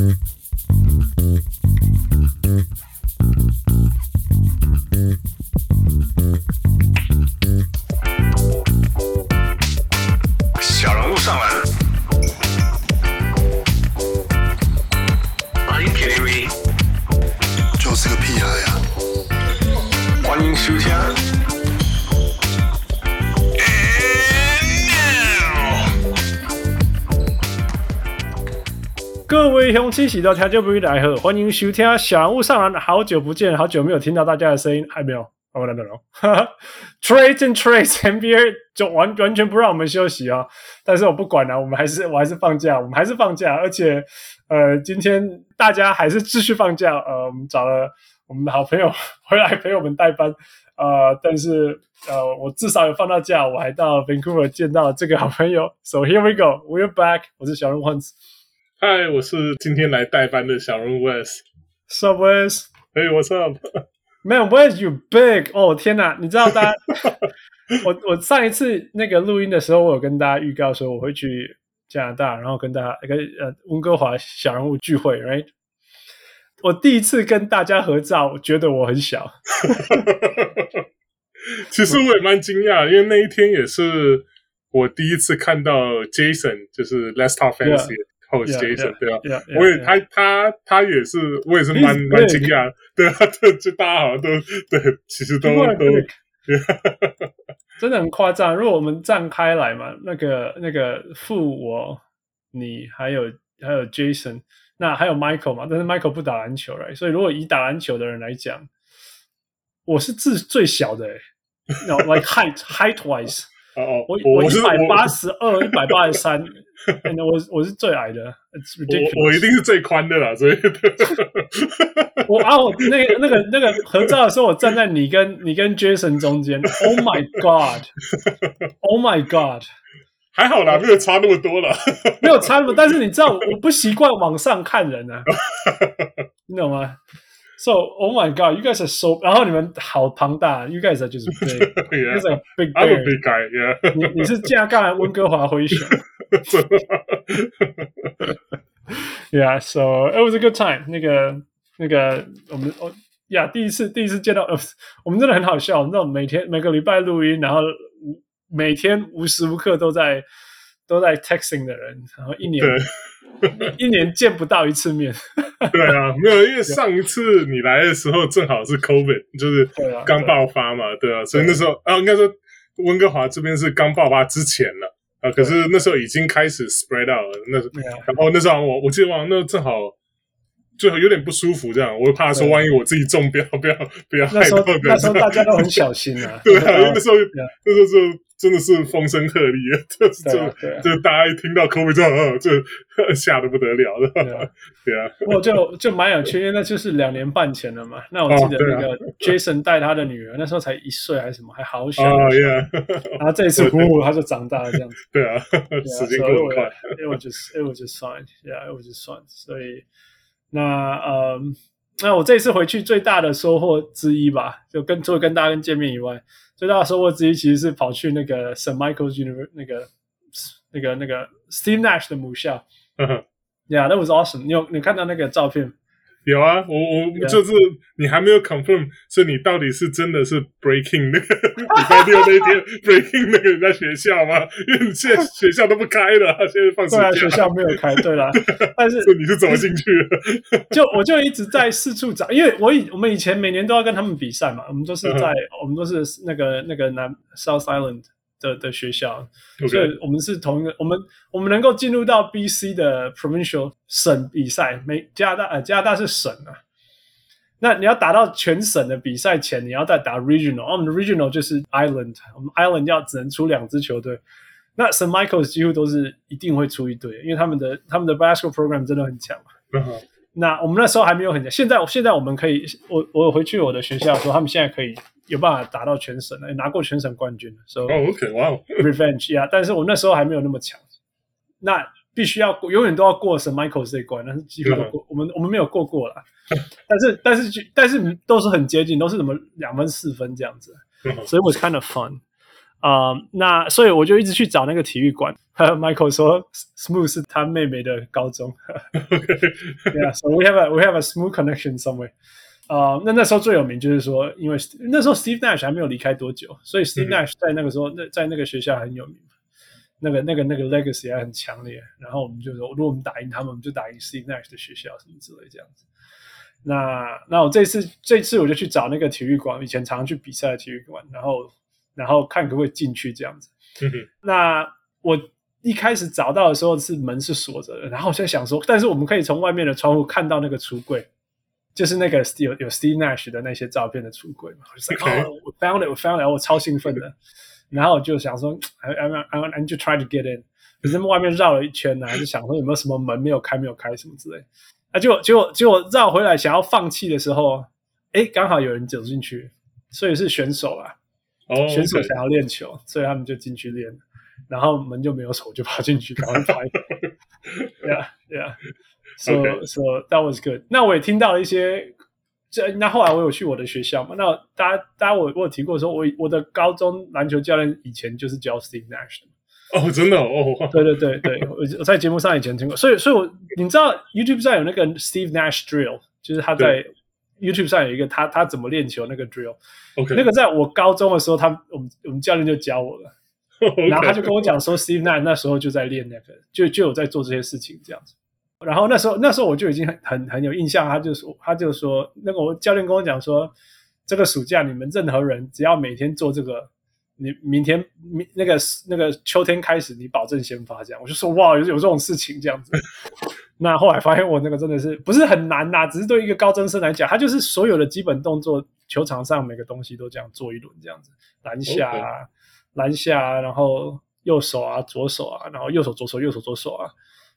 Mm-hmm. 各位乡亲喜到听就不会来喝，欢迎收听小人物上篮。好久不见，好久没有听到大家的声音，还没有。哦，等等哦，哈 哈，Trade and Trace NBA 就完完全不让我们休息啊、但是我不管了、啊，我们还是我还是放假，我们还是放假，而且呃，今天大家还是继续放假。呃，我们找了我们的好朋友回来陪我们代班。呃，但是呃，我至少有放到假，我还到 Vancouver 见到这个好朋友。So here we go, we're back。我是小人物 Hans。嗨，我是今天来代班的小人物 Wes。Sup Wes？嘿，What's up？Man, where's you big？哦天哪！你知道大家，我我上一次那个录音的时候，我有跟大家预告说我会去加拿大，然后跟大家跟呃温哥华小人物聚会，right？我第一次跟大家合照，我觉得我很小。其实我也蛮惊讶，因为那一天也是我第一次看到 Jason，就是 Let's Talk Fantasy。Yeah. Host Jason，对啊，我也他他他也是，我也是蛮蛮惊讶，对啊，对，就大家好像都对，其实都都 真的很夸张。如果我们站开来嘛，那个那个负我你还有还有 Jason，那还有 Michael 嘛，但是 Michael 不打篮球，right？所以如果以打篮球的人来讲，我是最最小的 like height height wise。哦哦，我我一百八十二，一百八十三，我我是最矮的。我我一定是最宽的啦，所以 我啊，我那个那个那个合照的时候，我站在你跟 你跟 Jason 中间。Oh my God！Oh my God！还好啦，没有差那么多了，没有差那么，但是你知道，我不习惯往上看人啊，你懂吗？So, oh my God, you guys are so，然后你们好庞大，you guys are 就是 big，you guys are big bear. I'm a big guy, yeah. 你你是加干温哥华灰熊 Yeah, so it was a good time. 那个那个我们哦呀，第一次第一次见到，呃，我们真的很好笑，那种每天每个礼拜录音，然后每天无时无刻都在都在 texting 的人，然后一年。一年见不到一次面，对啊，没有，因为上一次你来的时候正好是 COVID，就是刚爆发嘛，对啊，对啊，所以那时候啊，应该说温哥华这边是刚爆发之前了啊，可是那时候已经开始 spread out 了，那然后那时候我我记得忘了，那正好最后有点不舒服，这样我怕说万一我自己中标，不要不要害到别人，那时候大家都很 小心啊，对啊，因为那时候 那时候是。真的是风声鹤唳，就是就就大家一听到 COVID 之后，就吓得不得了的，对啊，对啊。我就就蛮有趣，因为那就是两年半前了嘛。那我记得那个 Jason 带他的女儿，那时候才一岁还是什么，还好小。啊然后这一次，呼，他就长大了这样子。对啊，时间过得快。It was just it was just fine, yeah, it was just fine。所以那呃，那我这一次回去最大的收获之一吧，就跟除了跟大家跟见面以外。最大的收获之一，其实是跑去那个 St. Michael's University 那个那个那个 Steve Nash 的母校。嗯哼，Yeah，that was awesome 你。你有你看到那个照片？有啊，我我就是你还没有 confirm，所以你到底是真的是 breaking 那个 礼拜六那天 breaking 那个人在学校吗？因为你现在学校都不开了，现在放暑假，对啊，学校没有开，对啦。但是你是怎么进去的？就我就一直在四处找，因为我以我们以前每年都要跟他们比赛嘛，我们都是在、嗯、我们都是那个那个南 South Island。的的学校.所以我们是同一个，我们我们能够进入到 BC 的 provincial 省比赛，美加拿大呃加拿大是省啊，那你要打到全省的比赛前，你要再打 regional，哦，我们的 regional 就是 island，我们 island 要只能出两支球队，那 St. Michael's 几乎都是一定会出一队，因为他们的他们的 basketball program 真的很强嘛。Uh. 那我们那时候还没有很强，现在现在我们可以，我我回去我的学校说，他们现在可以。有办法打到全省了，拿过全省冠军，所以哦，OK，哇，Revenge 呀！但是我那时候还没有那么强，那必须要永远都要过 St. Michael 这一关，但是几乎都过，我们我们没有过过了，但是但是但是都是很接近，都是什么两分四分这样子，所以 was kind of fun。啊、呃，那所以我就一直去找那个体育馆。Michael 说，Smooth 是他妹妹的高中。Yeah，so we have a we have a smooth connection somewhere。啊、uh，那那时候最有名就是说，因为那时候 Steve Nash 还没有离开多久，所以 Steve Nash 在那个时候，那在那个学校很有名，那个那个那个 legacy 还很强烈。然后我们就说，如果我们打赢他们，我们就打赢 Steve Nash 的学校什么之类这样子。那那我这次这次我就去找那个体育馆，以前常常去比赛的体育馆，然后然后看可不可以进去这样子。那我一开始找到的时候是门是锁着的，然后我在想说，但是我们可以从外面的窗户看到那个橱柜。就是那个有有 Steve Nash 的那些照片的橱柜嘛，我就说 哦，我 found it，我 found it，我超兴奋的。然后我就想说，I I I I want to try to get in，可是外面绕了一圈呢、啊，就想说有没有什么门没有开，没有开什么之类。啊，结果结果结果绕回来想要放弃的时候，哎，刚好有人走进去，所以是选手啊，oh, okay. 选手想要练球，所以他们就进去练，然后门就没有锁，就爬进去赶快拍。yeah yeah。So so that was good。那我也听到了一些，这那后来我有去我的学校嘛？那大家大家我我有提过说，我我的高中篮球教练以前就是教 Steve Nash 的。哦，真的哦。对对对对，我我在节目上以前听过，所以所以我你知道 YouTube 上有那个 Steve Nash drill，就是他在 YouTube 上有一个他他怎么练球那个 drill。OK，那个在我高中的时候，他我们我们教练就教我了 然后他就跟我讲说，Steve Nash 那时候就在练那个，就就有在做这些事情这样子。然后那时候，那时候我就已经很很很有印象。他就说，他就说，那个我教练跟我讲说，这个暑假你们任何人只要每天做这个，你明天明那个那个秋天开始，你保证先发。这样，我就说哇，有有这种事情这样子。那后来发现我那个真的是不是很难呐、啊，只是对一个高中生来讲，他就是所有的基本动作，球场上每个东西都这样做一轮这样子，篮下啊，篮下啊，然后右手啊，左手啊，然后右手左手右手左手啊。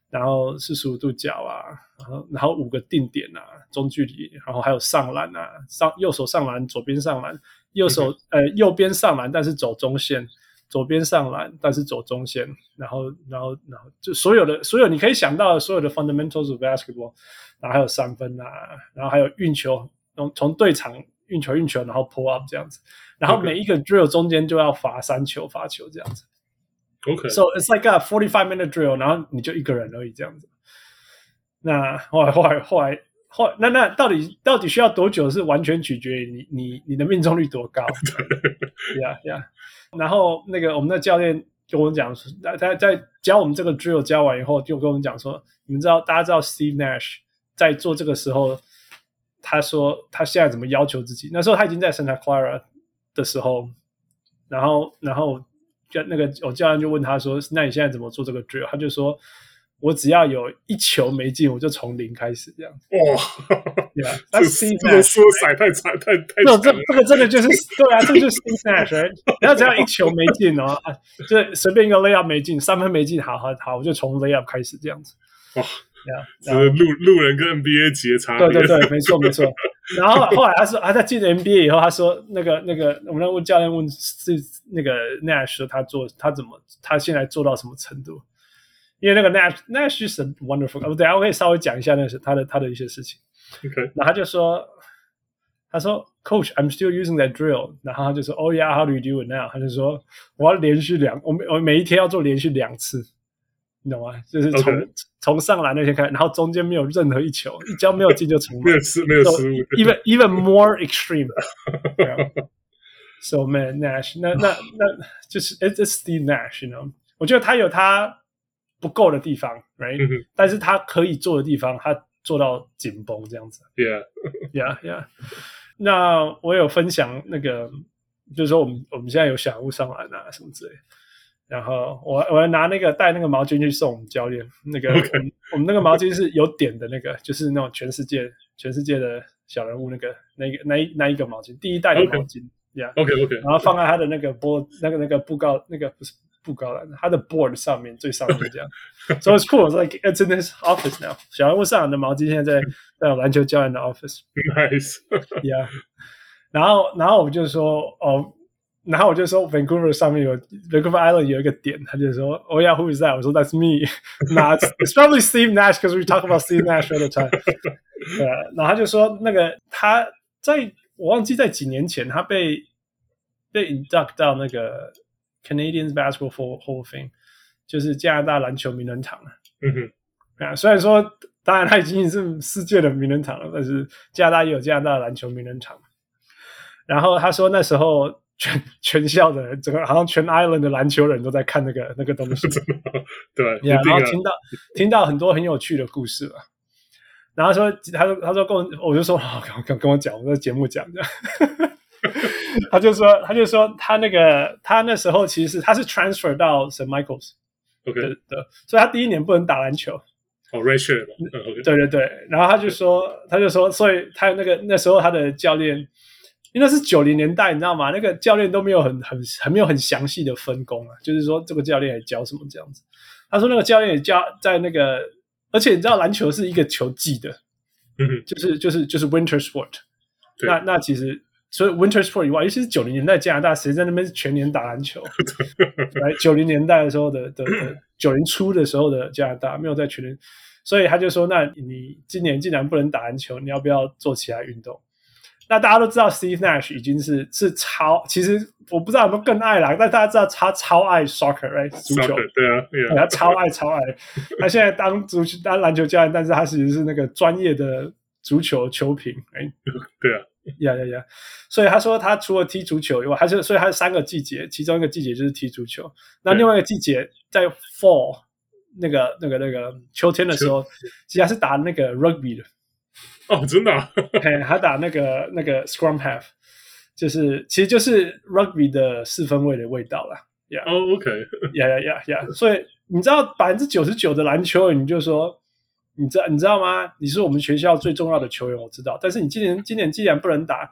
然后四十五度角啊，然后然后五个定点啊，中距离，然后还有上篮啊，上右手上篮，左边上篮，右手.呃右边上篮，但是走中线，左边上篮，但是走中线，然后然后然后就所有的所有你可以想到的所有的 fundamentals of basketball，然后还有三分啊，然后还有运球，从从对场运球运球，然后 pull up 这样子，然后每一个 drill 中间就要罚三球罚球这样子。Okay. So it's like a forty-five minute drill，然后你就一个人而已这样子。那后来后来后来后那那到底到底需要多久？是完全取决于你你你的命中率多高。Yeah yeah。然后那个我们的教练跟我们讲说，他在在教我们这个 drill 教完以后，就跟我们讲说，你们知道大家知道 Steve Nash 在做这个时候，他说他现在怎么要求自己？那时候他已经在 Santa Clara 的时候，然后然后。那个我教练就问他说：“那你现在怎么做这个 drill？” 他就说：“我只要有一球没进，我就从零开始这样。”哇，对啊，那 Steve Nash 说塞太惨太太那这这个真的就是对啊，这个就是 Nash。然后只要一球没进哦，就随便一个 layup 没进，三分没进，好好好，我就从 layup 开始这样子。哇，这是路路人跟 NBA 级的差别。对对对，没错没错。然后后来他说，他在进了 NBA 以后，他说那个那个，我们问教练问是那个 Nash 说他做他怎么他现在做到什么程度？因为那个 Nash Nash 是 wonderful，我等下我可以稍微讲一下那是他的他的一些事情。OK，然后他就说，他说 Coach，I'm still using that drill。然后他就说，Oh yeah，how do you do it now？他就说我要连续两，我每我每一天要做连续两次。你懂吗？就是从、okay. 从上篮那天开始，然后中间没有任何一球，一脚没有进就重来。没有失，没有失误。So, even even more extreme. so man Nash，那那那就是 it's Steve Nash，you know？我觉得他有他不够的地方，right？、嗯、但是他可以做的地方，他做到紧绷这样子。Yeah, yeah, yeah. 那我有分享那个，就是说我们我们现在有小人物上篮啊什么之类的。然后我我要拿那个带那个毛巾去送我们教练，那个.我们我们那个毛巾是有点的那个，就是那种全世界全世界的小人物那个那个那一那一个毛巾，第一代的毛巾，yeah，OK OK，然后放在他的那个 board 那个那个布告那个不是布告栏，他的 board 上面最上面这样，so it's cool，it's like it's in his office now，小人物上的毛巾现在在在篮球教练的 office，nice，yeah，然后然后我就说哦。然后我就说，Vancouver 上面有 Vancouver Island 有一个点，他就说，Oh yeah, who is that？我说，That's me。那 It's probably Steve Nash because we talk about Steve Nash all the time。对，然后他就说，那个他在我忘记在几年前，他被被 induct 到那个 Canadian Basketball Hall of Fame，就是加拿大篮球名人堂啊嗯哼，啊，虽然说，当然它已经是世界的名人堂了，但是加拿大也有加拿大的篮球名人堂。然后他说那时候全 全校的人整个好像全 Island 的篮球人都在看那个那个东西，对，yeah, 然后听到听到很多很有趣的故事了。然后说，他说他说跟我我就说好，跟跟我讲，我在节目讲这样。他就说他就说他那个他那时候其实他是 transfer 到 St. Michael's，OK 的，所以他第一年不能打篮球。哦，redshirt，对对对。然后他就说他就说，所以他那个那时候他的教练，因为那是九零年代，你知道吗？那个教练都没有很很很没有很详细的分工啊，就是说这个教练也教什么这样子。他说那个教练也教在那个。而且你知道篮球是一个球技的，嗯哼，就是就是就是 winter sport，那那其实所以 winter sport 以外，尤其是九零年代加拿大，谁在那边是全年打篮球？来九零年代的时候的的九零初的时候的加拿大没有在全年，所以他就说：那你今年既然不能打篮球，你要不要做其他运动？那大家都知道，Steve Nash 已经是是超，其实我不知道有没有更爱啦，但大家知道他超爱 soccer，right？足球，对啊，对啊，他超爱超爱。他现在当足球当篮球教练，但是他其实是那个专业的足球球评，哎，对啊，呀呀呀！所以他说，他除了踢足球以外，还是所以他是三个季节，其中一个季节就是踢足球，那另外一个季节在 fall 那个那个那个秋天的时候，其实他是打那个 rugby 的。哦，真的、啊，嘿，他打那个那个 scrum half，就是其实就是 rugby 的四分卫的味道啦。呀、yeah. 哦，OK，呀呀呀呀，所以你知道百分之九十九的篮球员，你就说，你知道你知道吗？你是我们学校最重要的球员，我知道。但是你今年今年既然不能打，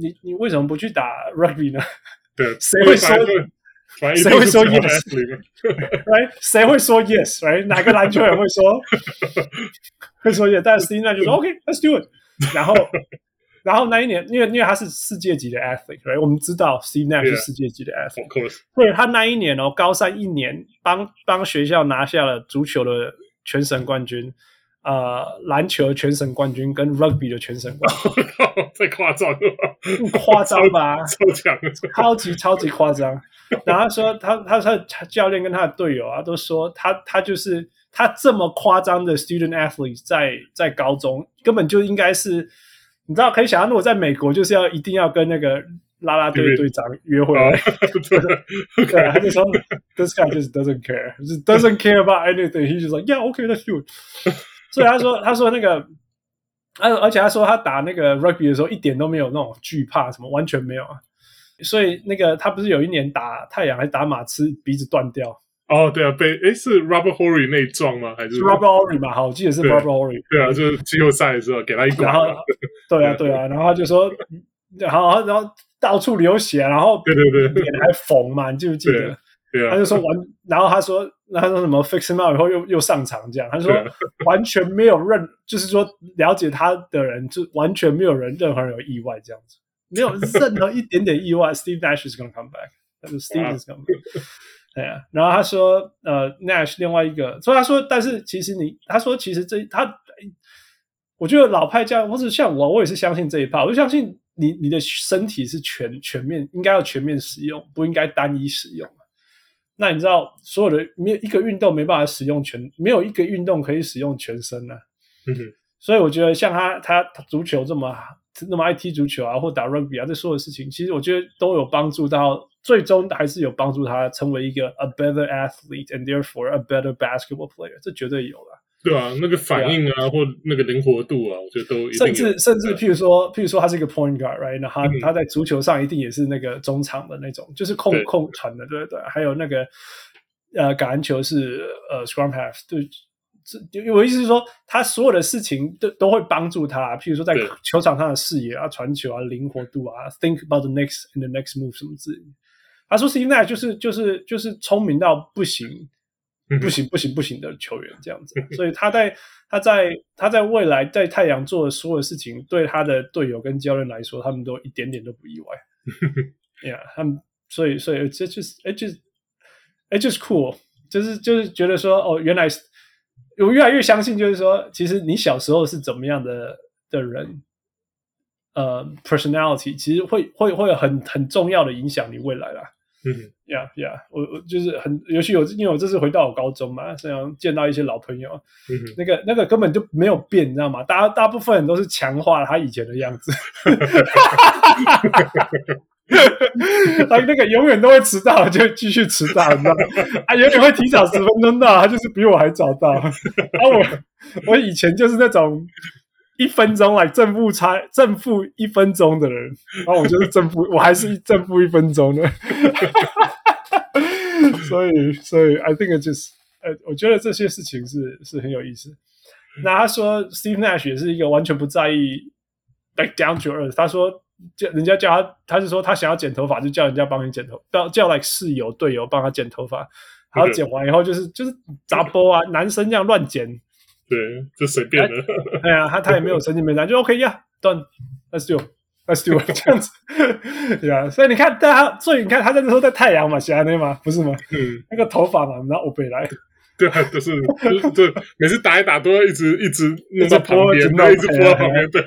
你你为什么不去打 rugby 呢？对，谁会说？谁会说 yes？right？谁会说 yes？right？哪个篮球员会说会说 yes？但是 Steve Nash 就说 OK，let's do it。然后，然后那一年，因为因为他是世界级的 athlete，right？我们知道 Steve Nash 是世界级的 athlete，所以他那一年哦，高三一年帮帮学校拿下了足球的全省冠军。呃，篮球全省冠军跟 rugby 的全省冠军，太夸张了，夸张吧？超强，超级超级夸张。然后他说他，他他他教练跟他的队友啊，都说他他就是他这么夸张的 student athlete，在在高中根本就应该是，你知道可以想象，如果在美国就是要一定要跟那个啦啦队队长约会，对，他就说 this guy just doesn't care，just doesn't care about anything，he just like yeah okay let's do it。所以他说，他说那个，而而且他说他打那个 rugby 的时候一点都没有那种惧怕，什么完全没有啊。所以那个他不是有一年打太阳还是打马刺鼻子断掉？哦，对啊，被诶是 Robert Horry 内撞吗？还是，Robert Horry 嘛？好，我记得是 Robert Horry。对啊，就是季后赛的时候给他一管。然后，对啊，对啊，然后他就说，然后然后到处流血，然后对对对，脸还缝嘛，你记不记得？对啊，他就说完，然后他说。那他说什么 fix him out 以后又又上场这样，他说完全没有任，就是说了解他的人就完全没有人任何人有意外这样子，没有任何一点点意外。Steve Nash is gonna come back，他说 Steve is gonna come back。对啊，然后他说呃 Nash 另外一个，所以他说，但是其实你他说其实这他，我觉得老派教练或者像我，我也是相信这一派，我就相信你你的身体是全全面应该要全面使用，不应该单一使用。那你知道，所有的没有一个运动没办法使用全，没有一个运动可以使用全身呢、啊。嗯哼，所以我觉得像他，他足球这么那么爱踢足球啊，或打 rugby 啊，这所有的事情，其实我觉得都有帮助到，最终还是有帮助他成为一个 a better athlete and therefore a better basketball player，这绝对有了。对啊，那个反应啊，啊或那个灵活度啊，我觉得都甚至甚至，譬如说，譬如说，他是一个 point guard，right？那他、嗯、他在足球上一定也是那个中场的那种，就是控控传的，对对。还有那个呃，橄榄球是呃 scrum half，对。这我意思是说，他所有的事情都都会帮助他，譬如说在球场上的视野啊、传球啊、灵活度啊、think about the next and the next move 什么之类的。他说现在就是就是就是聪明到不行。不行不行不行的球员这样子，所以他在他在他在未来在太阳做的所有事情，对他的队友跟教练来说，他们都一点点都不意外。Yeah，，他们所以所以这就是哎就是哎就是 cool，就是就是觉得说哦，原来我越来越相信，就是说其实你小时候是怎么样的的人，呃，personality 其实会会会有很很重要的影响你未来啦。嗯呀呀，我我就是很，尤其有因为我这次回到我高中嘛，这样见到一些老朋友，嗯，那个那个根本就没有变，你知道吗？大大部分人都是强化了他以前的样子。他那个永远都会迟到，就继续迟到，你知道吗？啊，永远会提早十分钟到，他就是比我还早到。啊，我我以前就是那种一分钟来正负差正负一分钟的人，然后我就是正负，我还是正负一分钟的。所以，所以，I think 就是，呃，我觉得这些事情是是很有意思。那他说，Steve Nash 也是一个完全不在意，like down to earth。他说。叫人家叫他，他是说他想要剪头发，就叫人家帮你剪头，叫叫来室友队友帮他剪头发，然后剪完以后就是就是杂波啊，男生这样乱剪，对，就随便的。哎呀，他他也没有神经没啥，就 OK 呀，done，let's do，let's do，这样子，对啊，所以你看，他所以你看他在那时候在太阳嘛，写那嘛，不是吗？嗯，那个头发嘛，然后我背来。对啊，就是就就每次打一打都要一直一直弄到旁边，一直播到旁边。对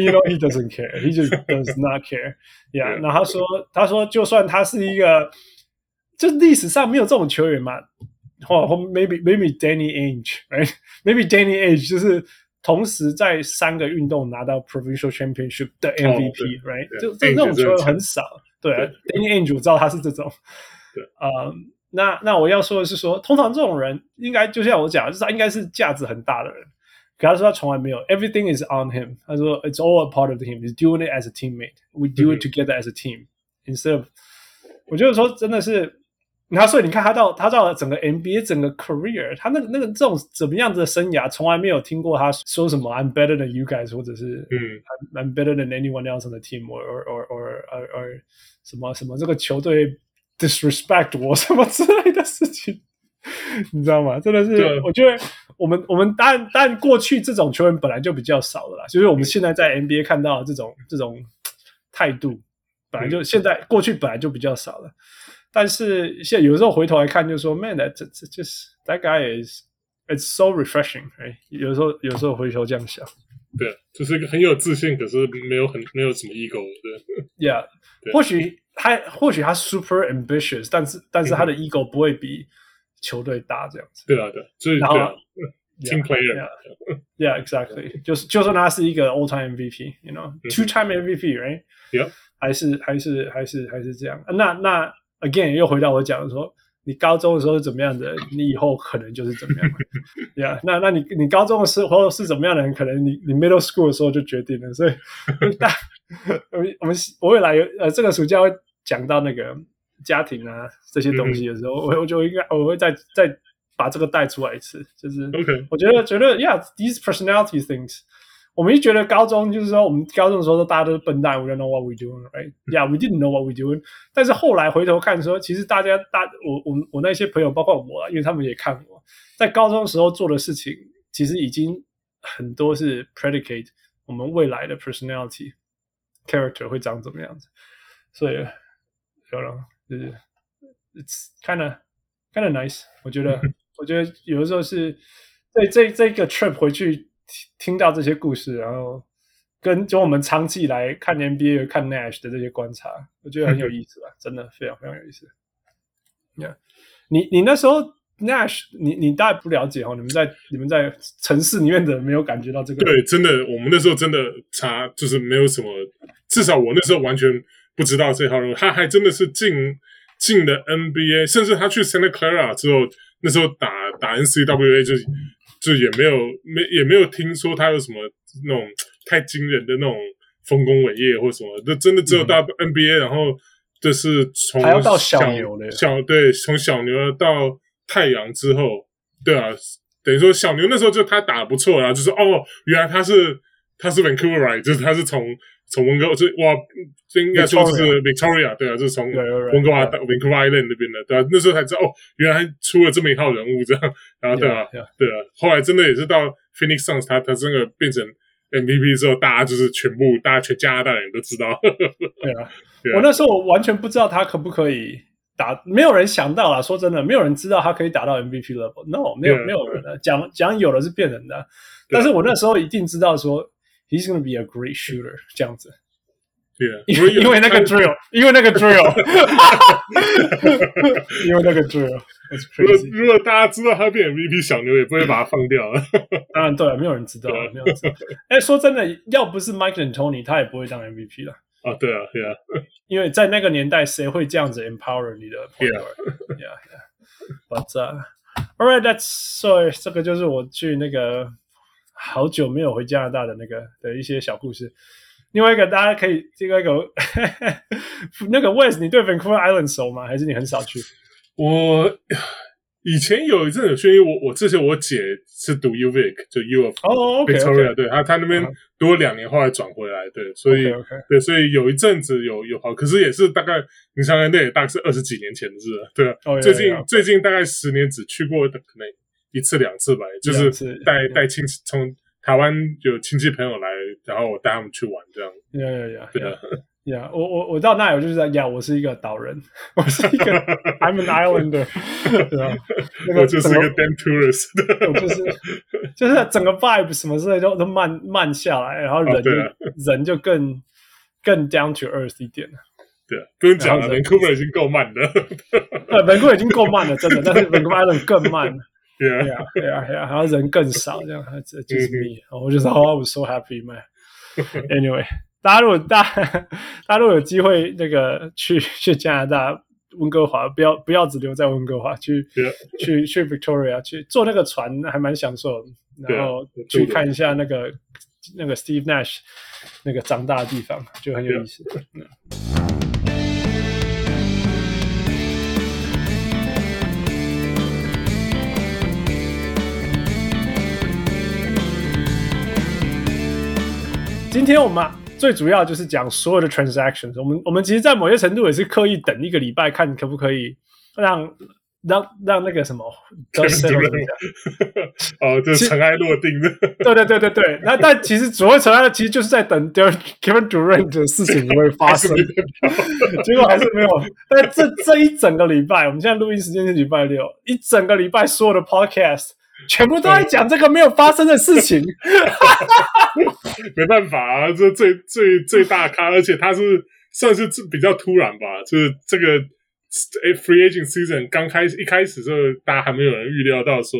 ，You know he doesn't care, he just does not care. Yeah，然后他说他说就算他是一个，就历史上没有这种球员嘛，或或 maybe maybe Danny Ainge，right？Maybe Danny Ainge 就是同时在三个运动拿到 provincial championship 的 MVP，right？就这这种球员很少。对啊，Danny Ainge 我知道他是这种，对啊。那那我要说的是说，通常这种人应该就像我讲，就是他应该是价值很大的人。可他说他从来没有，everything is on him。他说 it's all a part of him. He's doing it as a teammate. We do it together as a team. Instead of，我觉得说真的是， 他所以你看他到他到了整个 NBA 整个 career，他那个那个这种怎么样子的生涯，从来没有听过他说什么 I'm better than you guys，或者是嗯 I'm better than anyone else on the team，or or or or or 什么什么这个球队。disrespect 我什么之类的事情，你知道吗？真的是，我觉得我们我们但但过去这种球员本来就比较少了啦，就是我们现在在 NBA 看到的这种这种态度，本来就现在过去本来就比较少了。但是现在有时候回头来看，就说 Man，这这就是 That guy is it's so refreshing，哎，有时候有时候回头这样想，对，就是一个很有自信，可是没有很没有什么 ego 的，Yeah，或许。他或许他 super ambitious，但是但是他的 ego 不会比球队大这样子。对啊，对，所以然后 team player，yeah，exactly，就是就算他是一个 all time MVP，you know，two time MVP，right？Yeah，还是还是还是还是这样。那那 Again 又回到我讲的说，你高中的时候是怎么样的，你以后可能就是怎么样。Yeah，那那你你高中的时候是怎么样的人，可能你你 middle school 的时候就决定了。所以，大我们我未来有呃这个暑假会。讲到那个家庭啊这些东西的时候，我、嗯、我就应该我会再再把这个带出来一次，就是我觉得觉得 yeah，these personality things，我们一觉得高中就是说我们高中的时候大家都是笨蛋，we don't know what we doing，right？Yeah，we didn't know what we doing。但是后来回头看说，其实大家大我我我那些朋友，包括我，因为他们也看我在高中时候做的事情，其实已经很多是 predicate 我们未来的 personality character 会长怎么样子，所以。有了，就是 it's kind of kind of nice。我觉得，我觉得有的时候是这这这个 trip 回去听听到这些故事，然后跟就我们长期以来看 NBA 看 Nash 的这些观察，我觉得很有意思吧，真的非常非常有意思。Yeah，你你那时候 Nash，你你大概不了解哦，你们在你们在城市里面的没有感觉到这个？对，真的，我们那时候真的差，就是没有什么，至少我那时候完全。不知道这号人物，他还真的是进进了 NBA，甚至他去 Santa Clara 之后，那时候打打 NCWA 就就也没有没也没有听说他有什么那种太惊人的那种丰功伟业或什么，就真的只有到 NBA，、嗯、然后就是从还要到小牛的小对，从小牛到太阳之后，对啊，等于说小牛那时候就他打得不错然后，就是哦，原来他是他是 Vancouverite，就是他是从。从温哥这哇，这应该说是 Victoria 对啊，就是从温哥华到 Vancouver Island 那边的，对啊，那时候才知道哦，原来出了这么一号人物这样，然后对啊，对啊，后来真的也是到 Phoenix Suns，他他真的变成 MVP 之后，大家就是全部大家全加拿大人都知道。对啊，我那时候我完全不知道他可不可以打，没有人想到啊，说真的，没有人知道他可以打到 MVP level。No，没有没有人的讲讲有的是骗人的，但是我那时候一定知道说。He's gonna be a great shooter，这样子。 Yeah, 因为因为那个 drill，因为那个 drill，因为那个 drill。如果如果大家知道他变 MVP，小牛也不会把他放掉了。当然对，没有人知道，没有人知道。哎，说真的，要不是 Mike D'Antoni，他也不会当 MVP 了。啊，对啊，对啊，因为在那个年代，谁会这样子 empower 你的 player？Yeah，yeah。But all right, that's so。这个就是我去那个 好久没有回加拿大的那个的一些小故事。另外一个，大家可以这个一个 那个 West，你对 Vancouver Island 熟吗？还是你很少去？我以前有一阵有去，因为我我之前我姐是读 UVic，就 U of Victoria，对，她她那边读了两年，后来转回来，对，所以对，所以有一阵子有有好，可是也是大概你想想，那也大概是二十几年前的事了，对啊，最近最近大概十年只去过可能一次两次吧，就是带带亲戚从。台湾有亲戚朋友来，然后我带他们去玩，这样。呀呀呀！对啊，呀，我我我到那里我就是在呀，我是一个岛人，我是一个 I'm an islander，对啊，我就是一个 damn tourist，我就是就是整个 vibe 什么之类都都慢慢下来，然后人就、啊、人就更更 down to earth 一点了。对，不用讲了，Vancouver 已经够慢了。呃，Vancouver 已经够慢了，真的，但是 Vancouver Island 更慢。对啊，对啊，对啊，然后人更少，这样，这就是 me，我就是 Oh, I was so happy, man. Anyway，大家如果大家大家如果有机会那个去去加拿大温哥华，不要不要只留在温哥华，去去去 Victoria 去坐那个船，还蛮享受。然后去看一下那个那个 Steve Nash 那个长大的地方，就很有意思。今天我们最主要就是讲所有的 transactions。我们我们其实，在某些程度也是刻意等一个礼拜，看可不可以让让让那个什么得失了哦，就是尘埃落定的。对对对对对。那但其实所谓尘埃，其实就是在等 Kevin Durant 的事情会发生，结果还是没有。但这这一整个礼拜，我们现在录音时间是礼拜六，一整个礼拜所有的 podcast。全部都在讲这个没有发生的事情，没办法啊，这最最最大咖，而且他是算是比较突然吧，就是这个 free agent season 刚开始一开始的时候，大家还没有人预料到说，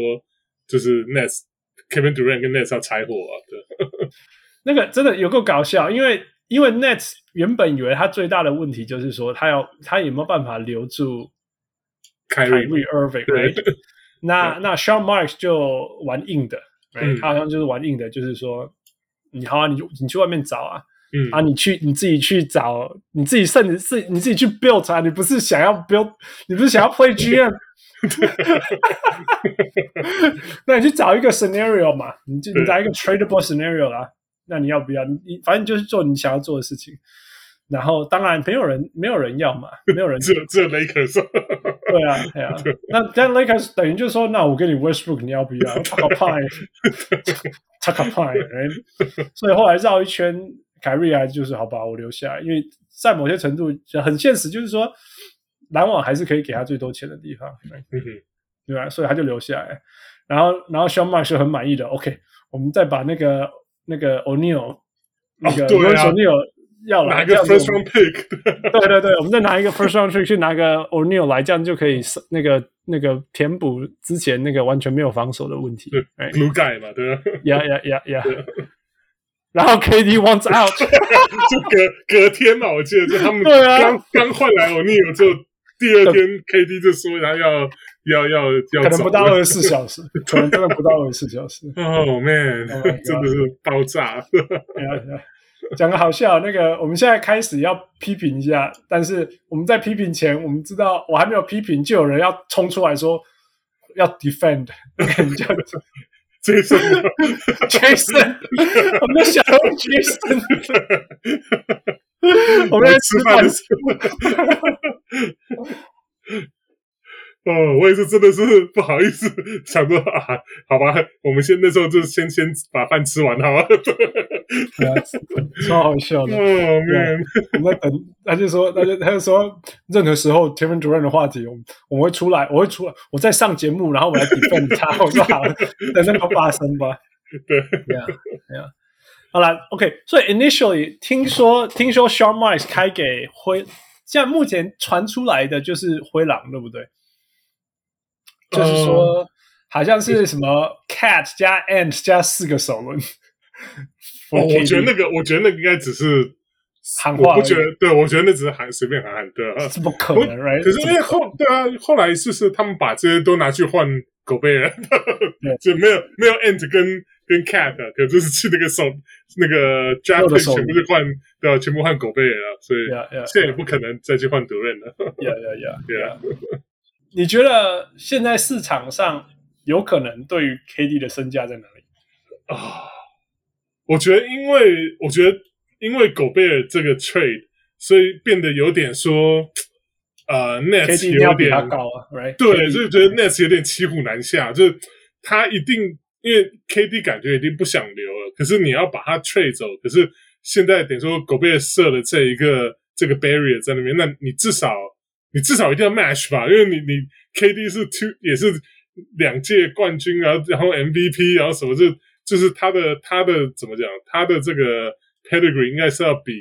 就是 Nets Kevin Durant 跟 Nets 要拆伙啊，对，那个真的有够搞笑，因为因为 Nets 原本以为他最大的问题就是说，他要他有没有办法留住 Kyrie Irving。那那 Sean Marks 就玩硬的，嗯、他好像就是玩硬的，就是说，你好啊，你你去外面找啊，嗯、啊，你去你自己去找，你自己甚至是你自己去 build 啊，你不是想要 build，你不是想要 play GM，那你去找一个 scenario 嘛，你就你找一个 tradable scenario 啦，那你要不要？你反正就是做你想要做的事情。然后当然没有人没有人要嘛，没有人 只有只有 Lakers 对啊对啊，那但 Lakers 等于就是说，那我给你 Westbrook，你要不要？他可派，他可派，所以后来绕一圈，凯瑞还就是好吧，我留下来，因为在某些程度很现实，就是说篮网还是可以给他最多钱的地方，对吧？所以他就留下来，然后然后 Sean Marks 很满意的，OK，我们再把那个那个 O'Neal 那个 O'Neal 要来拿一个 first round pick，对对对，我们再拿一个 first round pick 去拿个 O'Neal 来，这样就可以那个那个填补之前那个完全没有防守的问题。对，glue guy 嘛，对吧？呀呀呀呀！然后 KD wants out，就隔隔天嘛，我记得就他们刚刚换来 O'Neal 之后，第二天 KD 就说他要要要要，可能不到二十四小时，可能真的不到二十四小时。Oh man，真的是爆炸！讲个好笑，那个我们现在开始要批评一下，但是我们在批评前，我们知道我还没有批评，就有人要冲出来说要 defend，叫 Jason，Jason，我们的小龙 Jason，我们在 吃饭的时候。哦，我也是，真的是不好意思，想说啊，好吧，我们先那时候就先先把饭吃完，好吧？超好笑的。哦，man，我们在等，他就说，他就他就说，任何时候 Kevin Durant 的话题，我我会出来，我会出来，我在上节目，然后我来 defend 他。我说好，等那个发生吧。对，对啊，对啊。好了，OK。所以 initially 听说听说 Sean Marks 开给灰，现在目前传出来的就是灰狼，对不对？呃、就是说好像是什么 cat 加 ant 加四个首轮。我，我觉得那个，我觉得那个应该只是喊话，我不觉得，对，我觉得那只是喊随便喊喊，对啊，怎么可能？Right？可是因为后，对啊，后来就是他们把这些都拿去换狗贝尔，就没有没有 ant 跟跟 cat，可就是去那个手那个 draft 全部就换，对啊，全部换狗贝尔了，所以现在也不可能再去换德瑞了。Yeah, yeah, yeah, yeah. 你觉得现在市场上有可能对于 KD 的身价在哪里啊？我觉得，因为我觉得，因为狗贝尔这个 trade，所以变得有点说，呃，Nets 有点高啊，right？对，就是觉得 Nets 有点骑虎难下，就是他一定因为 KD 感觉已经不想留了，可是你要把他 trade 走，可是现在等于说狗贝尔设了这一个这个 barrier 在那边，那你至少你至少一定要 match 吧，因为你你 KD 是 two 也是两届冠军，然后然后 MVP，然后什么就。就是他的他的怎么讲？他的这个 pedigree 应该是要比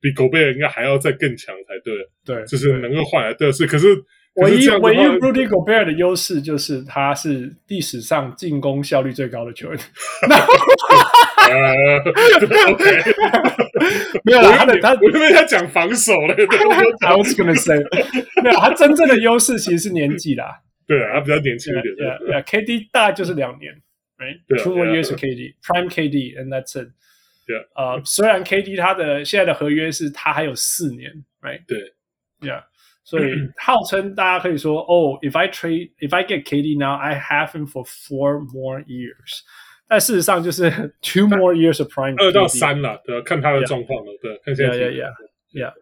比狗贝尔应该还要再更强才对。对，就是能够换来的是，可是唯一唯一 Rudy Gobert 的优势就是他是历史上进攻效率最高的球员。OK，没有他的他，我以为他讲防守了。 I was gonna say，没有他真正的优势其实是年纪啦。对啊，他比较年轻一点。对啊，KD 大概就是两年。Right, two more years of KD, prime KD, and that's it. 对啊，虽然 KD 他的现在的合约是他还有四年，Right？对，Yeah。所以号称大家可以说，哦，If I trade, if I get KD now, I have him for four more years。 但事实上就是 two more years of prime。二到三了，对，看他的状况了，对，看现在。Yeah, yeah, yeah.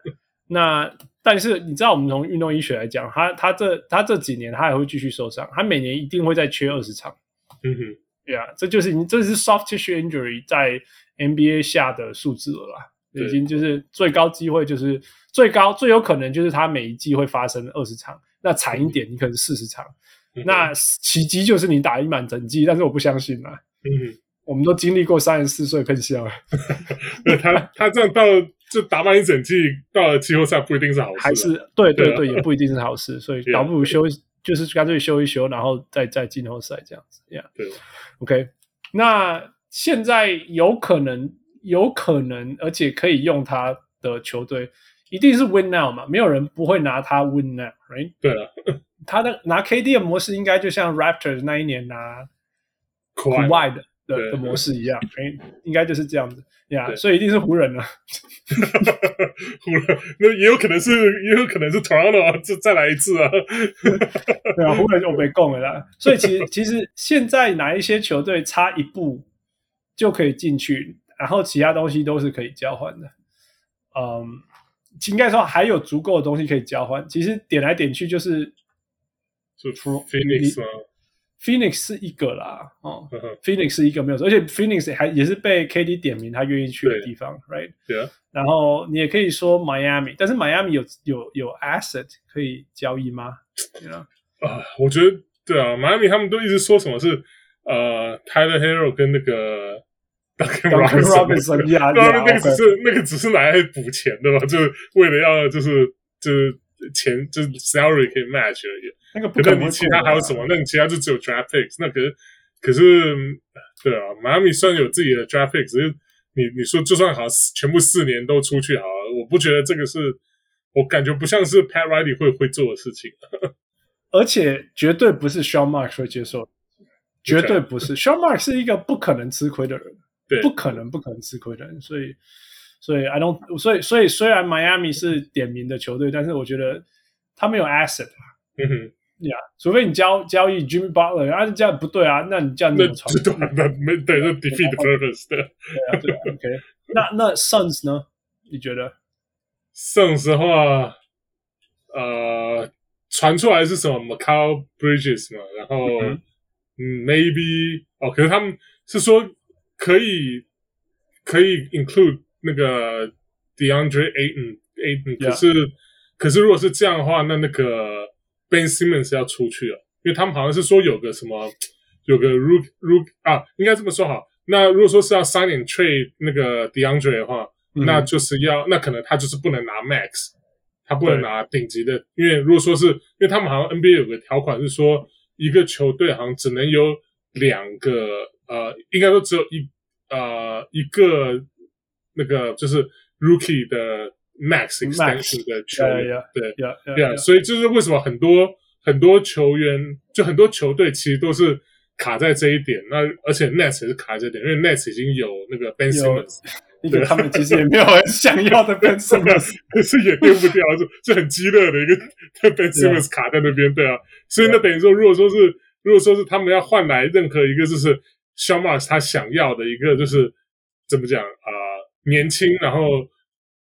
那但是你知道，我们从运动医学来讲，他他这他这几年他还会继续受伤，他每年一定会再缺二十场。嗯哼。对啊，这就是你这是 soft tissue injury 在 NBA 下的数字了啦，已经就是最高机会就是最高最有可能就是他每一季会发生二十场，那惨一点你可能四十场，嗯、那奇迹就是你打一满整季，但是我不相信啦，嗯，我们都经历过三十四岁喷笑了，他他这样到就打满一整季，到了季后赛不一定是好事，还是对对对，也不一定是好事，所以倒不如休。就是干脆休一休，然后再再季后赛这样子，Yeah，对，OK。那现在有可能，有可能，而且可以用他的球队，一定是 Win Now 嘛？没有人不会拿他 Win Now，Right？对啊，他的拿 KD 的模式应该就像 Raptors 那一年拿 Kawhi 的的的模式一样，哎，应该就是这样子。呀、yeah，所以一定是湖人了。湖人那也有可能是，也有可能是 Toronto，再再来一次啊。对啊，湖人就没供了啦。所以其实其实现在哪一些球队差一步就可以进去，然后其他东西都是可以交换的。嗯，应该说还有足够的东西可以交换。其实点来点去就是就出 Phoenix 吗？Phoenix 是一个啦，哦，Phoenix 是一个没有错，而且 Phoenix 还也是被 KD 点名他愿意去的地方，right？对啊。然后你也可以说 Miami，但是 Miami 有有有 asset 可以交易吗?啊，我觉得对啊，Miami 他们都一直说什么是呃 Tyler Herro 跟那个 Duncan Robinson，呀，那个只是那个只是拿来补钱的嘛，就是为了要就是就是钱就是 salary 可以 match 而已。那个不可能，你其他还有什么？啊、那你其他就只有 draft picks。那可是，可是，对啊，迈阿密虽然有自己的 draft picks，只是你你说就算好，全部四年都出去好了，我不觉得这个是我感觉不像是 Pat Riley 会会做的事情。而且绝对不是 Sean Marks 会接受，绝对不是 Sean Marks 是一个不可能吃亏的人，对，不可能不可能吃亏的人。所以，所以 I don't，所以所以虽然 Miami 是点名的球队，但是我觉得他没有 asset 嗯哼。呀、yeah，除非你交交易 Jimmy Butler，啊，这样不对啊，那你这样你怎么传？那那没对，那 defeat the purpose 的。对啊，对啊，OK 那。那那 Suns 呢？你觉得？Suns 的话，呃，传出来是什么 Macau Bridges 嘛？然后嗯，嗯，maybe 哦，可是他们是说可以可以 include 那个 DeAndre Ayton，Ayton，可是.可是如果是这样的话，那那个。Ben Simmons 要出去了，因为他们好像是说有个什么，有个 Rook Rook 啊，应该这么说好那如果说是要 sign and trade 那个 DeAndre 的话，嗯、那就是要那可能他就是不能拿 max，他不能拿顶级的，因为如果说是因为他们好像 NBA 有个条款是说，一个球队好像只能有两个呃，应该说只有一呃一个那个就是 rookie 的 max extension 的球员，对。对，所以就是为什么很多很多球员就很多球队其实都是。卡在这一点，那而且 Nets 也是卡在这一点，因为 Nets 已经有那个 Ben Simmons，对，他们其实也没有很想要的 Ben Simmons，可是也丢不掉，就就很激烈的一个 Ben Simmons 卡在那边，对啊，所以那等于说，如果说是如果说是他们要换来任何一个就是 Sean Marks 他想要的一个就是怎么讲啊、呃，年轻，然后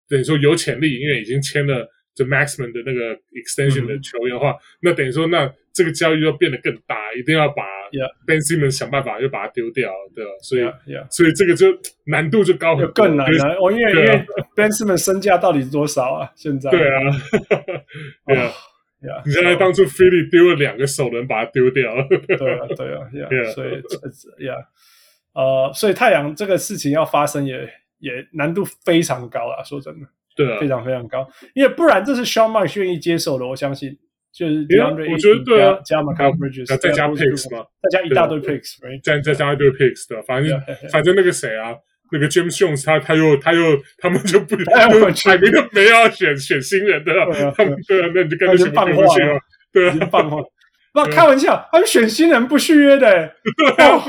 等于说有潜力，因为已经签了。就 Maxman 的那个 extension 的球员的话，嗯、那等于说，那这个交易要变得更大，一定要把 Ben Simmons 想办法又把它丢掉，对吧？所以，yeah, yeah. 所以这个就难度就高很多，更难了。哦，因为、啊、因为 Ben Simmons 身价到底是多少啊？现在？对啊，对啊，呀！你现在当初 Philly 丢了两个首轮把它丢掉了，对啊，对啊，呀、yeah, yeah.！所以，呀，呃，所以太阳这个事情要发生也也难度非常高啊，说真的。对啊，非常非常高，因为不然这是 Sean Marks 愿意接受的，我相信就是我觉得对啊，加 Mikal Bridges，再加 picks 嘛，再加一大堆 picks，再再加一堆 picks 的，反正反正那个谁啊，那个 James Jones 他他又他又他们就不，摆明就没有要选选新人的，他们对啊，那你就干脆放话了，对啊，放话，不开玩笑，他们选新人不续约的，对啊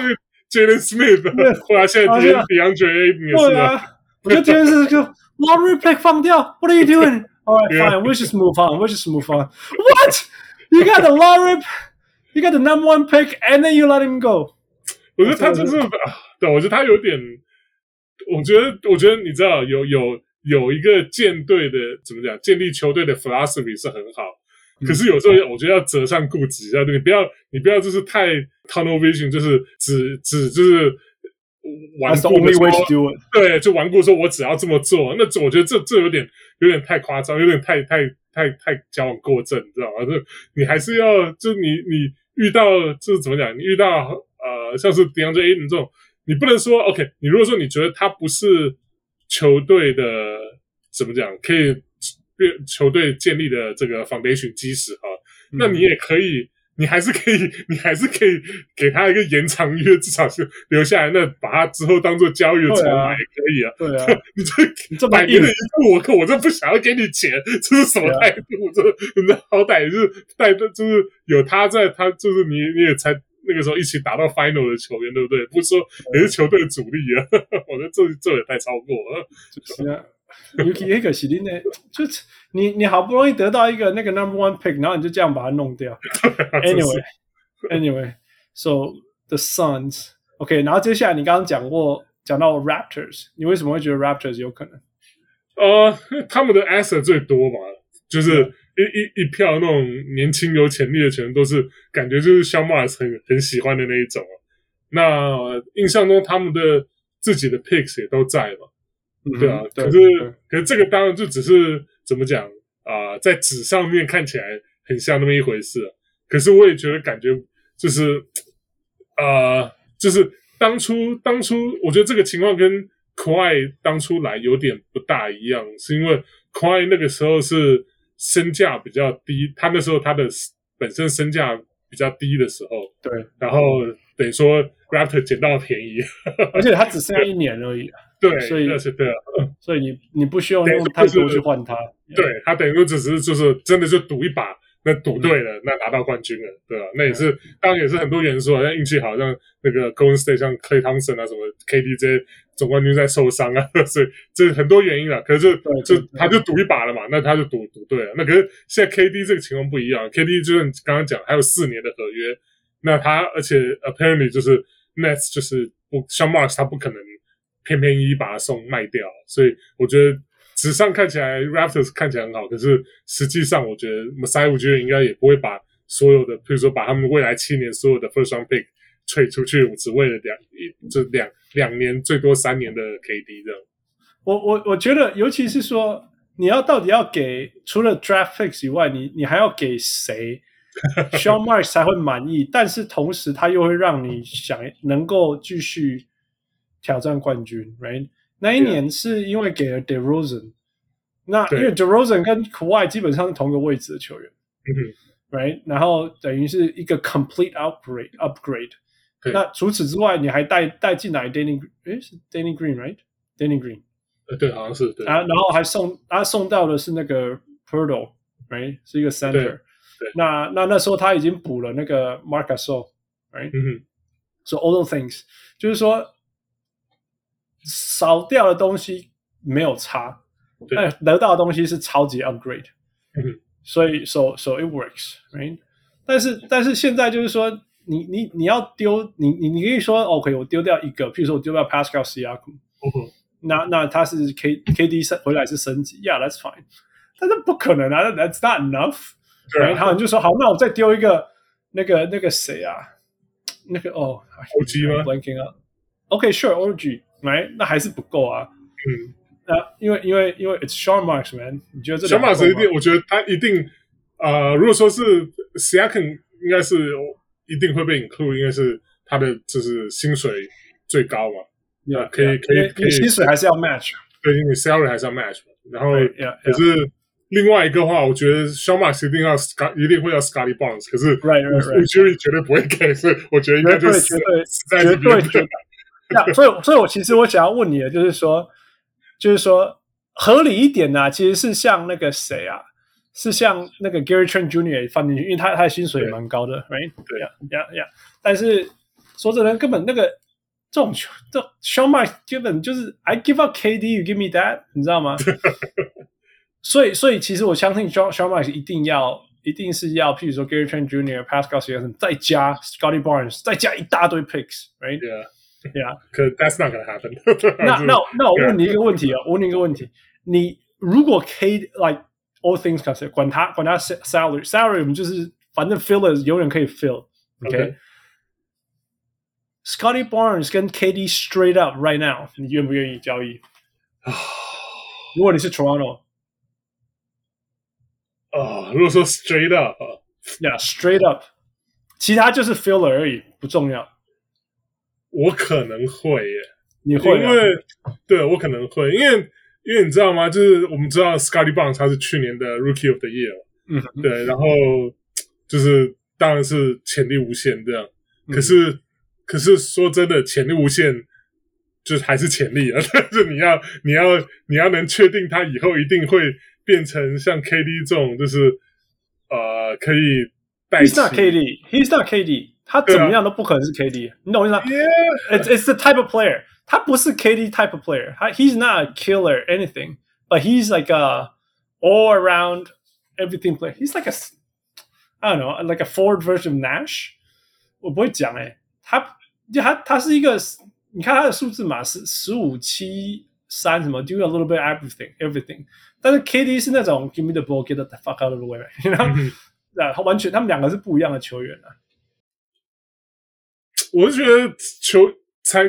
，Jalen Smith，后来现在接 DeAndre Ayton 也是啊，我觉得这件事就。Lottery pick 放掉？What are you doing? All right, fine. We'll just move on. We'll just move on. What? You got the lottery? You got the number one pick, and then you let him go? 我觉得他就是啊，对，我觉得他有点，我觉得，我觉得你知道，有有有一个建队的怎么讲，建立球队的 philosophy 是很好，可是有时候我觉得要择善固执一下，你不要你不要就是太 tunnel vision，就是只只就是。顽固的说，对，就顽固说，我只要这么做。那我觉得这这有点有点太夸张，有点太太太太矫枉过正，你知道吗？就你还是要，就你你遇到就是怎么讲？你遇到呃，像是 DeAndre Ayton 这种，你不能说 OK。你如果说你觉得他不是球队的怎么讲，可以球队建立的这个 foundation 基石哈，那你也可以。你还是可以，你还是可以给他一个延长约，至少是留下来。那把他之后当做交易的筹码也可以啊。对啊，你这你这摆明了一副我，可我这不想要给你钱，这是什么态度？这你好歹也是带的，就是有他在，他就是你你也才那个时候一起打到 final 的球员，对不对？不是说也是球队的主力啊。我觉得这这也太超过了。是啊。尤其那个是你呢，就是你你好不容易得到一个那个 number one pick，然后你就这样把它弄掉。Anyway，Anyway，So the Suns，OK，、然后接下来你刚刚讲过讲到 Raptors，你为什么会觉得 Raptors 有可能？呃，他们的 asset 最多嘛，就是一、嗯、一一票那种年轻有潜力的球员，都是感觉就是 Sean Marks 很很喜欢的那一种。那印象中他们的自己的 picks 也都在嘛。对啊，可是可是这个当然就只是怎么讲啊、呃，在纸上面看起来很像那么一回事，可是我也觉得感觉就是啊、呃，就是当初当初我觉得这个情况跟 Kawhi 当初来有点不大一样，是因为 Kawhi 那个时候是身价比较低，他那时候他的本身身价比较低的时候，对，然后等于说 Raptor 捡到便宜，而且他只剩下一年而已。对，所以是对啊，所以你你不需要用太多去换他，对他等于说只是就是真的就赌一把，那赌对了，那拿到冠军了，对吧？那也是当然也是很多元素，好像运气好，像那个 Golden State 像 Klay Thompson 啊什么 KD 这些总冠军在受伤啊，所以这很多原因了。可是就就他就赌一把了嘛，那他就赌赌对了。那可是现在 KD 这个情况不一样，KD 就是你刚刚讲还有四年的合约，那他而且 Apparently 就是 Nets 就是不像 Marks 他不可能。偏偏一把它送卖掉，所以我觉得纸上看起来 Raptors 看起来很好，可是实际上我觉得 Masai 我觉得应该也不会把所有的，比如说把他们未来七年所有的 First Round Pick 退出去，只为了两一这两两年最多三年的 KD 这样。我我我觉得，尤其是说你要到底要给除了 Draft Picks 以外，你你还要给谁，Sean Marks 才会满意？但是同时他又会让你想能够继续。挑战冠军，right？那一年是因为给了 DeRozan，那因为 DeRozan 跟 Kawhi 基本上是同一个位置的球员，嗯，right？然后等于是一个 complete upgrade，upgrade。那除此之外，你还带带进来 Danny，诶是 Danny Green，right？Danny Green，呃，对，好像是对。然后然后还送，他送到的是那个 purdol right 是一个 center。对。那那那时候他已经补了那个 Marc Gasol，right？嗯哼。So all those things，就是说。少掉的东西没有差，但得到的东西是超级 upgrade，嗯，所以 so so it works，right？但是但是现在就是说，你你你要丢你你你可以说 OK，我丢掉一个，譬如说我丢掉 Pascal Siakam，嗯，那那他是 K KD 升回来是升级，Yeah，that's fine，但是不可能啊，That's not enough，right？他们就说好，那我再丢一个那个那个谁啊，那个哦，OG 吗？Blanking up，OK，sure，OG。没，那还是不够啊。嗯，那因为因为因为 it's Sean Marks man，你觉得这 Sean Marks 一定？我觉得他一定。呃，如果说是 Siakam，应该是一定会被 include，应该是他的就是薪水最高嘛。Yeah, 可以可以可以，薪水还是要 match。对，因为 salary 还是要 match。然后，yeah, 可是另外一个话，我觉得 Sean Marks 一定要 Scott，一定会要 Scotty Barnes。可是，right right right，绝对不会给，所以我觉得应该就是绝对绝对绝对。那所以，所以我其实我想要问你的就是说，就是说合理一点呢、啊，其实是像那个谁啊，是像那个 Gary Trent Jr. 放进去，因为他他的薪水也蛮高的，right？对呀呀呀！但是说真的，根本那个这种球，这 Marks 根本就是 I give up KD，you give me that，你知道吗？所以，所以其实我相信 Sean Marks 一定要，一定是要，譬如说 Gary Trent Jr.、Pascal Siakam 再加 Scotty Barnes，再加一大堆 picks，right？对啊。对啊，可 That's not gonna happen 那。那那那我问你一个问题啊，我问你一个问题：你如果 K like all things considered，管他管他 salary salary，我们就是反正 fillers 永远可以 fill。OK。Scotty Barnes 跟 KD straight up right now，你愿不愿意交易？如果你是 Toronto，啊，如果说 straight up，yeah，straight up，其他就是 filler 而已，不重要。 我可能会耶，你会、啊？因为对我可能会，因为因为你知道吗？就是我们知道 Scotty Barnes 他是去年的 Rookie of the Year，嗯，对，然后就是当然是潜力无限这样。可是、嗯、可是说真的，潜力无限就是还是潜力啊，但是你要你要你要能确定他以后一定会变成像 KD 这种，就是呃可以。He's not KD，He's not KD。他怎么样都不可能是 KD，、啊、你懂我意思吗？Yeah.It's it's the type of player，他不是 KD type of player，他 he's not a killer anything，but he's like a all around everything player。He's like a I don't know like a forward version of Nash。我不会讲诶、欸，他就他他是一个，你看他的数字嘛，是十五七三什么，do a little bit everything everything。但是 KD 是那种 give me the ball，get the fuck out of the way，you know？ 啊，他完全他们两个是不一样的球员啊。我是觉得球才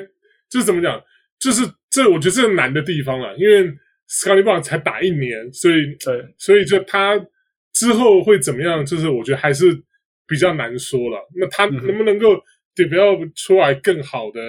就是怎么讲，就是这我觉得这个难的地方了，因为 Scotty Barnes 才打一年，所以对，所以就他之后会怎么样，就是我觉得还是比较难说了。那他能不能够 develop 出来更好的，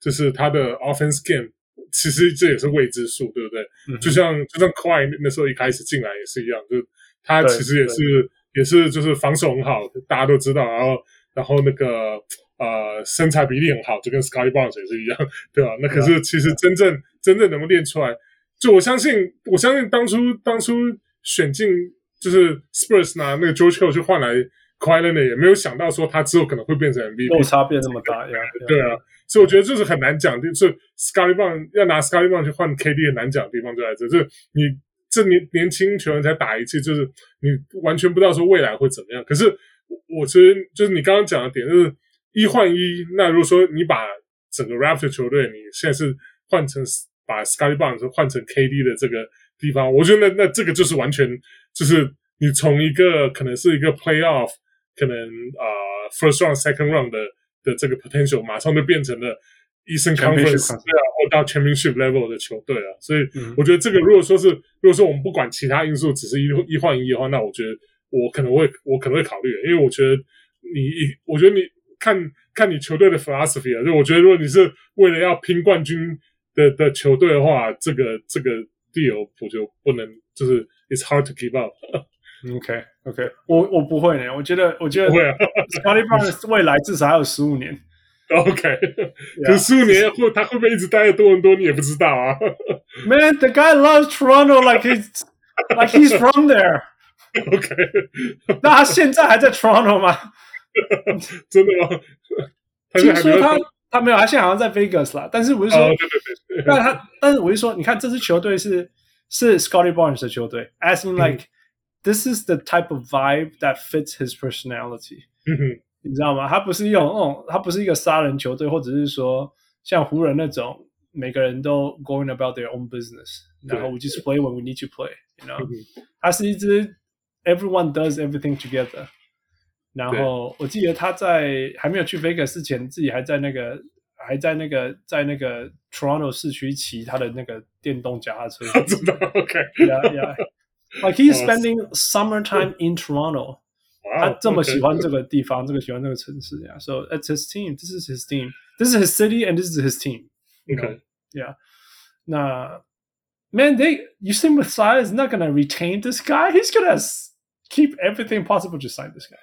就是他的 offense game，其实这也是未知数，对不对？嗯、就像就像 Kawhi 那时候一开始进来也是一样，就他其实也是也是就是防守很好，大家都知道，然后然后那个。呃，身材比例很好，就跟 Scotty Barnes 也是一样，对吧？那可是其实真正、啊、真正能够练出来，就我相信，我相信当初当初选进就是 Spurs 拿那个 George Hill 去换来 Kawhi Leonard 也没有想到说他之后可能会变成 MVP，落差变这么大呀？对啊，所以我觉得这是很难讲，就是 Scotty Barnes 要拿 Scotty Barnes 去换 KD 很难讲的地方就在这，就是你这年年轻球员才打一次，就是你完全不知道说未来会怎么样。可是我其实就是你刚刚讲的点就是。一换一，那如果说你把整个 Raptor 球队，你现在是换成把 Scotty Barnes 换成 KD 的这个地方，我觉得那那这个就是完全就是你从一个可能是一个 Playoff，可能啊、First Round Second Round 的的这个 potential，马上就变成了 Eastern Conference 对啊，或到 Championship Level 的球队啊，所以我觉得这个如果说是如果说我们不管其他因素，只是一一换一的话，那我觉得我可能会我可能会考虑，因为我觉得你一我觉得你。看看你球队的 philosophy 啊。就我觉得，如果你是为了要拼冠军的的球队的话，这个这个 deal 我就不能，就是 it's hard to keep up。OK OK，我我不会呢，我觉得我觉得不会啊，Scottie Barnes 未来至少还有十五年。OK，可是十五年后他会不会一直待在多伦多，你也不知道啊。 Man, the guy loves Toronto like he's like he's from there. OK，那他现在还在 Toronto 吗？真的吗？听说他他没有，他现在好像在 Vegas 啦。但是我是说，哦、对对对，但他但是我是说，你看这支球队是是 Scottie Barnes 的球队，as in like、嗯、this is the type of vibe that fits his personality。 你知道吗？他不是一种那种，他不是一个杀人球队，或者是说像湖人那种每个人都 going about their own business，然后 we just play when we need to play，you know？、嗯、他是一支。Everyone does everything together。然后我记得他在还没有去 Vegas 之前，自己还在那个还在那个在那个 Toronto 市区骑他的那个电动脚踏车。真的？OK，Yeah, yeah. Like he's spending summertime in Toronto。他这么喜欢这个地方，这个喜欢这个城市呀。So it's his team. This is his team. This is his city, and this is his team. OK, Yeah. 那 Man, they you think Messiah is not gonna retain this guy? He's gonna keep everything possible to sign this guy.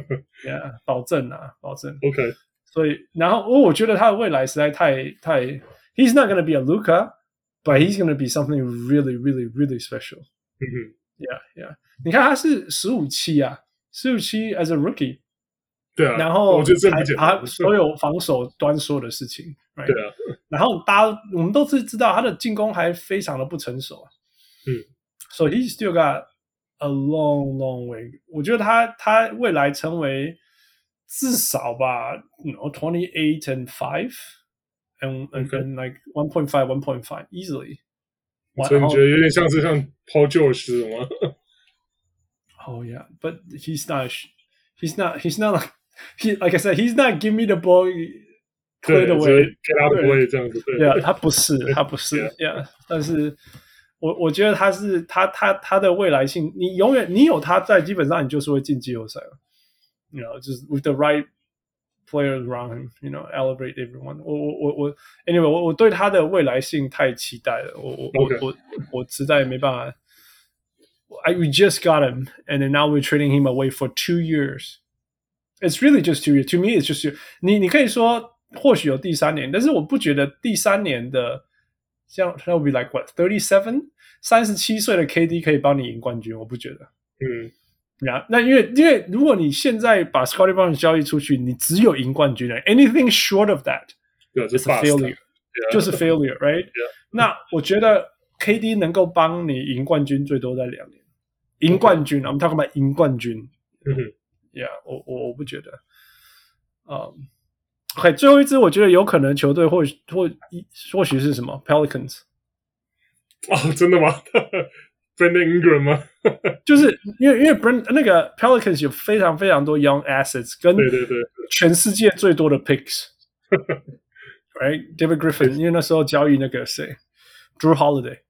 Yeah，保证啊，保证。OK，所以然后我我觉得他的未来实在太太，He's not gonna be a Luka, but he's gonna be something really, really, really special. 嗯哼，Yeah, yeah。你看他是十五七啊， 十五七 as a rookie。对啊。然后我觉得这不简单。他所有防守端所有的事情。Right? 对啊。然后大家我们都是知道他的进攻还非常的不成熟啊。嗯。So he still got A long, long way。我觉得他他未来成为至少吧，you know, twenty eight and five and and like one point five, one point five easily。所以你觉得有点像是像 Paul George 吗 ？Oh yeah, but he's not. He's not. He's not like he. Like I said, he's not give me the ball, play the way, get out the way 这样子。对，Yeah，他不是，他不是，Yeah，但是。我我觉得他是他他他的未来性，你永远你有他在，基本上你就是会进季后赛了。You know，就是 with the right players around him，you know，elevate everyone 我。我我我我，anyway，我我对他的未来性太期待了。我我 Okay. 我我我实在没办法。 I we just got him, and then now we're trading him away for two years. It's really just two years. To me, it's just two. 你你可以说或许有第三年，但是我不觉得第三年的。像 that would be like what thirty seven 三十七岁的 KD 可以帮你赢冠军，我不觉得。嗯，那那因为因为如果你现在把 Scottie Barnes 交易出去，你只有赢冠军了。Anything short of that，就是 failure，就是 failure，right？那我觉得 KD 能够帮你赢冠军最多在两年， 赢冠军。我们 talk about 赢冠军。嗯哼，Yeah，我我我不觉得。嗯。OK，最后一支我觉得有可能球队或或或许是什么 Pelicans 哦，真的吗？Brandon Ingram 吗？就是因为因为 Brand 那个 Pelicans 有非常非常多 young assets，跟对对对，全世界最多的 picks，right？David Griffin，因为那时候交易那个谁，Drew Holiday，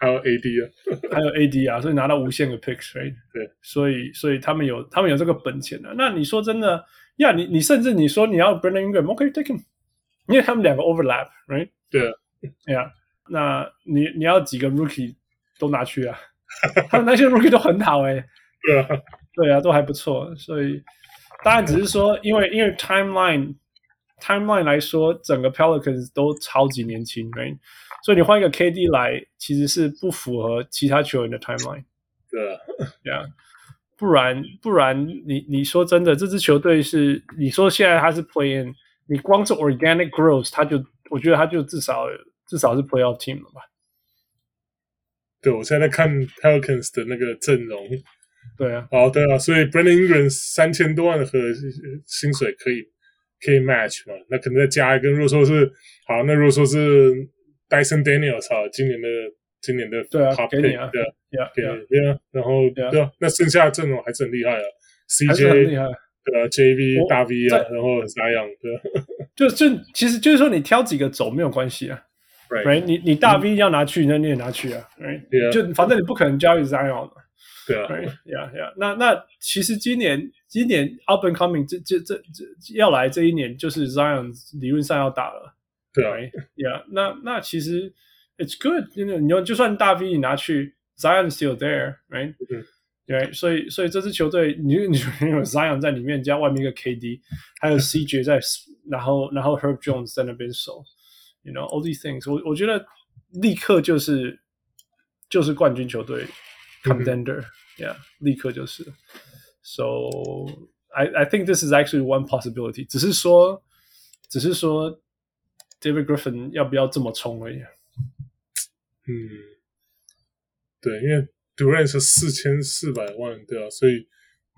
还有 AD 啊，还有 AD 啊，所以拿到无限个 picks，right？对，所以所以他们有他们有这个本钱的。那你说真的？呀，你你甚至你说你要 Brandon Ingram，OK，take him，因为他们两个 overlap，right？对啊，呀，那你你要几个 rookie 都拿去啊？他们那些 rookie 都很好哎，对啊，对啊，都还不错。所以当然只是说，因为因为 timeline timeline 来说，整个 Pelicans 都超级年轻，right？所以你换一个 KD 来，其实是不符合其他球员的 timeline。对啊，对啊。不然，不然你，你你说真的，这支球队是你说现在他是 playing，你光是 organic growth，他就我觉得他就至少至少是 playoff team 了吧？对，我现在在看 Pelicans 的那个阵容，对啊，哦对啊，所以 Brandon Ingram 三千多万的薪水可以可以 match 嘛？那可能再加一个，如果说是好，那如果说是 Dyson Daniels 啊，今年的。今年的对啊，给你啊，对啊，对啊，对啊，然后对啊，那剩下的阵容还是很厉害啊，CJ 对啊，JV 大 V 啊，然后啥样对，就就其实就是说你挑几个走没有关系啊，right，你你大 V 要拿去，那你也拿去啊，right，就反正你不可能交易 Zion 嘛，对啊，Yeah Yeah。那那其实今年今年 Up and Coming 这这这这要来这一年，就是 Zion 理论上要打了。对啊，Yeah。那那其实 It's good，你你就算大 V 你拿去 Zion still there，right？对，所以所以这支球队，你你有 Zion 在里面，加外面一个 KD，还有 CJ 在，然后然后 Herb Jones 在那边守，you know all these things，我我觉得立刻就是就是冠军球队 contender，yeah，立刻就是，so I I think this is actually one possibility，只是说只是说 David Griffin 要不要这么冲而已，嗯，对，因为。Durant 是四千四百万，对啊，所以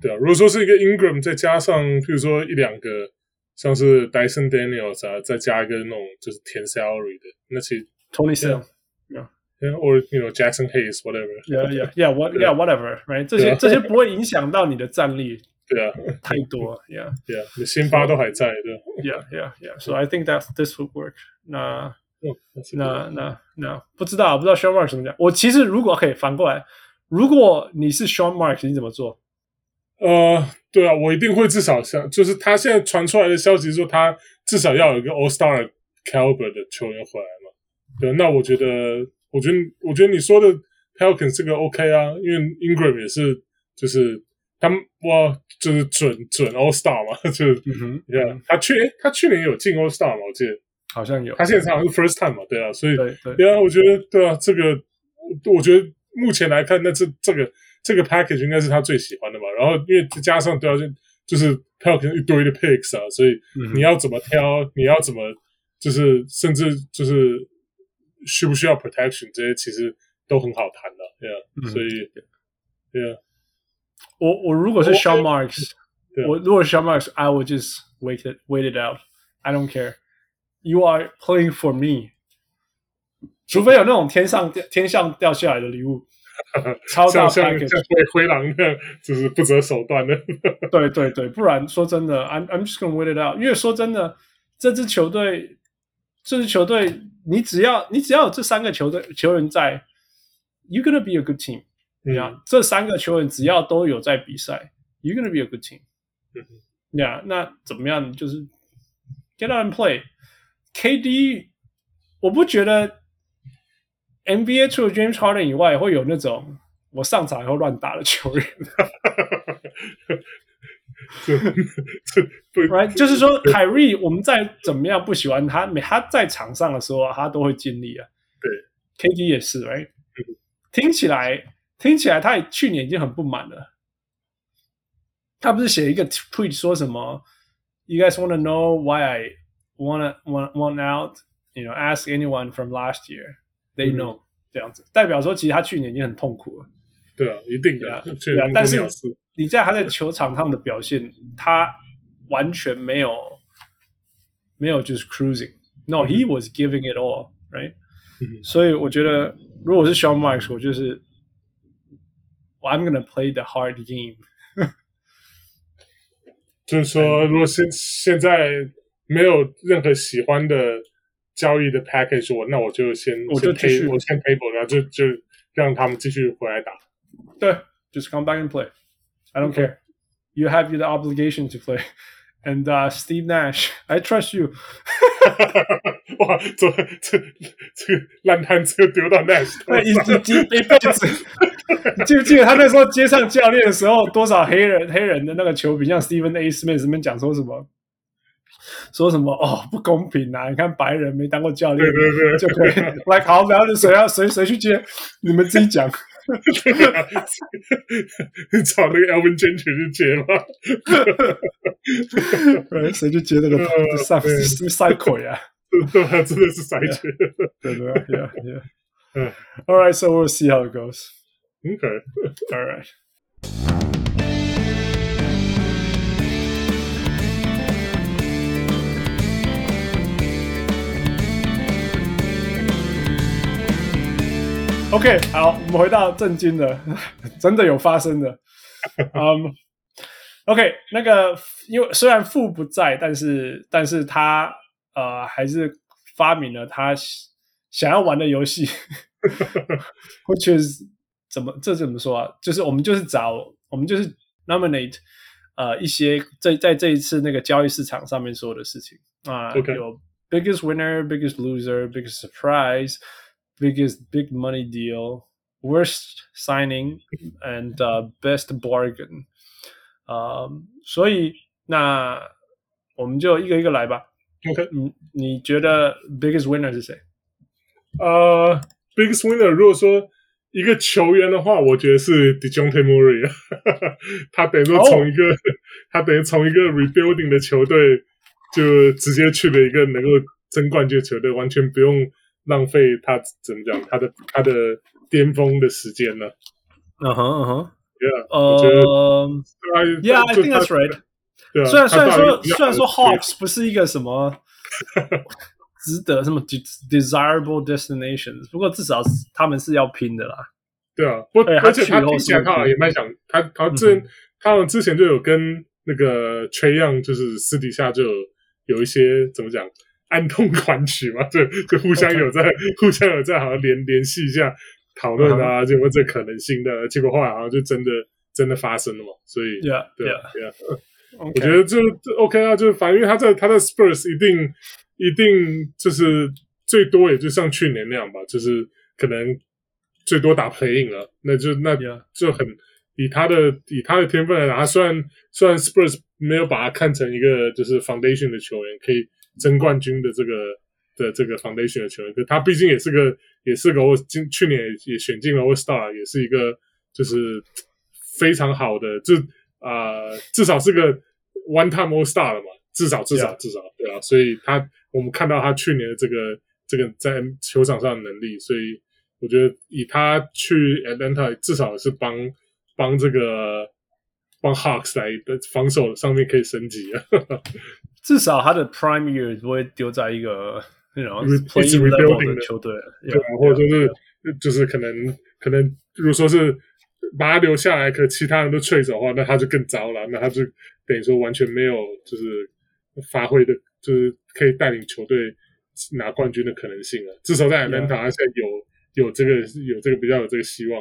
对啊，如果说是一个 Ingram 再加上，譬如说一两个像是 Dyson Daniels 啊，再加一个那种就是填 salary 的，那其实 Tony Snell，yeah，or you know Jackson Hayes，whatever，yeah，yeah，yeah，what yeah whatever，right，这些这些不会影响到你的战力，对啊，太多，yeah，yeah，你辛巴都还在，对，yeah，yeah，yeah，so I think that this would work，那那那那不知道不知道 Sean Marks 怎么讲，我其实如果可以反过来。如果你是 Sean Marks，你怎么做？呃，对啊，我一定会至少像，就是他现在传出来的消息说，他至少要有一个 All Star caliber 的球员回来嘛。对，那我觉得，我觉得，我觉得你说的 Pelicans 这个 OK 啊，因为 Ingram 也是，就是他们哇，就是准准 All Star 嘛，就是，嗯哼，对啊，他去，他去年有进 All Star 嘛，我记得好像有，他现在好像是 First Time 嘛，对啊，所以对对，对啊，我觉得对啊，这个我我觉得。目前来看，那这这个这个 package 应该是他最喜欢的嘛。然后因为再加上对啊就就是 Pelicans 一堆的 picks 啊，所以你要怎么挑，你要怎么就是甚至就是需不需要 protection 这些其实都很好谈的，对啊。所以对啊，我我如果是 Sean Marks，我如果是 Sean Marks，I would just wait it wait it out。I don't care。You are playing for me。除非有那种天上掉天上掉下来的礼物，超大 package，像灰灰狼那样，就是不择手段的。对对对，不然说真的，I'm I'm just gonna wait it out。因为说真的，这支球队，这支球队，你只要你只要有这三个球队球员在，you're gonna be a good team。 你看，这三个球员只要都有在比赛，you're gonna be a good team。呀、yeah，那怎么样？就是 get out and play。KD，我不觉得。NBA 除了 James Harden 以外，会有那种我上场以后乱打的球员。Right，就是说，凯瑞，我们再怎么样不喜欢他，每他在场上的时候，他都会尽力啊。对，KD 也是，Right？听起来，听起来，他去年已经很不满了。他不是写一个 tweet 说什么？You guys want to know why I wanna want want out? You know, ask anyone from last year. They know、嗯、这样子，代表说其实他去年已经很痛苦了。对啊，一定的。对啊，但是你在他在球场上的表现，他完全没有没有就是 cruising。No,、嗯、he was giving it all, right？、嗯、所以我觉得，如果是 Sean Marks，我就是 I'm gonna play the hard game。就是说，如果现现在没有任何喜欢的。交易的 package，我那我就先我就继续我先 table，然后就就让他们继续回来打。对，just come back and play。I don't care. You have the obligation to play. And、uh, Steve Nash, I trust you 哇，这这这个烂摊子又丢到 Nash，一一一一辈子。 你 记不记得他那时候接上教练的时候，多少黑人黑人的那个球评，像 Stephen A. Smith 那边讲说什么？说什么哦，不公平啊！你看白人没当过教练，对对对，就可以 来好，然后谁要谁谁去接，你们自己讲。你找那个 Alvin Gentry 去接吗？谁去接那个赛赛奎啊？真的是赛奎，对对，Yeah Yeah。All right, so we'll see how it goes. Okay. All right. OK，好，我们回到正经的，真的有发生的。嗯、um,，OK，那个，因为虽然父不在，但是，但是他呃，还是发明了他想要玩的游戏，which is 怎么这怎么说啊？就是我们就是找我们就是 nominate 呃一些在在这一次那个交易市场上面说的事情啊，okay. 有 biggest winner, biggest loser, biggest surprise, biggest big money deal, worst signing and、uh, best bargain。呃，所以那我们就一个一个来吧。OK，你你觉得 biggest winner 是谁？呃、uh,，biggest winner 如果说 一个球员的话，我觉得是 Dejounte Murray 啊，他等于说从一个、oh. 他等于从一个 rebuilding 的球队就直接去了一个能够争冠军的球队，完全不用浪费他怎么讲他的他的巅峰的时间呢？嗯哼嗯哼，Yeah，呃、uh,，Yeah，I think that's right。对啊，虽然虽然说虽然说 Hawks 不是一个什么。值得什么 desirable destinations？不过至少他们是要拼的啦。对啊，不，而且他听起来他好像也蛮想他，他之他们之前就有跟那个 Trae Young 就是私底下就有有一些怎么讲暗通款曲嘛，就就互相有在、互相有在好像联联系一下讨论啊，就有没有这可能性的，结果后来好像就真的真的发生了嘛。所以，yeah, 对啊，对啊，我觉得就 OK 啊，就是反正他在他在 Spurs 一定。一定就是最多也就像去年那样吧，就是可能最多打 playing 了，那就那就很以他的以他的天分来讲，他虽然虽然 Spurs 没有把他看成一个就是 foundation 的球员，可以争冠军的这个的这个 foundation 的球员，可他毕竟也是个也是个今去年也选进了 All Star，也是一个就是非常好的，就啊、呃、至少是个 one time All Star 了嘛，至少至少至少对啊，所以他。我们看到他去年的这个这个在球场上的能力，所以我觉得以他去 Atlanta 至少是帮帮这个帮 Hawks 来的防守上面可以升级啊。至少他的 Prime Year 不会丢在一个那种 Playing Level 的球队，对，或者就是就是可能可能如果说是把他留下来，可其他人都 trade 走的话，那他就更糟了，那他就等于说完全没有就是发挥的。就是可以带领球队拿冠军的可能性了，至少在 Atlanta 现在有有这个有这个比较有这个希望。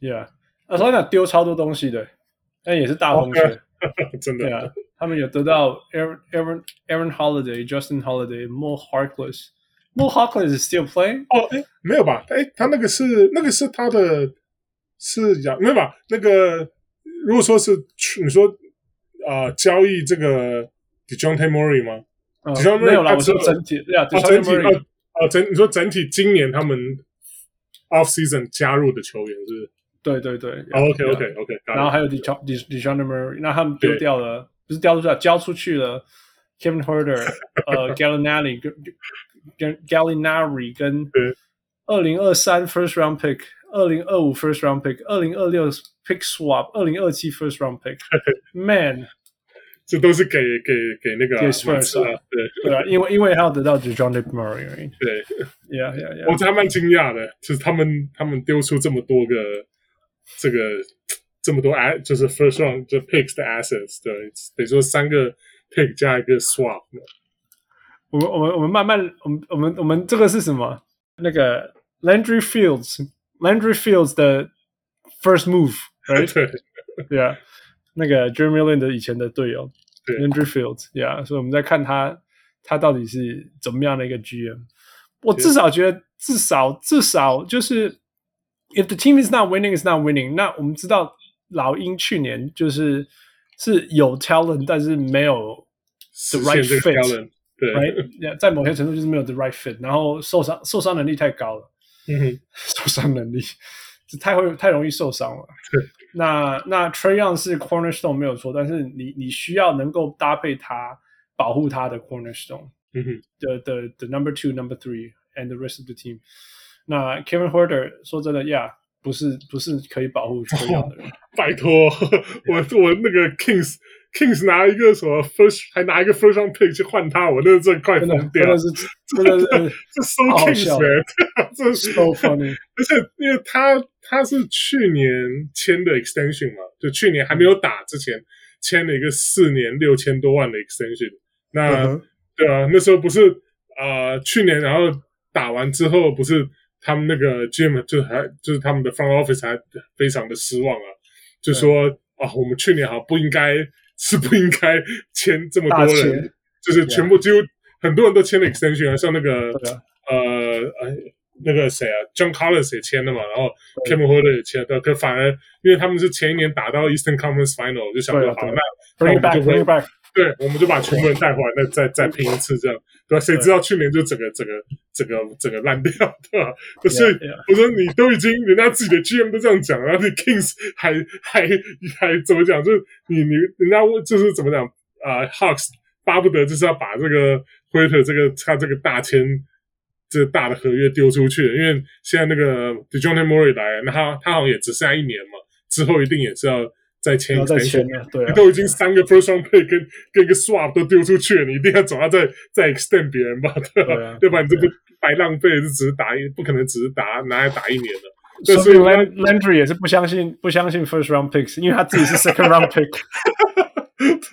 Yeah，Atlanta 丢超多东西的，但也是大风险，真的。Yeah, 他们有得到 Aaron Aaron Aaron Holiday、Justin Holiday、Mo Harkless。Mo Harkless is still playing？哦，哎，没有吧？哎，他那个是那个是他的，是讲没有吧？那个如果说是你说啊、呃，交易这个。Dejounte Murray 吗？呃、Murray, 没有啦，我说整体对，啊，整体啊，啊，整你说整体今年他们 off season 加入的球员是？对对对。Oh, OK OK OK。然后还有 Dejounte Murray，那他们丢掉了，不是丢出来，交出去了。Kevin Huerter 呃，Gallinari 跟跟 Gallinari 跟二零二三 first round pick，二零二五 first round pick，二零二六 pick swap，二零二七 first round pick。Man。这都是给给给那个马刺啊，对对啊，因为因为他要得到 Dejounte Murray，对，Yeah Yeah Yeah，我还蛮惊讶的，就是他们他们丢出这么多个这个这么多 a 就是 first round 就 picks 的 assets，对，等于说三个 pick 加一个 swap。我们我们我们慢慢，我们我们我们这个是什么？那个 Landry Fields，Landry Fields 的 first move，right？ 那个 Jeremy Lin 的以前的队友 Andrew Fields，yeah，所以我们在看他，他到底是怎么样的一个 GM。我至少觉得，至少至少就是，if the team is not winning, is not winning。那我们知道老鹰去年就是是有 talent，但是没有 the right fit，对，right？在某些程度就是没有 the right fit，然后受伤受伤能力太高了，受伤能力。太会太容易受伤了。那那 Trae Young 是 Cornerstone 没有错，但是你你需要能够搭配他保护他的 Cornerstone，嗯哼的的的 Number Two、Number Three and the rest of the team。那 Kevin Huerter 说真的呀，不是不是可以保护 Trae Young 的人。拜托，我我那个 Kings。Kings 拿一个什么 first，还拿一个 first round pick 去换他，我那个真的快疯掉了，真的是，真的是，这 so Kings man，这是 so funny。而且因为他他是去年签的 extension 嘛，就去年还没有打之前签了一个四年六千多万的 extension。那、uh -huh. 对啊，那时候不是啊、呃，去年然后打完之后不是。他们那个 GM 就还就是他们的 front office 还非常的失望啊，就说啊，我们去年好不应该是不应该签这么多人，就是全部几乎很多人都签了 extension 啊，像那个呃哎那个谁啊，John Collins 也签了嘛，然后 k e m i n h o l d e r 也签了，可反而因为他们是前一年打到 Eastern Conference Final，就想说好那那我们就会。对，我们就把全部人带回来，那再再拼一次，这样对吧？谁知道去年就整个整个整个整个烂掉，对吧？所以我说你都已经人家自己的 GM 都这样讲，然后你 Kings 还还还怎么讲？就是你你人家就是怎么讲啊、呃、？Hawks 巴不得就是要把这个 Huerter 这个他这个大签这个大的合约丢出去，因为现在那个 Dejounte Murray 来，那他他好像也只剩下一年嘛，之后一定也是要。再签一签，对、啊，你都已经三个 first round pick 跟跟一个 swap 都丢出去了，你一定要总要再 再 extend 别人吧，对吧？你这不白浪费，这只是打一，不可能只是打拿来打一年的。所以 Landry 也是不相信不相信 first round picks，因为他自己是 second round pick，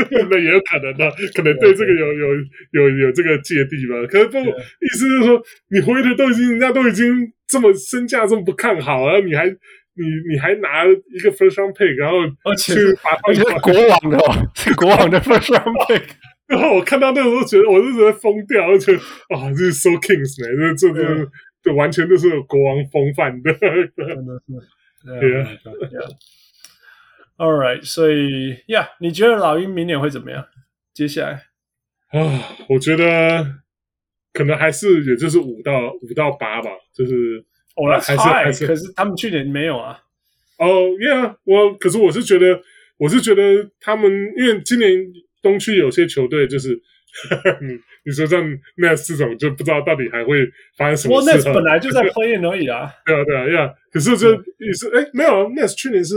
那也有可能的，可能对这个有有有有这个芥蒂吧。可是不意思是说，你回的都已经人家都已经这么身价这么不看好了，你还。你你还拿一个 first round pick，然后而且是而且 是国王的哦，是国王的 first round pick。然后我看到那个时候，觉得我是觉得疯掉，而且啊，这是 so kings 呢，这这这这完全都是有国王风范的，真的是。对啊，All right，所以呀，你觉得老鹰明年会怎么样？接下来啊，我觉得可能还是也就是五到五到八吧，就是。哦，还是还是，可是他们去年没有啊。哦，Yeah，我可是我是觉得，我是觉得他们，因为今年东区有些球队就是，你 你说像 Nets 这种，就不知道到底还会发生什么事。我 Nets 本来就在 play in 而已 啊。对啊，对啊，Yeah。可是这也是，哎，没有，Nets 去年是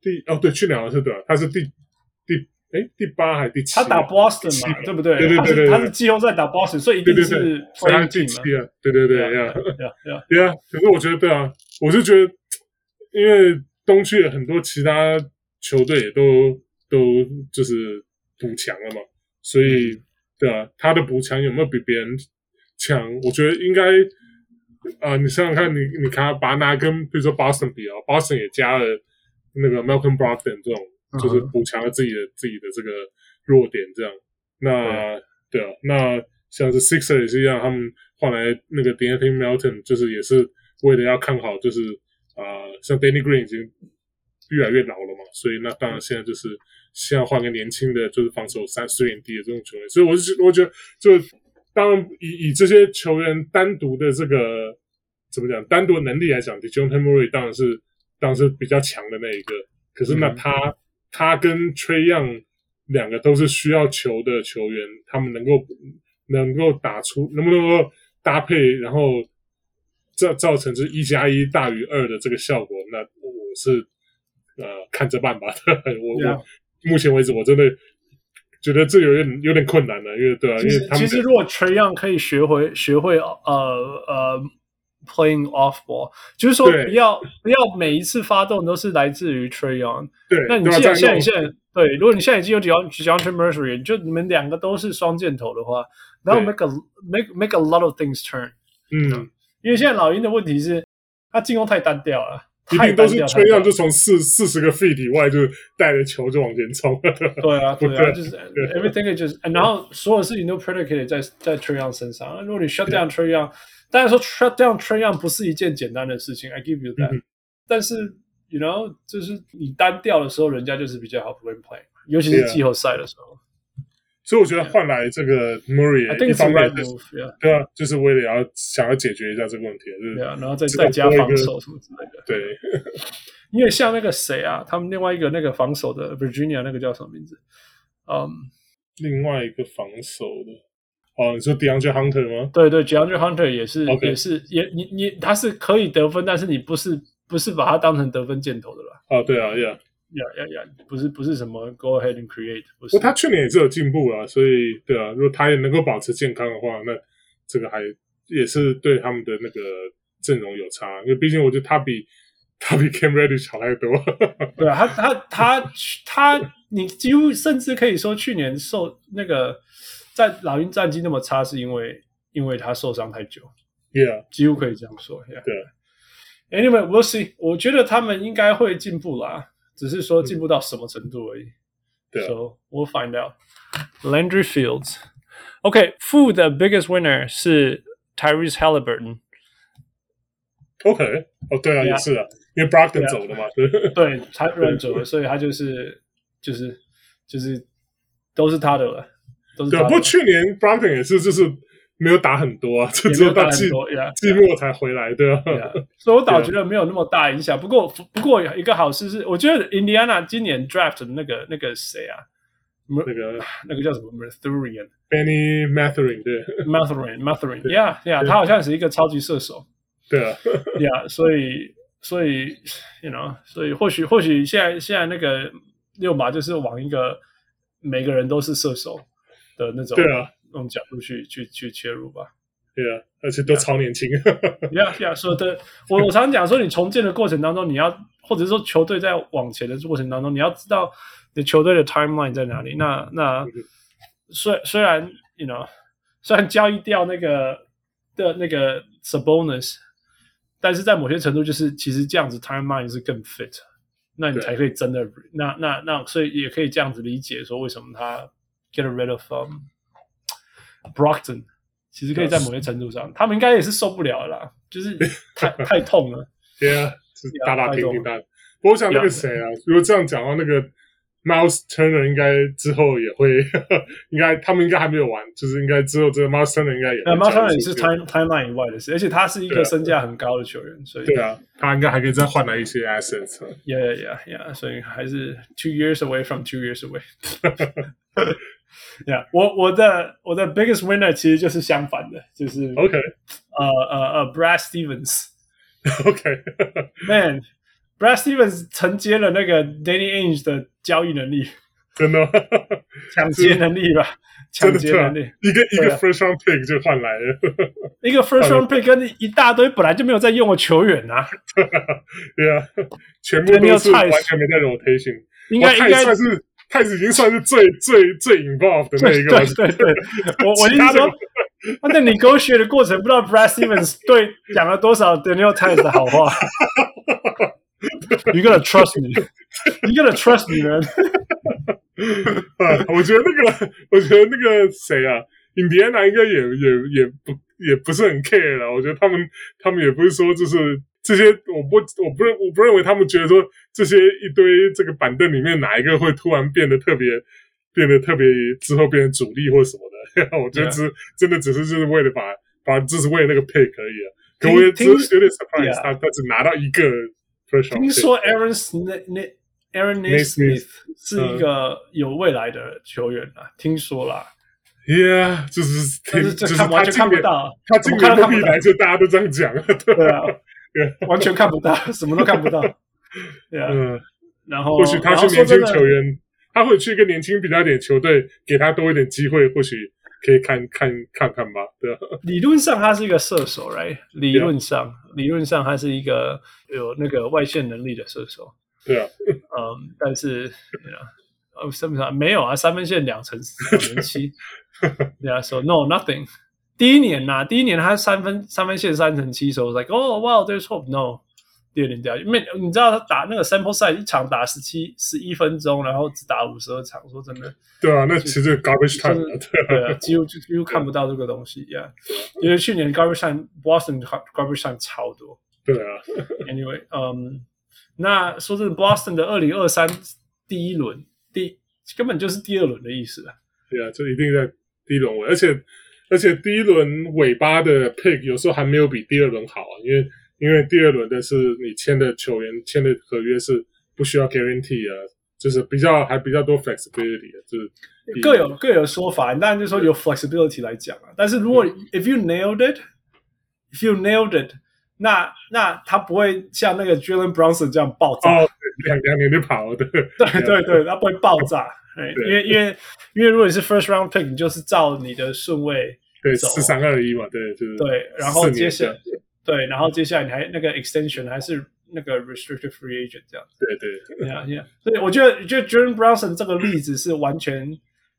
第哦，对，去年好像是对，他是第第。哎，第八还是第七？他打 Boston 嘛，对不对？对对对对，他是季后赛打 Boston，所以一定是他第七啊。对对对，对啊，对啊。可是我觉得，对啊，我是觉得，因为东区有很多其他球队也都都就是补强了嘛，所以对啊，他的补强有没有比别人强？我觉得应该啊，你想想看，你你看把他拿跟比如说 Boston 比啊，Boston 也加了那个 Malcolm Brogdon 这种。就是补强了自己的自己的这个弱点，这样。那对啊，那像是 Sixer 也是一样，他们换来那个 De'Anthony Melton，就是也是为了要看好，就是啊、呃，像 Danny Green 已经越来越老了嘛，所以那当然现在就是先要换个年轻的，就是防守三水平低的这种球员。所以我是我觉得，就当然以以这些球员单独的这个怎么讲，单独的能力来讲，Dejounte Murray 当然是当然是比较强的那一个。可是那他。嗯他跟 Trae Young 两个都是需要球的球员，他们能够能够打出，能不能够搭配，然后造造成这一加一大于二的这个效果？那我是呃看着办吧。我.我目前为止我真的觉得这有点有点困难了，因为对啊，其实因为他们其实如果 Trae Young 可以学会学会呃呃。Playing off ball，就是说不要不要每一次发动都是来自于 Trae Young。对，那你既然现在现在对，如果你现在已经有几张几张 Dejounte Murray，就你们两个都是双箭头的话，然后 make a make make a lot of things turn。嗯，因为现在老鹰的问题是，他进攻太单调了，一定都是 Trae Young 就从四四十个 feet 以外就带着球就往前冲。对啊，对啊，就是 everything is just，然后所有事情都 predicated 在在 Trae Young 身上。如果你 shut down Trae Young。当然说 shut down Trae Young 不是一件简单的事情，I give you that、嗯。但是，you know，就是你单调的时候，人家就是比较好 play play，尤其是季后赛的时候。所以我觉得换来这个 Murray，一方面对啊，就是为了要想要解决一下这个问题，对啊，然后再再加防守什么之类的。对，因为像那个谁啊，他们另外一个那个防守的 Virginia 那个叫什么名字？嗯，另外一个防守的。哦，你说 DeAndre Hunter 吗？对对，DeAndre Hunter 也是.也是，也你你他是可以得分，但是你不是不是把他当成得分箭头的吧？哦，对啊，Yeah，Yeah Yeah Yeah，不是不是什么 Go ahead and create，不是。不他去年也是有进步啊，所以对啊，如果他也能够保持健康的话，那这个还也是对他们的那个阵容有差，因为毕竟我觉得他比他比 Cam Reddish 好太多。对啊，他他他他，他你几乎甚至可以说去年受那个。在老鹰战绩那么差，是因为因为他受伤太久。，Yeah，几乎可以这样说。Yeah. 对，Anyway，we'll see。我觉得他们应该会进步啦，只是说进步到什么程度而已。对，So we'll find out. Landry Fields. OK，负的 biggest winner 是 Tyrese Halliburton。OK，哦，对啊，也是啊，因为 Brogdon 走了嘛，对，对，他人走了，所以他就是就是就是都是他的了，都是。对，不过去年 Brogdon 也是，就是没有打很多啊，就 只有到季季末才回来，对啊。所以我倒觉得没有那么大影响。不过不过一个好事是，我觉得 Indiana 今年 draft 的那个那个谁啊，那个那个叫什么 Mathurian Benny Mathurian 对，Mathurin，Mathurin，Yeah，Yeah，他好像是一个超级射手。对啊，，yeah，，所以所以，you know，所以或许或许现在现在那个六马就是往一个每个人都是射手的那种对啊那种角度去去去切入吧。对啊，而且都超年轻。呀呀，说的，我我常讲说，你重建的过程当中，你要或者说球队在往前的过程当中，你要知道你球队的 timeline 在哪里。那那虽虽然 you know，虽然交易掉那个的那个 Sabonis。但是在某些程度，就是其实这样子 timeline 是更 fit，那你才可以真的那那那，所以也可以这样子理解说，为什么他 get rid of、um, Brogdon，其实可以在某些程度上.他们应该也是受不了了啦，就是太太痛了，对啊，是大大挺挺大。不过我想那个谁啊，yeah. 如果这样讲的话那个。Miles Turner 应该之后也会，应该他们应该还没有完，就是应该之后这个 Miles Turner 应该也。Miles Turner 也是 time timeline 以外的事，而且他是一个身价很高的球员，所以对啊，他应该还可以再换来一些 assets。Yeah, yeah, yeah. 所以还是 two years away from two years away. Yeah，我我的我的 biggest winner 其实就是相反的，就是 OK，呃呃呃，Brad Stevens。OK，Man。Brad Stevens 承接了那个 Danny Ainge 的交易能力，真的抢劫能力吧？抢劫能力，一个一个 first round pick 就换来了，一个 first round pick 跟一大堆本来就没有在用的球员啊，对啊，全部都是完全没在 rotation，应该应该算是太子已经算是最最最 involved 的那一个，对对对，我我意思说，他在 negotiate 的过程，不知道 Brad Stevens 对讲了多少 Daniel Theis 的好话。You gotta trust me. You gotta trust me, man. 啊，我觉得那个，我觉得那个谁啊，印第安纳应该也也也不也不是很 care 了。我觉得他们他们也不是说就是这些，我不我不认我不认为他们觉得说这些一堆这个板凳里面哪一个会突然变得特别变得特别之后变成主力或什么的。我觉得只、yeah. 真的只是就是为了把把就是为了那个 pick 可以啊。可我也只是有点 surprise，他他只拿到一个。听说 Aaron Smith Aaron Nesmith 是一个有未来的球员啊，听说啦。Yeah，就是但是这看完全看不到，他今年都一来就大家都这样讲，对啊，完全看不到，什么都看不到。对啊，然后或许他是年轻球员，他会去一个年轻比较点球队，给他多一点机会，或许。可以看看看看吧，对啊。理论上他是一个射手，right？理论上，yeah. 理论上他是一个有那个外线能力的射手，对啊。嗯，但是，呃，基本上没有啊，三分线两成两成七，对啊。So no nothing。第一年呐、啊，第一年他三分三分线三成七，时候 like oh wow，there's hope，no。第二年掉，因为你知道他打那个 sample size 一场打十七十一分钟，然后只打五十二场，说真的，对啊，那其实 garbage time，、就是、对啊，几乎就几乎看不到这个东西呀。Yeah. 因为去年 garbage time Boston garbage time 超多，对啊。Anyway，嗯、um,，那说真的，Boston 的二零二三第一轮第根本就是第二轮的意思啊。对啊，就一定在第一轮位，而且而且第一轮尾巴的 pick 有时候还没有比第二轮好啊，因为。因为第二轮的是你签的球员签的合约是不需要 guarantee 啊，就是比较还比较多 flexibility 的，就是各有各有说法。当然就是说有 flexibility 来讲啊，但是如果 if you nailed it，if you nailed it，那那他不会像那个 Jalen Brunson 这样爆炸，哦、两两年就跑了，对对对对，他不会爆炸。对，因为因为因为如果你是 first round pick，你就是照你的顺位对走四三二一嘛，对对对，然后接下来对，然后接下来你还那个 extension 还是那个 restricted free agent 这样，对对，对。啊，对，我觉得就 John Bronson 这个例子是完全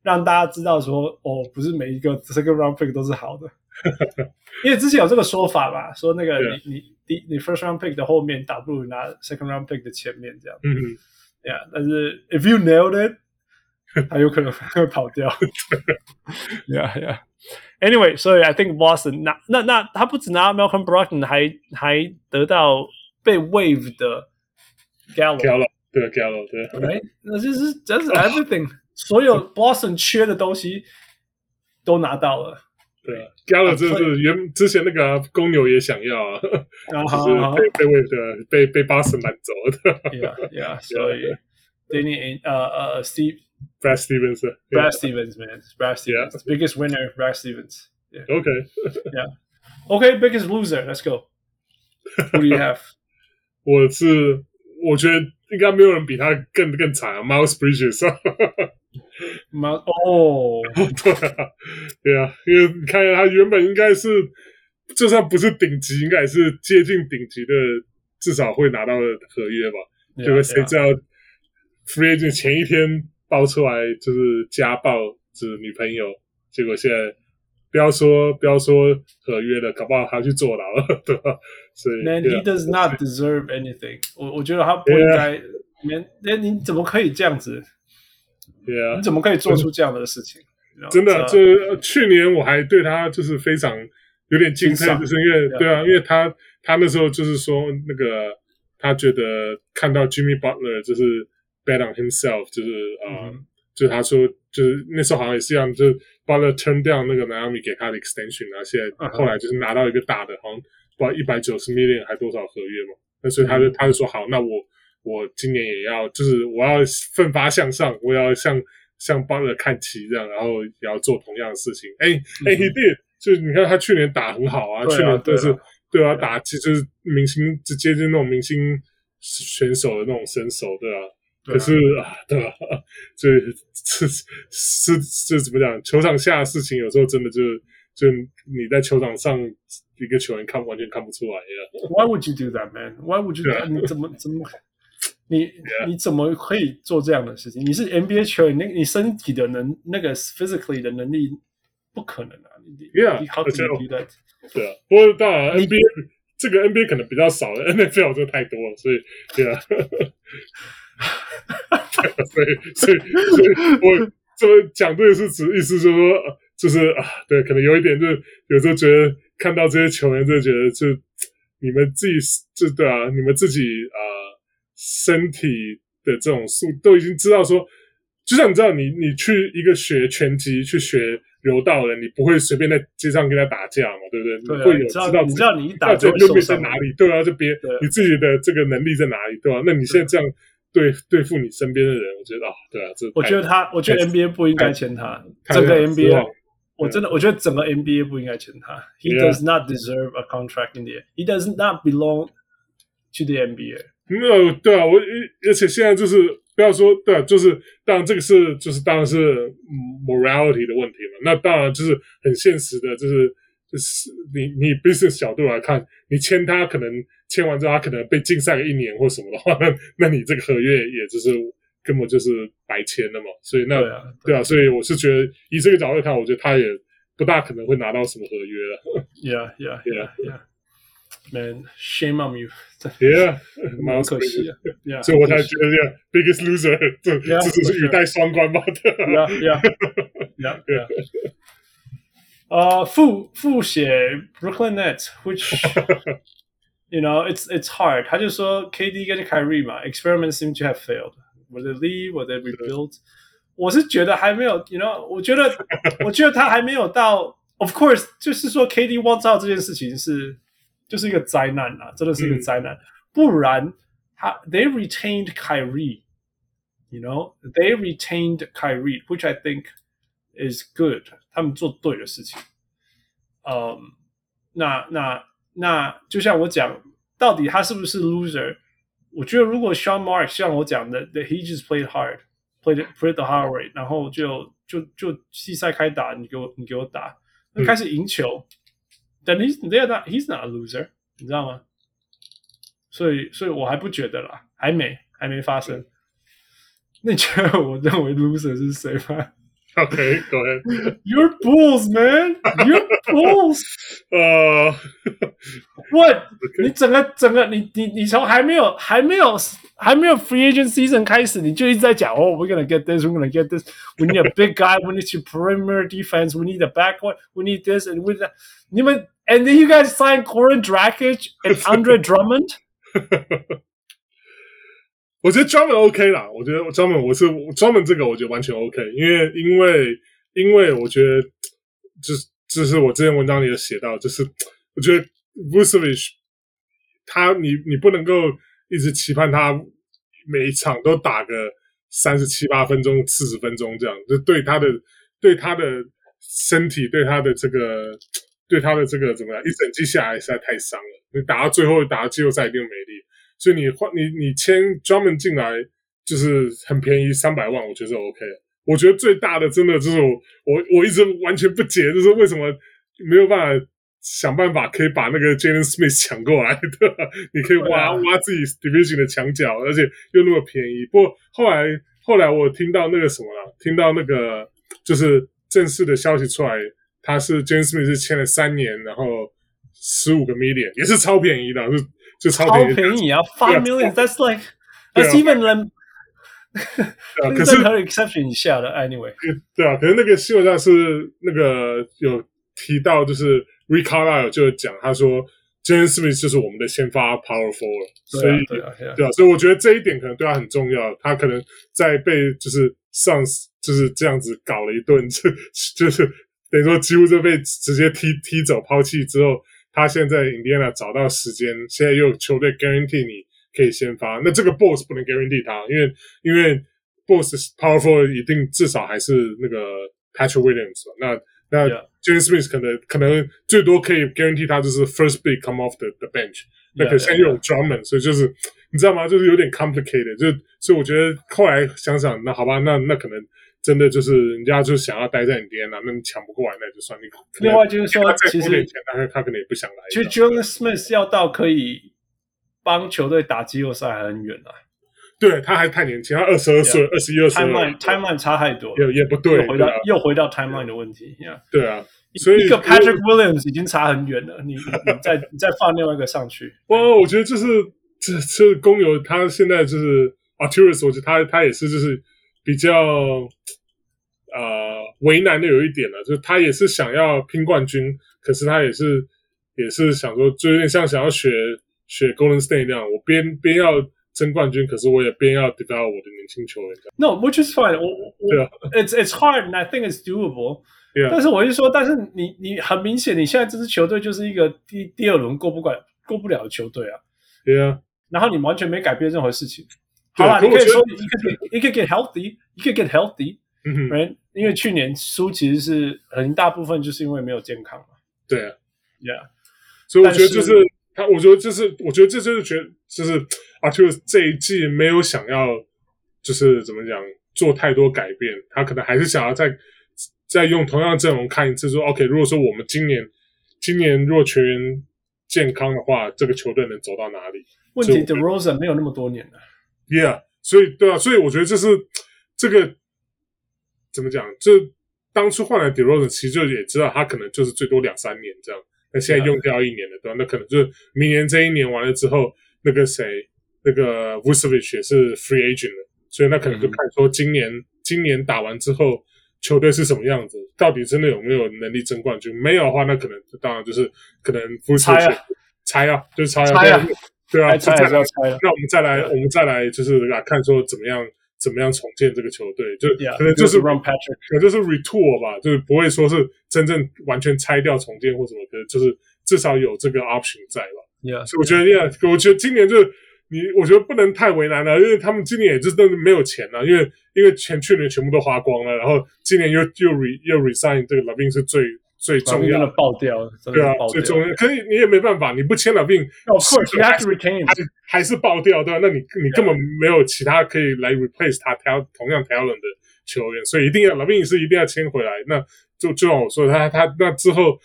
让大家知道说，哦，不是每一个 second round pick 都是好的，因为之前有这个说法吧，说那个你你你 first round pick 的后面，打不如拿 second round pick 的前面这样，嗯嗯，对呀，但是 if you nailed it。他有可能会跑掉，Yeah Yeah。Anyway，所以 I think Boston 那那那他不止拿 Malcolm Brogdon，还还得到被 waive 的 Gallo，对 Gallo，对，Right，那就是 That's everything，所有 Boston 缺的东西都拿到了。对，Gallo 就是原之前那个公牛也想要啊，就是被被 waive 的，被被 Boston 拦走的。Yeah Yeah，所以 Danny 呃呃 Steve。Brad Stevens. Brad yeah. Stevens, man. Brad Stevens. Yeah. Biggest winner, Brad Stevens. Yeah. Okay. yeah. Okay, biggest loser. Let's go. Who do you have? 我是我觉得应该没有人比他更更惨啊，Miles Bridges。Miles 哦，对啊，对啊，因为你看他原本应该是，就算不是顶级，应该也是接近顶级的，至少会拿到的合约吧？对不对？谁知道 Free Agent 前一天？ 爆出来就是家暴，就是女朋友，结果现在不要说不要说合约了，搞不好他去坐牢了，对吧？所以，Man, he does not deserve anything。我我觉得他不应该。连连你怎么可以这样子？对啊，你怎么可以做出这样的事情？真的，就去年我还对他就是非常有点敬佩，就是因为对啊，因为他他那时候就是说那个他觉得看到 Jimmy Butler 就是。Bet on himself，就是啊，呃 mm hmm. 就是他说，就是那时候好像也是一样，就是 Butler turn down 那个 Miami 给他的 extension，然后现在后来就是拿到一个大的，好像不知道一百九十 million 还多少合约嘛。那所以他就、mm hmm. 他就说好，那我我今年也要，就是我要奋发向上，我要向向 Butler 看齐这样，然后也要做同样的事情。哎哎，he did，就是你看他去年打很好啊，啊去年就是对啊，打其实明星直接就那种明星选手的那种身手，对啊。可是啊，对吧？这这是这怎么讲？球场下的事情有时候真的就就你在球场上一个球员看完全看不出来呀。Why would you do that, man? Why would you? 你怎么怎么你你怎么可以做这样的事情？你是 NBA 球员，那你身体的能那个 physically 的能力不可能啊！你 how can you do that？对啊，不过当然 NBA 这个 NBA 可能比较少，NFL 就太多了，所以对啊。所以，所以，所以我这么讲这个是指意思，就是说，就是啊，对，可能有一点，就是有时候觉得看到这些球员，就觉得就你们自己，就对啊，你们自己啊，身体的这种素都已经知道说，就像你知道，你你去一个学拳击去学柔道的，你不会随便在街上跟他打架嘛，对不对？对啊，你会有知道，知道你知道你一打就会受伤在哪里，对啊，就别你自己的这个能力在哪里，对吧？那你现在这样。对对付你身边的人，我觉得啊，对啊，这我觉得他，我觉得 NBA 不应该签他。整个 NBA，我真的，我觉得整个 NBA 不应该签他。He does not deserve a contract in the. He does not belong to the NBA。没有，对啊，我而且现在就是不要说，对啊，就是当然这个是就是当然是 morality 的问题嘛。那当然就是很现实的，就是就是你你 business 角度来看，你签他可能。签完之后，他可能被禁赛个一年或什么的话，那那你这个合约也就是根本就是白签了嘛。所以那对啊，对啊，所以我是觉得以这个角度看，我觉得他也不大可能会拿到什么合约了。Yeah, yeah, yeah, yeah. Man, shame on you. Yeah，蛮可惜的。Yeah，所以我才觉得这样 biggest loser，这这只是语带双关吧。Yeah, yeah, yeah, yeah. 呃，复复写 Brooklyn Nets，which You know, it's it's hard. 他就说 KD 跟 Kyrie 嘛，experiments seem to have failed. Will they leave? Will they rebuild? 我是觉得还没有，You know，我觉得我觉得他还没有到。Of course，就是说 KD wants out 这件事情是就是一个灾难啊，真的是一个灾难。嗯、不然他 they retained Kyrie. You know, they retained Kyrie, which I think is good. 他们做对的事情。嗯、um,，那那。 那就像我讲，到底他是不是 loser？我觉得如果 Sean Marks 像我讲的，that he just played hard，played played the hard way，然后就就就季赛开打，你给我你给我打，那开始赢球，但 he's they're not he's not a loser，你知道吗？所以所以我还不觉得啦，还没还没发生。那你觉得我认为 loser 是谁吗？OK，go ahead. You're bulls, man. You're bulls. 呃、uh,，What？、Okay. 你整个整个你你你从还没有还没有还没有 free agent season 开始，你就一直在讲哦、oh,，we're gonna get this, we're gonna get this. We need a big guy. We need to perimeter defense. We need a back one. We need this and with that. 你们 and then you guys sign Goran Dragic and Andre Drummond. 我觉得专门 OK 啦，我觉得专门我是专门这个我觉得完全 OK，因为因为因为我觉得就是就是我之前文章里有写到，就是我觉得 Vucevic 他你你不能够一直期盼他每一场都打个三十七八分钟、四十分钟这样，就对他的对他的身体、对他的这个对他的这个怎么样，一整季下来实在太伤了。你打到最后打到季后赛一定没力。所以你换你你签 Drummond 进来就是很便宜三百万，我觉得是 OK。我觉得最大的真的就是我我我一直完全不解，就是为什么没有办法想办法可以把那个 Jalen Smith 抢过来的？你可以挖挖自己 Division 的墙角，而且又那么便宜。不过后来后来我听到那个什么了，听到那个就是正式的消息出来，他是 Jalen Smith 是签了三年，然后十五个 million 也是超便宜的，是。就超便宜，超便宜啊！Five million，that's like that's even them。可是很 exception 以下的，anyway。对啊，可是那个新闻上是那个有提到，就是 Rick Carlisle 就讲，他说 James Smith 就是我们的先发 power forward，所以对啊，对啊，所以我觉得这一点可能对他很重要。他可能在被就是上就是这样子搞了一顿，就就是等于说几乎就被直接踢踢走抛弃之后。他现在 Indiana 找到时间，现在又球队 guarantee 你可以先发，那这个 boss 不能 guarantee 他，因为因为 boss powerful 一定至少还是那个 Patrick Williams 那那 James Smith 可能可能最多可以 guarantee 他就是 first big come off the the bench，那可现在又有 Drummond，所以就是你知道吗？就是有点 complicated，就所以我觉得后来想想，那好吧，那那可能。真的就是人家就想要待在你边啊，那你抢不过来那就算你。另外就是说，其实他他可能也不想来。其实 John Smith 要到可以帮球队打季后赛还很远啊。对，他还太年轻，他二十二岁，二十一二岁。Timeline Timeline 差太多，也也不对。又回到又回到 Timeline 的问题。对啊，所以一个 Patrick Williams 已经差很远了，你你再 你再放另外一个上去。哇，我觉得就是这这公牛他现在就是 Arturus，我觉得他他也是就是。比较呃为难的有一点了，就是他也是想要拼冠军，可是他也是也是想说，就有点像想要学学 Golden State 那样，我边边要争冠军，可是我也边要 develop 我的年轻球员。No，which is fine 我。对啊，it's it's hard and I think it's doable。Yeah. 但是我就说，但是你你很明显，你现在这支球队就是一个第第二轮过不过过不了的球队啊。对啊，然后你完全没改变任何事情。好啦，你可以说一个 get healthy，一个 get healthy，嗯哼，right？因为去年输其实是很大部分就是因为没有健康嘛。对啊，Yeah。所以我觉得就是他，我觉得就是我觉得这就是觉得就是啊，就是这一季没有想要就是怎么讲做太多改变，他可能还是想要再再用同样阵容看一次，说 OK，如果说我们今年今年若全员健康的话，这个球队能走到哪里？问题 The Rosa 没有那么多年了。Yeah，所以对啊，所以我觉得这是这个怎么讲？这当初换来 DeRozan，其实就也知道他可能就是最多两三年这样。那现在用掉一年了，对吧？那可能就是明年这一年完了之后，那个谁，那个 Vucevic 也是 free agent 了，所以那可能就看说今年、嗯、今年打完之后球队是什么样子，到底真的有没有能力争冠军？没有的话，那可能当然就是可能 Vucevic 猜啊，就是猜啊。对啊，猜还是要猜了。那我们再来，我们再来，就是来看说怎么样，怎么样重建这个球队，就可能就是 Run Patrick，可能就是 retool 吧，就是不会说是真正完全拆掉重建或什么，可能就是至少有这个 option 在吧。Yeah，所以我觉得，Yeah，我觉得今年就是你，我觉得不能太为难了，因为他们今年也就是没有钱了，因为因为钱去年全部都花光了，然后今年又又 re 又 resign 这个 LaVine 是最。最重要的爆掉，对啊，最重要。可以，你也没办法，你不签了并，Of course you have to retain，还还是爆掉，对吧？那你你根本没有其他可以来 replace 他调同样 talent 的球员，所以一定要老兵是一定要签回来。那就就像我说，他他那之后，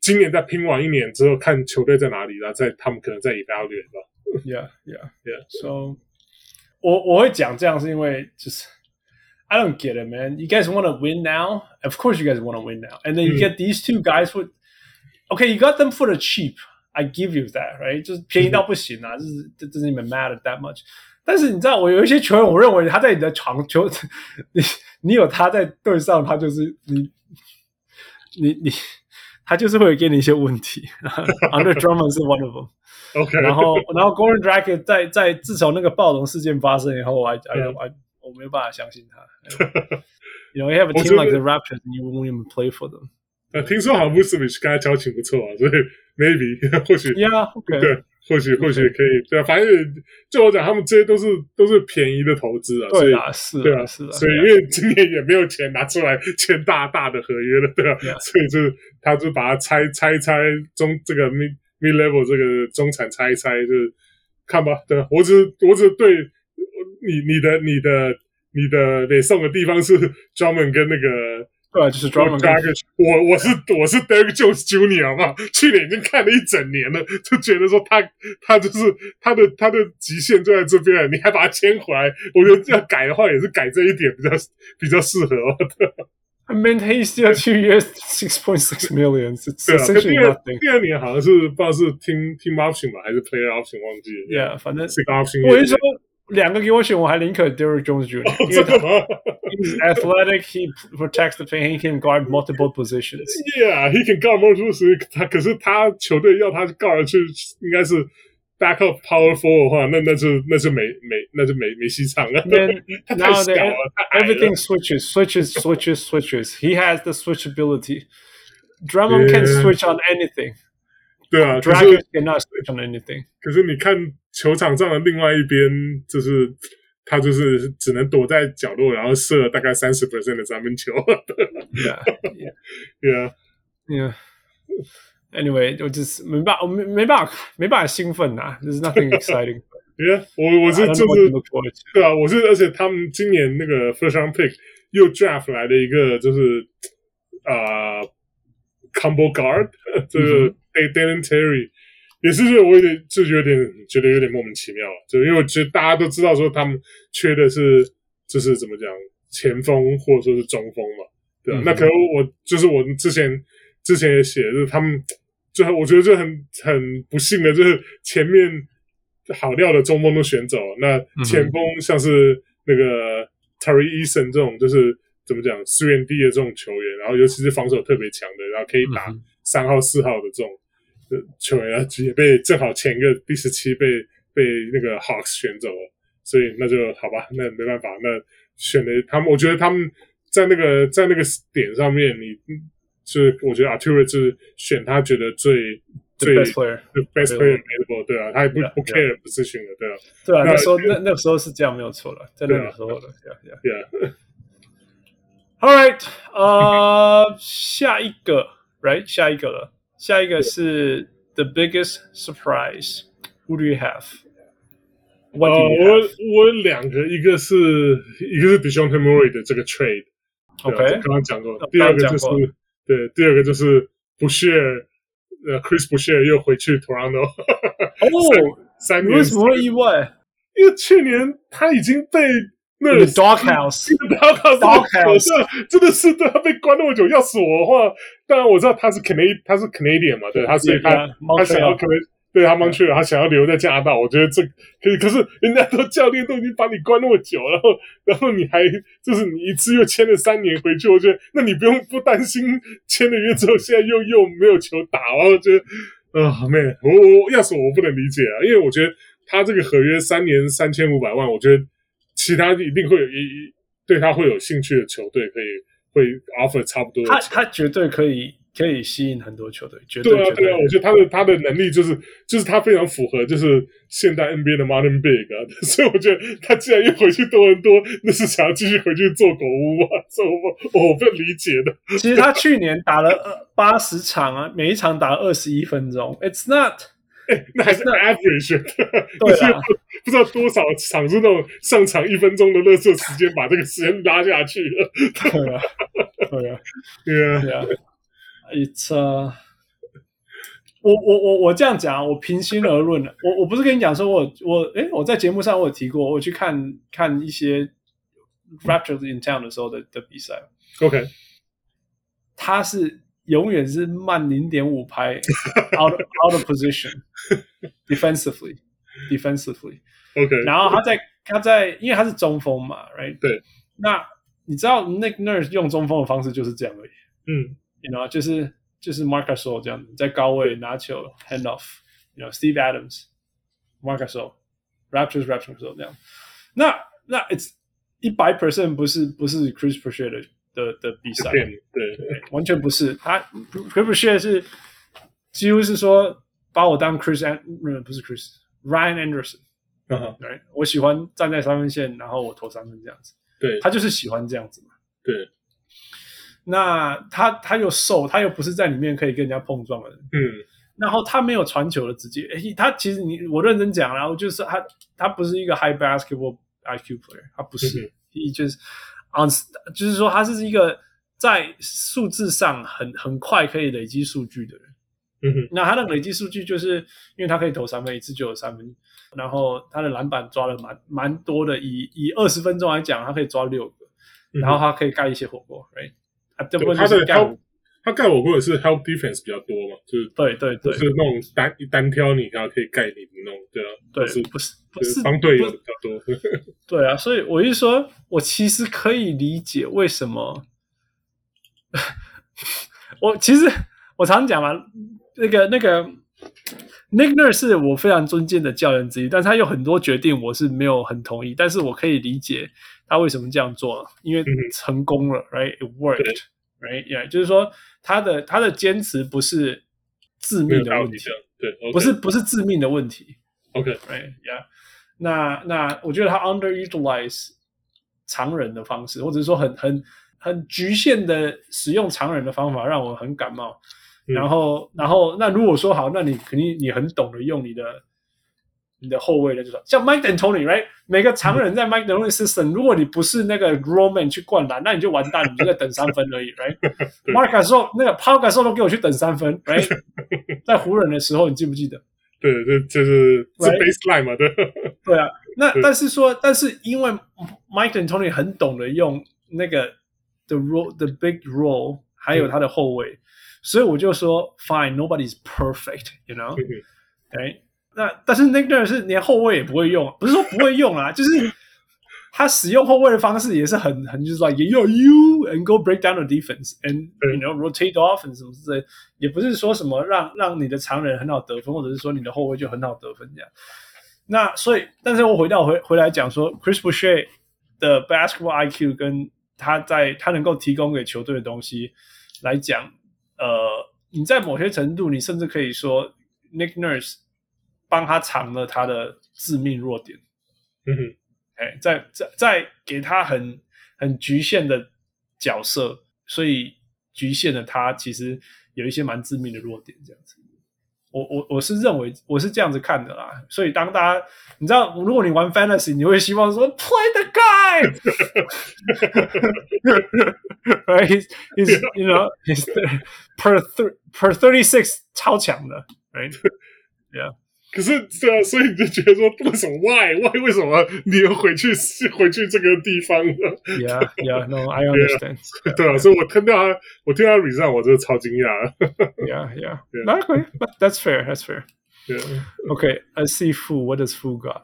今年再拼完一年之后，看球队在哪里，然后再他们可能再 evaluate 吧。Yeah, yeah, yeah. So，我我会讲这样是因为就是。I don't get it, man. You guys want to win now? Of course, you guys want to win now. And then you get these two guys with, okay, you got them for the cheap. I give you that, right? 就是便宜到不行啊，就是 it doesn't even matter that much。但是你知道，我有一些球员，我认为他在你的场球，你你有他在队上，他就是你你你，他就是会给你一些问题。 Andre Drummond 是 one of them。 OK，然后然后 Goran Dragic 在在自从那个暴龙事件发生以后，I I I 我没有办法相信他。You know, you have a team like the Raptors, and you won't even play for them. 呃，听说好像 Vucevic 跟他交情不错啊，所以 maybe 或许 Yeah, okay. 对，或许或许可以对啊，反正就我讲，他们这些都是都是便宜的投资啊，对啊，是对啊，是啊，所以因为今年也没有钱拿出来签大大的合约了，对啊，所以就是他就把它拆拆一拆中这个 mid mid level 这个中产拆一拆，就是看吧，对啊，我只我只对你你的你的你的得送的地方是 Drummond 跟那个。对，就是 Drummond 跟我我是我是 Derrick Jones Jr. 嘛，去年已经看了一整年了，就觉得说他他就是他的他的极限就在这边了，你还把他牵回来，我觉得要改的话也是改这一点比较比较适合。I mean, he's still two years, six point six million. 对啊，第二第二年好像是不知道是 team team option 吧，还是 player option 忘记了。Yeah，反正 option。我一说两个给我选，我还宁可 Derrick Jones Jr.，因为他 he's athletic, he protects the paint, he can guard multiple positions. Yeah, he can guard multiple positions. 他可是他球队要他 guard 去，应该是 backup power forward 的话，那那是那是没没那就没没戏唱了。他太小了，everything switches, switches, switches, switches. He has the switchability. Drummond can switch on anything. 对啊，可是 cannot switch on anything。可是你看球场上的另外一边，就是他就是只能躲在角落，然后射大概三十 percent 的三分球。 Yeah, yeah, yeah, yeah. Anyway，我就是没办法，我没没办法，没办法兴奋呐。There's nothing exciting. Yeah，我我是就是对啊，我是而且他们今年那个 first round pick 又 draft 来的一个就是啊、呃、combo guard，这个。 Mm-hmm. Dalen Terry 也是，我有点就有点觉得有点莫名其妙，就因为我觉得大家都知道说他们缺的是就是怎么讲前锋或者说是中锋嘛，对吧？嗯、那可能我就是我之前之前也写，就是他们就我觉得就很很不幸的，就是前面好料的中锋都选走了，那前锋像是那个 Terry Eason 这种，就是怎么讲资源低的这种球员，然后尤其是防守特别强的，然后可以打三号四号的这种。球员啊，也被正好前一个第十七被被那个 Hawks 选走了，所以那就好吧，那没办法，那选的他们，我觉得他们在那个在那个点上面，你就是我觉得 Arturas 就是选他觉得最最 best player, best player available，对啊，他也不不 care yeah. position 的，对啊，对啊，那时候那那个时候是这样没有错了，在那个时候的，yeah yeah。All right，呃，下一个，right，下一个了。下一个是 the biggest surprise. Who do you have? What do you have? 我我两个，一个是一个是 Dejounte Murray 的这个 trade。OK，刚刚讲过。第二个就是对，第二个就是 Boucher，呃，Chris Boucher 又回去 Toronto。哦，三年，为什么会意外？因为去年他已经被。那个 doghouse，doghouse，真的是对他被关那么久。要是我的话， 当然我知道他是 Canadian，他是 Canadian 嘛，对，他是他他想要可能对他们去了，他想要留在加拿大。我觉得这可以，可是人家都教练都已经把你关那么久，然后然后你还就是你一次又签了三年回去，我觉得那你不用不担心签了约之后现在又又没有球打，然后我觉得啊，man，我我要是我不能理解啊，因为我觉得他这个合约三年三千五百万，我觉得。其他一定会有一对他会有兴趣的球队，可以会 offer 差不多的。他他绝对可以可以吸引很多球队，绝对对啊对啊！我觉得他的他的能力就是就是他非常符合就是现代 NBA 的 modern big 啊，所以我觉得他既然又回去多伦多，那是想要继续回去做狗屋啊？这我我不理解的。其实他去年打了八十场啊，每一场打了二十一分钟，It's not。哎，那还是 average，对啊，不知道多少场是那种上场一分钟的垃圾时间，把这个时间拉下去了。对啊，对啊，对啊，It's 我我我我这样讲，我平心而论的，我我不是跟你讲说我我哎，我在节目上我有提过，我去看看一些 Raptors in Town 的时候的的比赛。OK，他是永远是慢零点五拍，out out of position，defensively，defensively。OK，然后他在他在，因为他是中锋嘛，right？对。那你知道 Nick Nurse 用中锋的方式就是这样而已。嗯，you know，就是就是 Marc Gasol 这样子，在高位拿球 hand off，you know Steve Adams，Marc Gasol，Raptors Raptors 这样。那那 it's 一百 percent 不是不是 Chris Boucher 的的的比赛，对对，完全不是。他 Chris Boucher 是几乎是说把我当 Chris and 不是 Chris Ryan Anderson。我喜欢站在三分线，然后我投三分这样子。对，他就是喜欢这样子嘛。对，那他他又瘦，他又不是在里面可以跟人家碰撞的人。嗯，然后他没有传球的直接，他其实你我认真讲，然后就是他他不是一个 high basketball IQ player，他不是，他、嗯、就是 on，就是说他是一个在数字上很很快可以累积数据的人。嗯哼，那他的累积数据就是因为他可以投三分，一次就有三分。然后他的篮板抓了蛮蛮多的，以以二十分钟来讲，他可以抓六个，嗯、然后他可以盖一些火锅，right？啊，这不就是盖？他盖火锅也是 help defense 比较多嘛，就是对对对，就是那种单单挑你，然后可以盖你的那种，对啊，对，是不是不是帮队友比较多，对啊，所以我就说，我其实可以理解为什么，我其实我常讲嘛，那个那个。Nick Nurse 是我非常尊敬的教练之一，但是他有很多决定我是没有很同意，但是我可以理解他为什么这样做，因为成功了、嗯、，right？It worked，right？Yeah，就是说他的他的坚持不是致命的问题，对，okay. 不是不是致命的问题，OK，right？Yeah，那那我觉得他 underutilize 常人的方式，或者说很很很局限的使用常人的方法，让我很感冒。然后，然后，那如果说好，那你肯定你很懂得用你的你的后卫呢，就说像 Mike and Tony，right？每个常人在 Mike D'Antoni system，如果你不是那个 Roman 去灌篮，那你就完蛋，你就在等三分而已，right？Marc Gasol 那个 Pau Gasol 都给我去等三分，right？在湖人的时候，你记不记得？对，这就是是 baseline 嘛，对。对啊，那但是说，但是因为 Mike and Tony 很懂得用那个 the role，the big role，还有他的后卫。所以我就说，Fine，nobody's perfect，you know，哎、okay?，那但是 Nick Nurse 是连后卫也不会用，不是说不会用啊，就是他使用后卫的方式也是很很就是 like you you and go break down the defense and you know rotate off and 什么之类，也不是说什么让让你的常人很好得分，或者是说你的后卫就很好得分这样。那所以，但是我回到回回来讲说，Chris Boucher 的 basketball IQ 跟他在他能够提供给球队的东西来讲。呃，你在某些程度，你甚至可以说，Nick Nurse 帮他藏了他的致命弱点。嗯哼，哎，在在在给他很很局限的角色，所以局限了他其实有一些蛮致命的弱点，这样子。我我我是认为我是这样子看的啦，所以当大家你知道，如果你玩 Fantasy，你会希望说 Play the guy，right? He's he's you know he's per per thirty six 超强的，right？Yeah. 可是对啊，所以你就觉得说，为什么 why why 为什么你要回去回去这个地方呢？Yeah, yeah, no, I understand. 对啊，所以我听到他，我听到他 resign，我真的超惊讶。Yeah, yeah, yeah. Okay, but that's fair, that's fair. Yeah. Okay, let's see Fu. What does Fu got?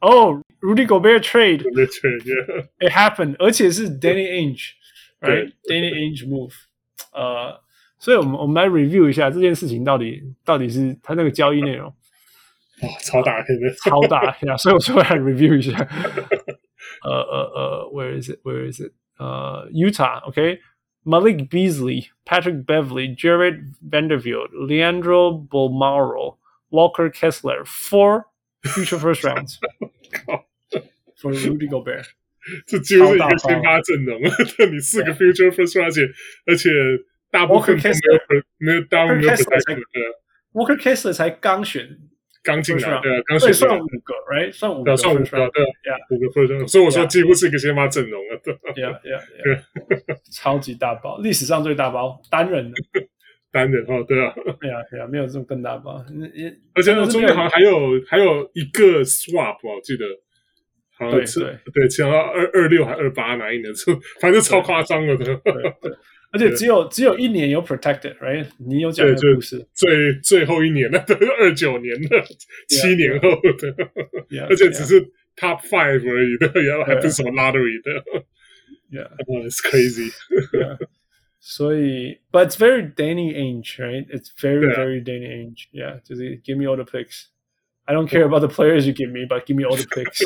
Oh, Rudy Gobert trade. Gobert trade, yeah. It happened. 而且是 Danny Ainge, right? Danny Ainge move. 呃，所以我们我们来 review 一下这件事情到底到底是他那个交易内容。 哇，超大片的，超大呀！所以我说来 review 一下。呃呃呃，Where is it? Where is it? 呃、uh,，Utah，OK，Malik、okay? Beasley、Patrick Beverly、Jared Vanderbilt、Leandro Bolmaro、Walker Kessler four future first rounds for Rudy Gobert。这几乎是一个先发阵容，你四个 future first rounds，而且大部分没有没有大部分没有 Walker Kessler 才刚选。 刚进来，对啊，刚选算五个，right？算五个，算五个，对啊，五个 first，所以我说几乎是一个先发阵容了，对，yeah yeah，超级大包，历史上最大包，单人的，单人哦，对啊，对啊对啊，没有这种更大包，而且中间好像还有还有一个 swap，我记得。好像是对，抢到二二六还二八哪一年？就反正超夸张了的。对，而且只有只有一年有 protected，right？你有讲的故事，最最后一年的二九年的七年后的，而且只是 top five 而已的，然后还不是什么 lottery 的。Yeah，it's crazy。所以，but it's very Danny Ainge，right？It's very very Danny Ainge。Yeah，就是 give me all the picks。I don't care about the players you give me, but give me all the picks。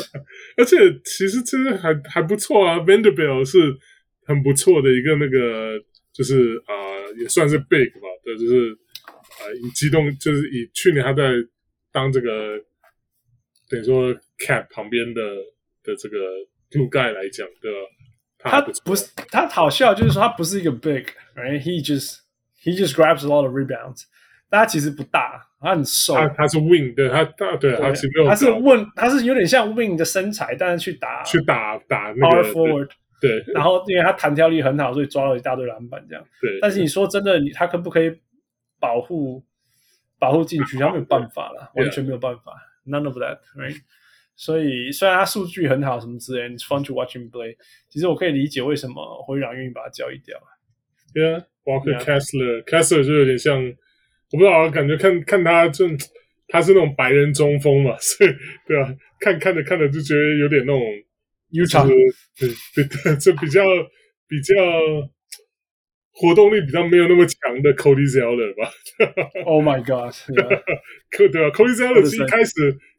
而且其实真的还还不错啊，Vanderbilt 是很不错的一个那个， 就是啊、呃，也算是 big 吧，对，就是啊、呃，以机动就是以去年他在当这个等于说 Cap 旁边的的这个 glue guy 来讲，对吧？他不，是他好笑，就是说他不是一个 big，right？He just he just grabs a lot of rebounds。但他其实不大，他很瘦。他他是 wing，对他他对，他其实没有。他是 wing，他是有点像 wing 的身材，但是去打去打打那个 forward。对，然后因为他弹跳力很好，所以抓了一大堆篮板这样。对。但是你说真的，你他可不可以保护保护禁区？他没有办法了，完全没有办法。None of that，right？所以虽然他数据很好，什么之类，it's fun to watch him play。其实我可以理解为什么灰狼愿意把他交易掉。Yeah，Walker Kessler，Kessler 就有点像。我不知道，感觉看看他就他是那种白人中锋嘛，所以对啊，看看着看着就觉得有点那种 Utah，对对对，就比较比较活动力比较没有那么强的 Cody Zeller 吧。Oh my God！对对啊，Cody Zeller 一开始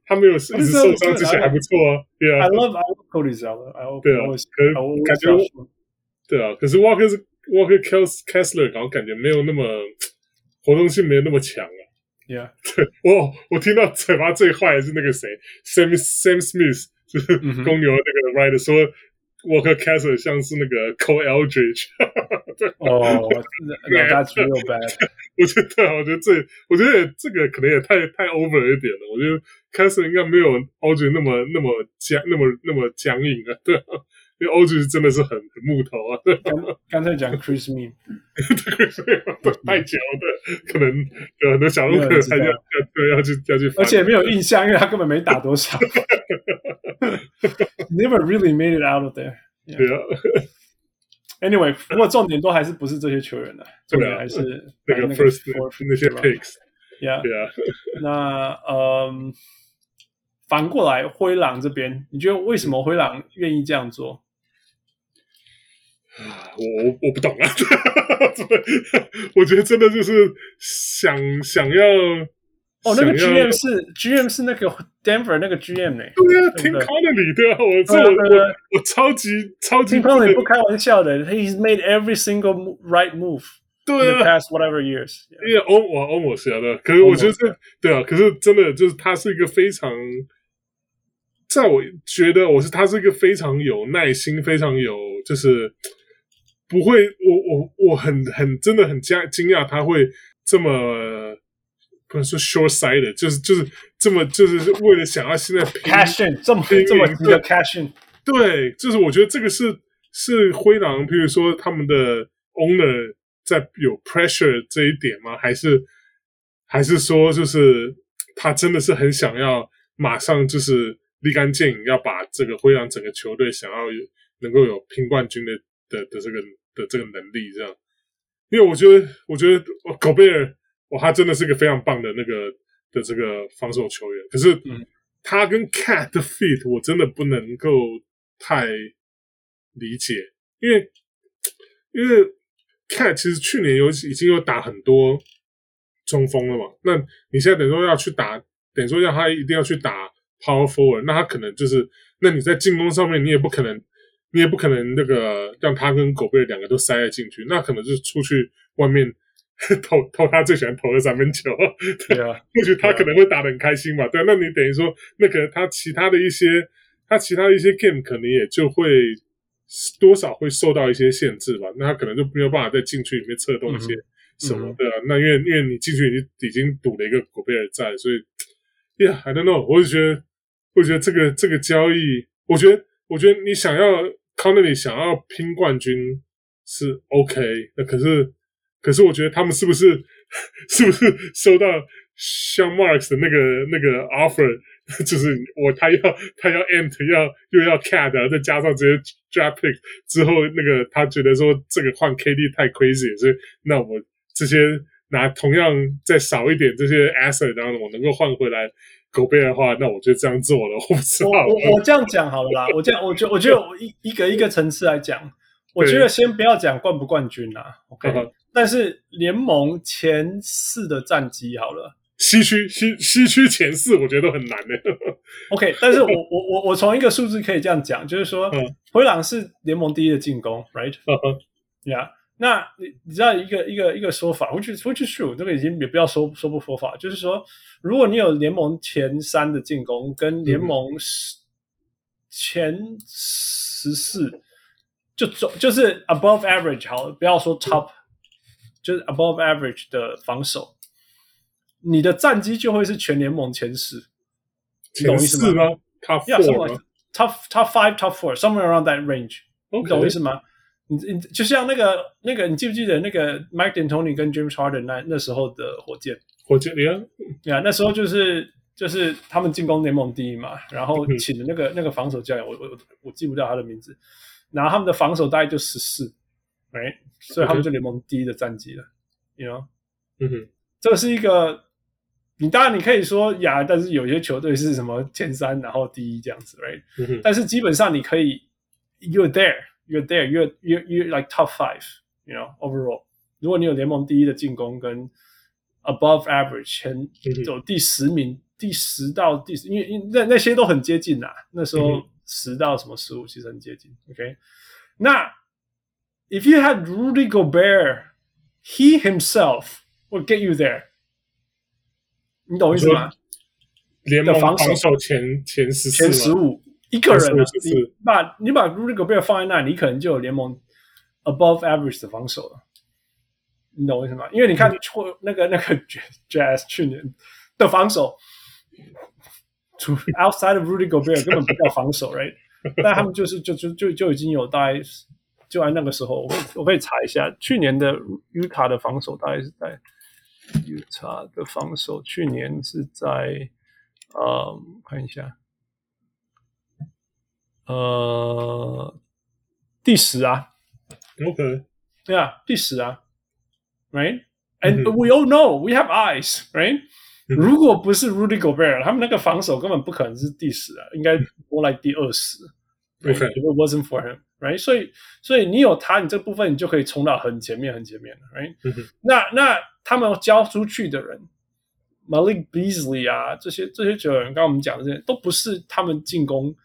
他没有一直受伤之前还不错啊。对啊 I love I love Cody Zeller。对啊，可感觉对啊，可是 Walker 是 Walker Kessler，然后感觉没有那么。活动性没有那么强啊。Yeah，对，我我听到嘴巴最坏的是那个谁，Sam Sam Smith，就是公牛那个 writer 说，Walker Kessler 像是那个 Cole Aldridge。哦，That's real bad。我觉得，我觉得这，我觉得这个可能也太太 over 一点了。我觉得 Kessler 应该没有 Aldridge 那么那么僵，那么那么僵硬啊。对。因为欧局真的是很很木头啊！刚才讲 Chris Mihm 太久的，可能有很多小路客他要要对要去要去，而且没有印象，因为他根本没打多少。Never really made it out of there。对啊。Anyway，不过重点都还是不是这些球员的，重点还是那个 first 那些 picks。Yeah。那嗯，反过来灰狼这边，你觉得为什么灰狼愿意这样做？我我我不懂啊，我觉得真的就是想想要哦，那个 GM 是 GM 是那个 Denver 那个 GM 呢？对啊，Tim Connelly 对啊，我这我我超级超级 Tim Connelly 不开玩笑的，He's made every single right move，对啊，past whatever years，因为欧我欧某是的，可是我觉得这对啊，可是真的就是他是一个非常，在我觉得我是他是一个非常有耐心，非常有就是。不会，我我我很很真的很惊惊讶，他会这么不能说 short sighted，就是就是这么就是为了想要现在 passion 这么这么一个 passion，对，就是我觉得这个是是灰狼，比如说他们的 owner 在有 pressure 这一点吗？还是还是说就是他真的是很想要马上就是立竿见影，要把这个灰狼整个球队想要有能够有拼冠军的的的这个。的这个能力，这样，因为我觉得，我觉得狗贝尔，哇，他真的是个非常棒的那个的这个防守球员。可是，他跟 Cat 的 fit，我真的不能够太理解，因为，因为 Cat 其实去年有已经有打很多中锋了嘛。那你现在等于说要去打，等于说让他一定要去打 Power Forward，那他可能就是，那你在进攻上面，你也不可能。你也不可能那个让他跟狗贝两个都塞了进去，那可能就是出去外面 投投他最喜欢投的三分球。对啊，或许他可能会打得很开心嘛。对啊，那你等于说那个他其他的一些他其他的一些 game 可能也就会多少会受到一些限制吧。那他可能就没有办法在禁区里面策动一些什么。的啊，那因为因为你进去已经已经堵了一个狗贝尔在，所以，Yeah，I don't know。我就觉得，我觉得这个这个交易，我觉得我觉得你想要。他那里想要拼冠军是 OK，那可是，可是我觉得他们是不是 是不是收到像 Marks 的那个那个 offer，就是我他要他要 ant 要又要 cat，再加上这些 draft pick 之后，那个他觉得说这个换 KD 太 crazy，所以那我这些拿同样再少一点这些 asset，然后我能够换回来狗贝的话，那我就这样做了。我不知道，我我，我这样讲好了啦，我这样我觉我觉得我一一个一个层次来讲，我觉得先不要讲冠不冠军啦，OK，嗯，但是联盟前四的战绩好了。西区西西区前四，我觉得都很难的。OK，但是我我我我从一个数字可以这样讲，就是说，嗯、灰狼是联盟第一的进攻，right？嗯哼，Yeah。那你你知道一个一个一个说法，我去我去数这个已经也不要说说不说法，就是说，如果你有联盟前三的进攻跟联盟前十四，就走就是 above average 好，不要说 top，就是 above average 的防守，你的战绩就会是全联盟前十，你懂意思吗？Top，要什么？Top top five，top four，somewhere around that range，你懂意思吗？你你就像那个那个，你记不记得那个 Mike D'Antoni 跟 James Harden 那那时候的火箭？火箭呀，呀，那时候就是就是他们进攻联盟第一嘛，然后请的那个那个防守教练，我我我记不掉他的名字，然后他们的防守大概就十四，right，所以他们就联盟第一的战绩了，you know，嗯哼，这是一个。你当然你可以说呀，但是有些球队是什么前三，然后第一这样子，right？、嗯、但是基本上你可以，you're there，you're there，you're you're you're like top five，you know overall。如果你有联盟第一的进攻跟 above average 前走第十名，嗯、第十到第十，因为因为那那些都很接近呐。那时候十到什么十五其实很接近，OK？那 if you had Rudy Gobert，he himself will get you there。你懂意思吗？联盟防守前前十前十五 一个人，你把你把 Rudy Gobert 放在那，你可能就有联盟 above average 的防守了。你懂为什么？因为你看错那个那个 Jazz 去年的防守，除 outside of Rudy Gobert 根本不叫防守，right？但他们就是就就就就已经有大概就在那个时候，我我可以查一下去年的 Utah 的防守大概是在。Utah 的防守去年是在，呃，看一下，呃，第十啊。OK，对啊，第十啊，Right？And、mm -hmm. we all know we have eyes，Right？、Mm -hmm. 如果不是 Rudy Gobert，他们那个防守根本不可能是第十啊，应该 more like 第二十。Right? Okay，if it wasn't for him，Right？所以，所以你有他，你这部分你就可以冲到很前面，很前面了，Right？、Mm -hmm. 那那。他们交出去的人，Malik Beasley 啊，这些这些球员，刚刚我们讲的这些，都不是他们进攻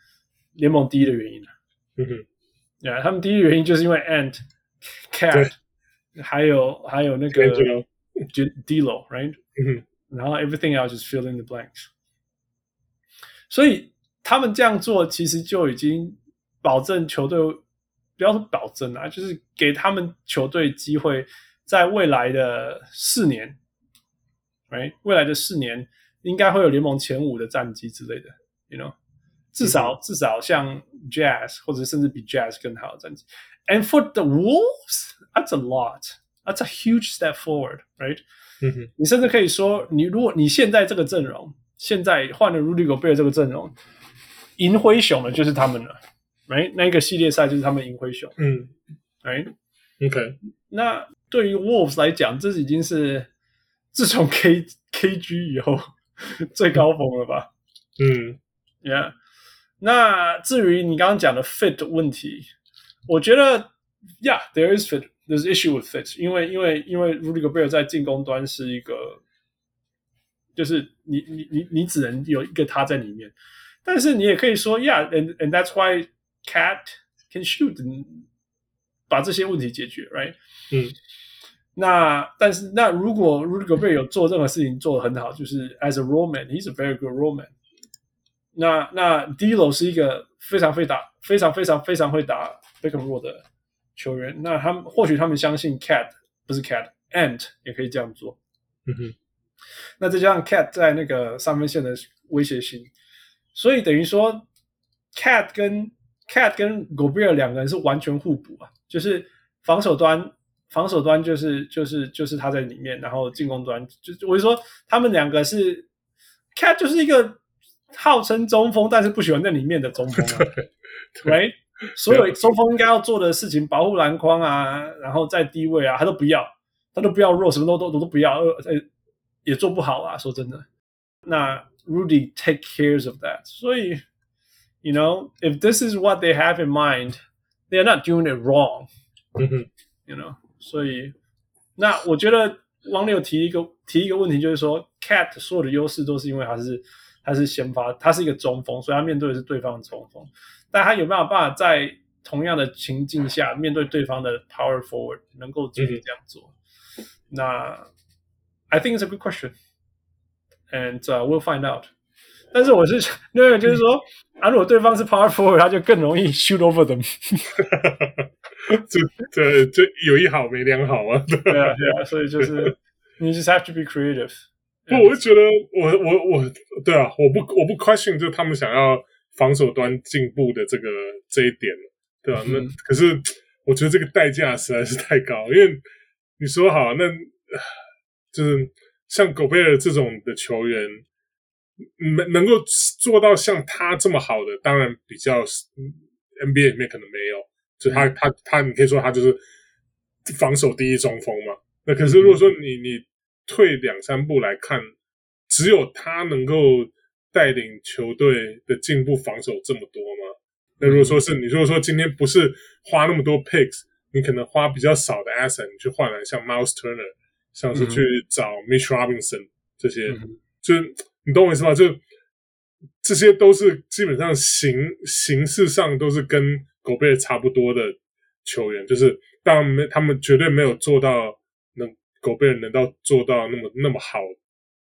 联盟第一的原因、啊、嗯哼，啊，他们第一原因就是因为 Ant、Cat，还有还有那个 D'Lo，right？嗯哼，然后 everything else is fill in the blanks。所以他们这样做，其实就已经保证球队，不要说保证啊，就是给他们球队机会。在未来的四年，right？未来的四年应该会有联盟前五的战绩之类的，you know？至少、嗯、至少像 Jazz 或者甚至比 Jazz 更好的战绩。And for the Wolves, that's a lot. That's a huge step forward, right？嗯哼，你甚至可以说，你如果你现在这个阵容，现在换了 Rudy Gobert 这个阵容，赢灰熊的就是他们了，right？那个系列赛就是他们赢灰熊，嗯，right？OK，那。对于 Wolves 来讲，这已经是自从 K KG 以后最高峰了吧？嗯，Yeah。那至于你刚刚讲的 fit 问题，我觉得，Yeah，there is fit，there's issue with fit，因为因为因为 Rudy Gobert 在进攻端是一个，就是你你你你只能有一个他在里面，但是你也可以说，Yeah，and and that's why Cat can shoot。把这些问题解决，right？嗯，那但是那如果 Rudy Gobert 有做任何事情做得很好，就是 as a role man，he's a very good role man。那那 D'Lo 是一个非常会打、非常非常非常会打 pick and roll 的球员。那他们或许他们相信 Cat 不是 Cat，Ant 也可以这样做。嗯哼。那再加上 Cat 在那个三分线的威胁性，所以等于说 Cat 跟 Cat 跟 Gobert 两个人是完全互补啊。就是防守端，防守端就是就是就是他在里面，然后进攻端就我就说他们两个是，Cat 就是一个号称中锋，但是不喜欢那里面的中锋啊。对，所有中锋应该要做的事情，保护篮筐啊，然后在低位啊，他都不要，他都不要弱，什么都都都不要，呃，也做不好啊。说真的，那 Rudy take cares of that。所以，you know, if this is what they have in mind, they are not doing it wrong。嗯哼，you know，所以，那我觉得王六提一个提一个问题，就是说，Cat 所有的优势都是因为他是。他是先发，他是一个中锋，所以他面对的是对方的中锋。但他有没有办法在同样的情境下面对对方的 power forward，能够继续这样做？嗯、那 I think it's a good question，and、uh, we'll find out。但是我是那个就是说，嗯、啊，如果对方是 power forward，他就更容易 shoot over them。这这这有一好没两好啊！对啊对啊，所以就是你 just have to be creative。不，我就觉得我我我，对啊，我不我不 question 就他们想要防守端进步的这个这一点，对吧、啊？那可是我觉得这个代价实在是太高，因为你说好，那就是像狗贝尔这种的球员，能能够做到像他这么好的，当然比较 NBA 里面可能没有，就他他他，你可以说他就是防守第一中锋嘛。那可是如果说你你。退两三步来看，只有他能够带领球队的进步防守这么多吗？那如果说是你，如果说今天不是花那么多 picks，你可能花比较少的 asset 你去换来像 Miles Turner，像是去找 Mitch Robinson 这些，嗯、就是你懂我意思吗？就这些都是基本上形形式上都是跟狗贝尔差不多的球员，就是当然没他们绝对没有做到。狗贝尔能到做到那么那么好，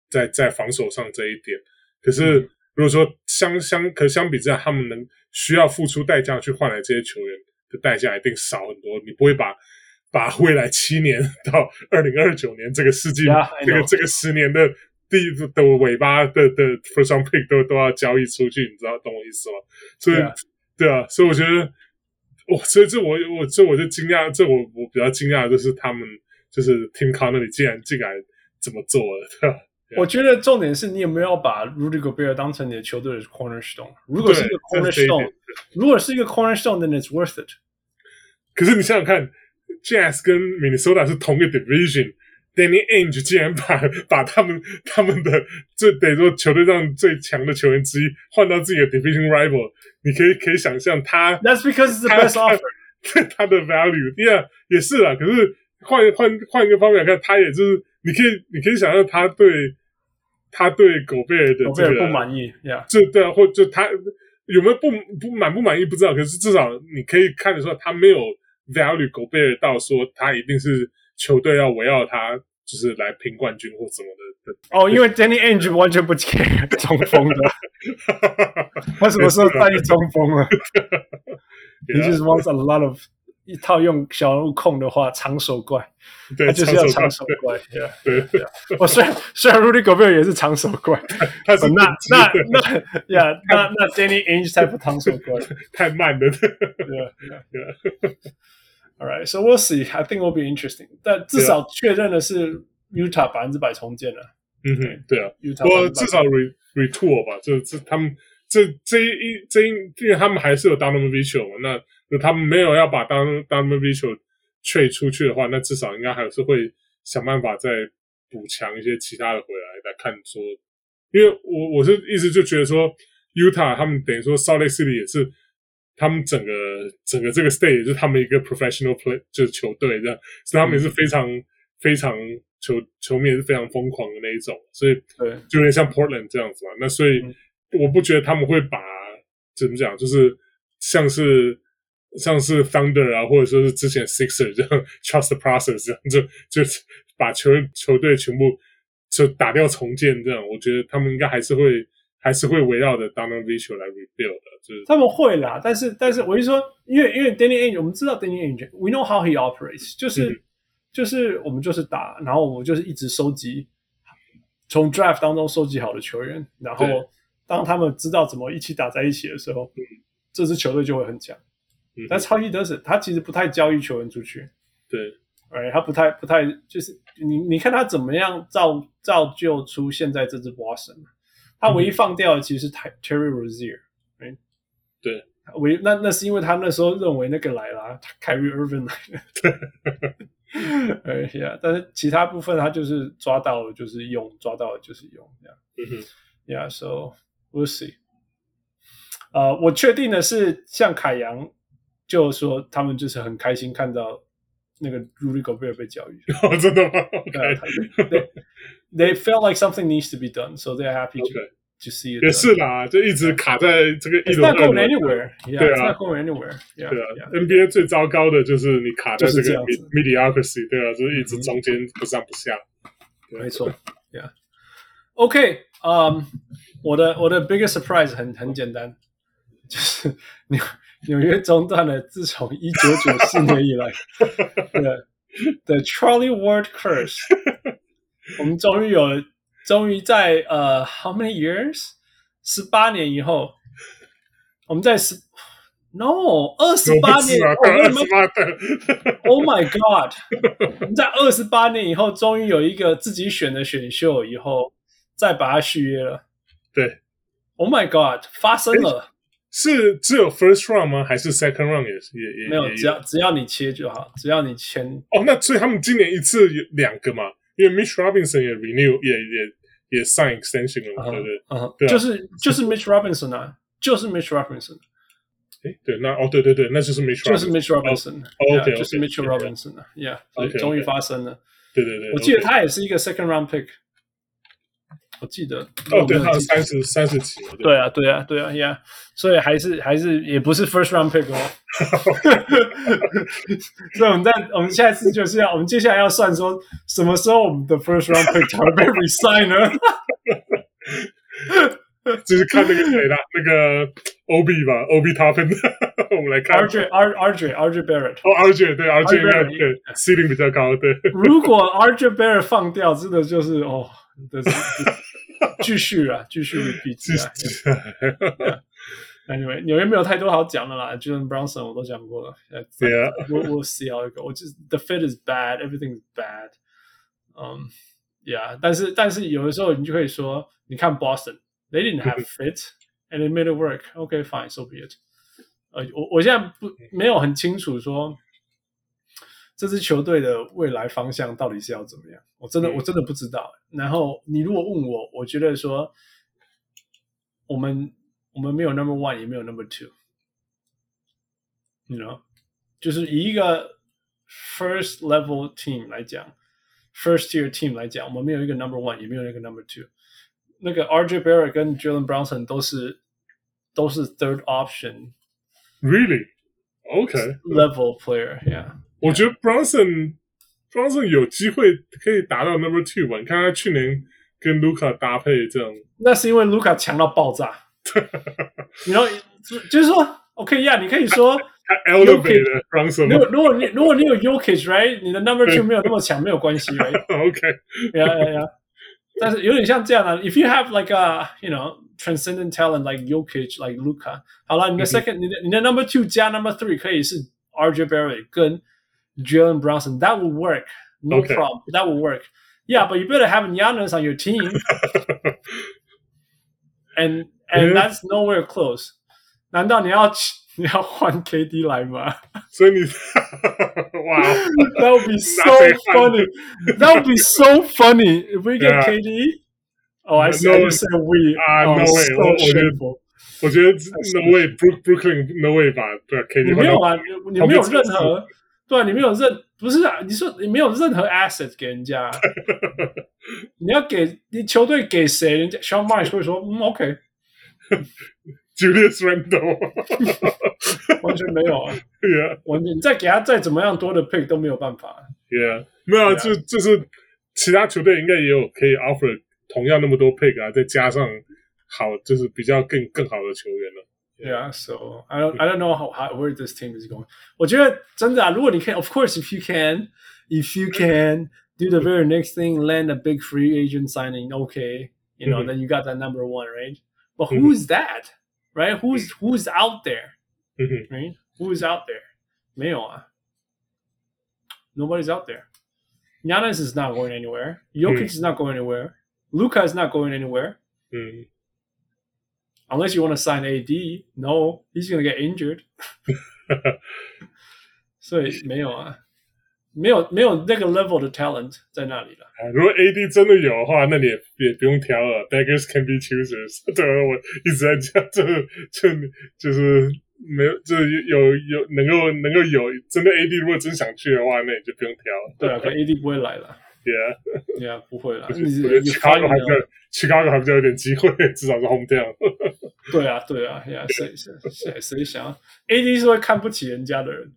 在在防守上这一点，可是如果说相相可相比之下，他们能需要付出代价去换来这些球员的代价一定少很多。你不会把把未来七年 到二零二九年这个世纪 Yeah, 这个这个十年的第一的尾巴的的 first round pick 都都要交易出去，你知道懂我意思吗？所以.对啊，所以我觉得，我所以这我我这我就惊讶，这我我比较惊讶的就是他们。就是 Tim Connelly 竟然竟然这么做了，对吧？我觉得重点是你有没有把 Rudy Gobert 当成你的球队的 cornerstone。如果是一个 cornerstone，如果是一个 cornerstone，then it's worth it。可是你想想看，Jazz 跟 Minnesota 是同一个 division，Danny Ainge 竟然把把他们他们的这等于说球队上最强的球员之一换到自己的 division rival，你可以可以想象他 That's because it's the best offer。他的 value，yeah 也是啊，可是。换换换一个方面来看，他也就是你可以你可以想象他对他对狗贝尔的这个不满意，呀，这对啊，或者他有没有不不满不满意不知道，可是至少你可以看得出来，他没有 value 狗贝尔到说他一定是球队要围绕他，就是来拼冠军或什么的。哦，因为 Danny Ainge 完全不 care 中锋的，他什么时候带你 中锋了？He just wants a lot of 一套用小人物控的话，长手怪，对，他就是要长手怪。对，我虽然虽然 Rudy Gobert 也是长手怪，他是那那那呀，那那 Danny Ainge 才不长手怪，太慢了。对，All right, so we'll see. I think will be interesting. 但至少确认的是，Utah 百分之百重建了。嗯哼，对啊，不过至少 re retool 吧，就这他们这这一这一，因为他们还是有 Donovan Mitchell 嘛，那。就他们没有要把当 Donovan Mitchell trade 出去的话，那至少应该还是会想办法再补强一些其他的回来来看说，因为我我是一直就觉得说，Utah 他们等于说 Salt Lake City 也是他们整个整个这个 state 也是他们一个 professional play 就是球队这样，所以他们也是非常、嗯、非常球球迷也是非常疯狂的那一种，所以对，就有点像 Portland 这样子嘛。那所以我不觉得他们会把怎么讲，就是像是。像是 Thunder 啊，或者说是之前 Sixer 这样 Trust the Process 这样，就就把球球队全部就打掉重建这样，我觉得他们应该还是会还是会围绕着 Donovan Mitchell 来 rebuild 的，就是他们会啦。但是但是我就说，因为因为 Danny Ainge 我们知道 Danny Ainge，we know how he operates，就是、嗯、就是我们就是打，然后我们就是一直收集从 Draft 当中收集好的球员，然后当他们知道怎么一起打在一起的时候，嗯、这支球队就会很强。但超级得是，他其实不太交易球员出去。对，哎，他不太不太，就是你你看他怎么样造造就出现在这支 Boston。他唯一放掉的其实是 Terry Rozier，对，唯那那是因为他那时候认为那个来了，Kyrie Irving 来了。哎呀，但是其他部分他就是抓到了就是用，抓到了就是用，这样。嗯哼，Yeah，so we'll see。呃，我确定的是，像凯阳就说他们就是很开心看到那个 Rudy Gobert 被交易。哦，真的吗？Okay. They felt like something needs to be done, so they're happy to to see it. 也是啦，就一直卡在这个一楼。It's not going anywhere. Yeah, it's not going anywhere. 对啊，NBA 最糟糕的就是你卡在这个 mediocrity，对啊，就是一直中间不上不下。没错，Yeah. OK，嗯，我的我的 biggest surprise 很很简单，就是纽纽约中断了自从一九九四 年以来的 The Charlie Ward Curse。我们终于有，终于在呃，how many years？十八年以后，我们在十，no，二十八年以后，Oh my God！我们在二十八年以后，终于有一个自己选的选秀，以后再把它续约了。对，Oh my God！发生了，是只有 first round 吗？还是 second round 也是？也也没有，只要只要你切就好，只要你签。哦，那所以他们今年一次有两个嘛？因为 Mitch Robinson 也 renew 也也也 sign extension 了嘛，对不对？嗯，对，就是就是 Mitch Robinson 啊，就是 Mitch Robinson。诶，对，那哦，对对对，那就是 Mitch，就是 Mitch Robinson。OK，就是 Mitch Robinson 啊，Yeah，所以终于发生了。对对对，我记得他也是一个 second round pick。我记得哦，对，他三十三十几。对啊，对啊，对啊，Yeah，所以还是还是也不是 first round pick 哦。所以我们在我们下一次就是要我们接下来要算说什么时候我们的 first round pick 才会被 resign 呢？就是看那个谁啦，那个 OB 吧，OB Toppin。我们来看 RJ R RJ RJ Barrett。哦，RJ 对 RJ 对 ceiling 比较高，对。如果 RJ Barrett 放掉，真的就是哦，这是 继续啊，继续比赛啊。Anyway，纽约没有太多好讲的啦。Jalen Brunson 我都讲过了。Yeah, we'll we'll see how it goes. 我就是 the fit is bad, everything is bad. 嗯，Yeah，但是但是有的时候你就可以说，你看 Boston，they didn't have fit and they made it work. Okay, fine, so be it. 呃，我我现在不没有很清楚说 这支球队的未来方向到底是要怎么样。我真的我真的不知道。然后你如果问我，我觉得说我们。我们没有 number one，也没有 number two，you know，就是以一个 first level team 来讲，first tier team 来讲，我们没有一个 number one，也没有那个 number two。那个 RJ Barrett 跟 Jalen Brownson 都是都是 third option。Really？OK？Level player，yeah。我觉得 Bronson Bronson 有机会可以达到 number two 吧？你看他去年跟 Luka 搭配这样，那是因为 Luka 强到爆炸。然后就是说，OK 呀，你可以说。如果如果你如果你有 Jokic，right，你的 number two 没有那么强，没有关系，right？OK，呀呀呀。但是有点像这样的，If you have like a you know transcendent talent like Jokic，like Luca，好了，你的 second，你的你的 number two 加 number three 可以是 RJ Barrett 跟 Jalen Brunson，that will work，no problem，that will work。Yeah，but you better have Giannis on your team，and And that's nowhere close。难道你要你要换 KD 来吗？所以你哇，That would be so funny. That would be so funny if we get KD. Oh, I said you said we. 啊，No way！我我觉得我觉得 No way，Brooklyn No way 吧？对，KD 你没有啊，你没有任何 对，你没有任不是啊？你说你没有任何 asset 给人家，你要给你球队给谁？人家 Sean Marks 会说嗯 OK。Julius Randle 完全没有啊，Yeah，完全你再给他再怎么样多的 pick 都没有办法，Yeah，没有，就就是其他球队应该也有可以 offer 同样那么多 pick 啊，再加上好就是比较更更好的球员了。Yeah，so I don't I don't know how how where this team is going。我觉得真的啊，如果你可以，Of course if you can if you can do the very next thing land a big free agent signing，okay，you know then you got that number one right。But who's that, right? Who's who's out there, right? Who's out there? 没有啊，Nobody's out there. Giannis is not going anywhere. Jokic is not going anywhere. Luka is not going anywhere. unless you want to sign AD, no, he's gonna get injured 。所以没有啊，没有没有那个 level 的 talent 在那里了。如果 AD 真的有的话，那你也也不用挑了。Beggars can be choosers。对，我一直在讲，就就就是没有，就有有能够能够有真的 AD，如果真想去的话，那你就不用挑了。对啊，可 AD 不会来了。 Yeah，Yeah，不会了。我觉得 Chicago 还比较，Chicago 还比较有点机会，至少是 home town。对啊，对啊，Yeah，谁谁谁谁想要 AD 是会看不起人家的人，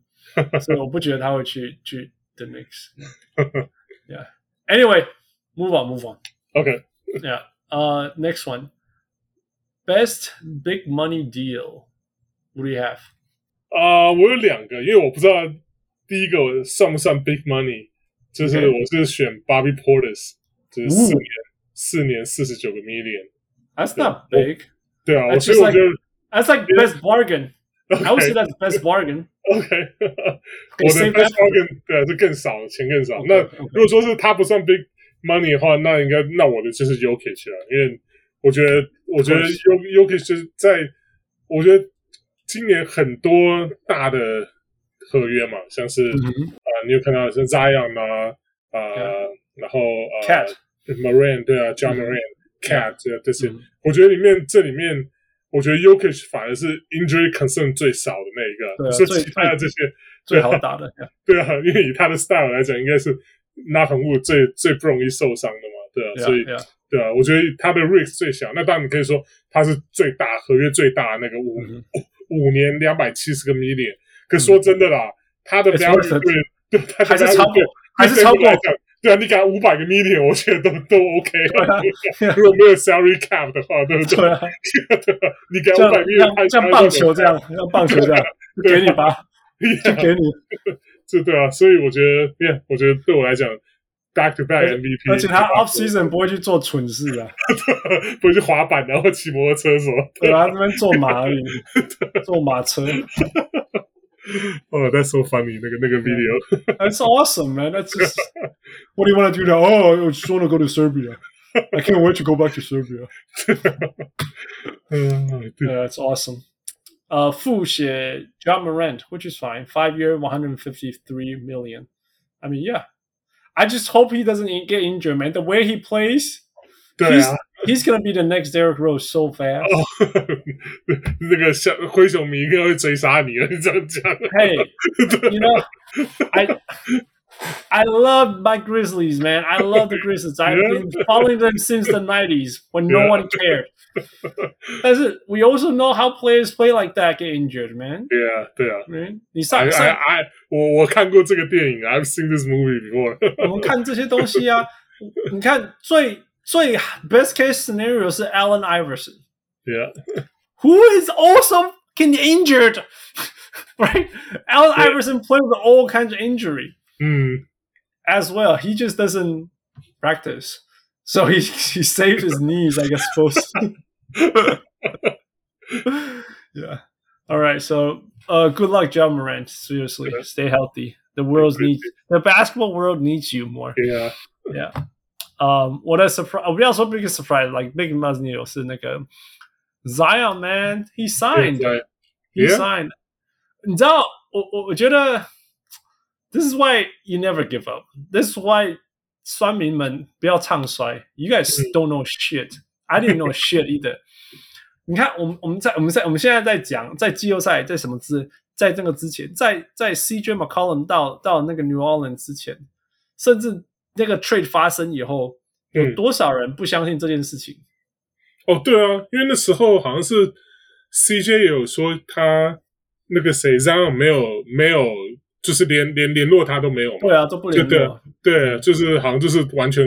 所以我不觉得他会去去 The Knicks。Yeah，Anyway，move on，move on。OK，Yeah，呃，Next one，Best big money deal。What do you have？啊，我有两个，因为我不知道第一个算不算 big money。就是我是选 Bobby Portis，就是四年四年四十九个 million。That's not big。对啊，所以我觉得 That's like best bargain。I would say that's best bargain。OK，我的 best bargain 对啊，就更少，钱更少。那如果说是他不算 big money 的话，那应该那我的就是 Jokic 了，因为我觉得我觉得 Jokic 就是在我觉得今年很多大的合约嘛，像是啊。你有看到像 Zion 啊，呃，yeah. 然后呃 Cat Moran 对啊，John m a r i n Cat 这这些，我觉得里面这里面，我觉得 Jokic 反而是 injury concern 最少的那一个，是其他的这些最好打的。对啊，因为以他的 style 来讲，应该是 knock on wood 最最不容易受伤的嘛，对啊，所以对啊，我觉得他的 risk 最小。那当然你可以说他是最大合约最大的那个五五年两百七十个 million，可说真的啦，他的 value 对。还是超过，还是超过。对啊，你给他五百个 million，我觉得都都 OK。如果没有 salary cap 的话，对不对？对啊，你给五百 million，像棒球这样，像棒球这样，给你吧，就给你。这对啊，所以我觉得，我觉得对我来讲，back to back MVP。而且他 off season 不会去做蠢事啊，不会去滑板，然后骑摩托车什么。对啊，这边坐马而已，坐马车。oh, that's so funny. Nigga, nigga video. that's awesome, man. That's just, what do you want to do now? Oh, I just want to go to Serbia. I can't wait to go back to Serbia. Oh, yeah, that's awesome. Uh, Fush, John Morant, which is fine. Five year, 153 million. I mean, yeah. I just hope he doesn't get injured, man. The way he plays, he's, He's gonna be the next Derrick Rose so fast。哦，那个小灰熊迷应该会追杀你了，你这样讲。Hey, you know, I I love my Grizzlies, man. I love the Grizzlies. I've been following them since the '90s when no one cared. 但是 we also know how players play like that get injured, man. 对啊，对啊。你上上，我我看过这个电影，I've seen this movie before。我们看这些东西啊，你看最。 最 best case scenario 是 Allen Iverson. Yeah. Who is also getting injured, right? Allen yeah. Iverson plays with all kinds of injury mm. as well. He just doesn't practice. So he he saved his knees, I guess, supposed yeah. All right. So uh, good luck, John Morant. Seriously, yeah. stay healthy. The world needs the basketball world needs you more. Yeah. Yeah. Um, 我的 surprise，我不要说 big surprise，like big news 是那个 Zion man，he signed，he signed。你知道，我我我觉得，this is why you never give up。This is why 酸民们不要唱衰。You guys don't know shit。I didn't know shit either。你看，我们我们在我们在我们现在在讲，在季后赛在什么之，在这个之前，在在 CJ McCollum 到到那个 New Orleans 之前，甚至。 那个 trade 发生以后，有多少人不相信这件事情？嗯、哦，对啊，因为那时候好像是 CJ 也有说他那个谁 Zion 没有没有，就是连连联络他都没有嘛。对啊，都不联络。对，对，就是好像就是完全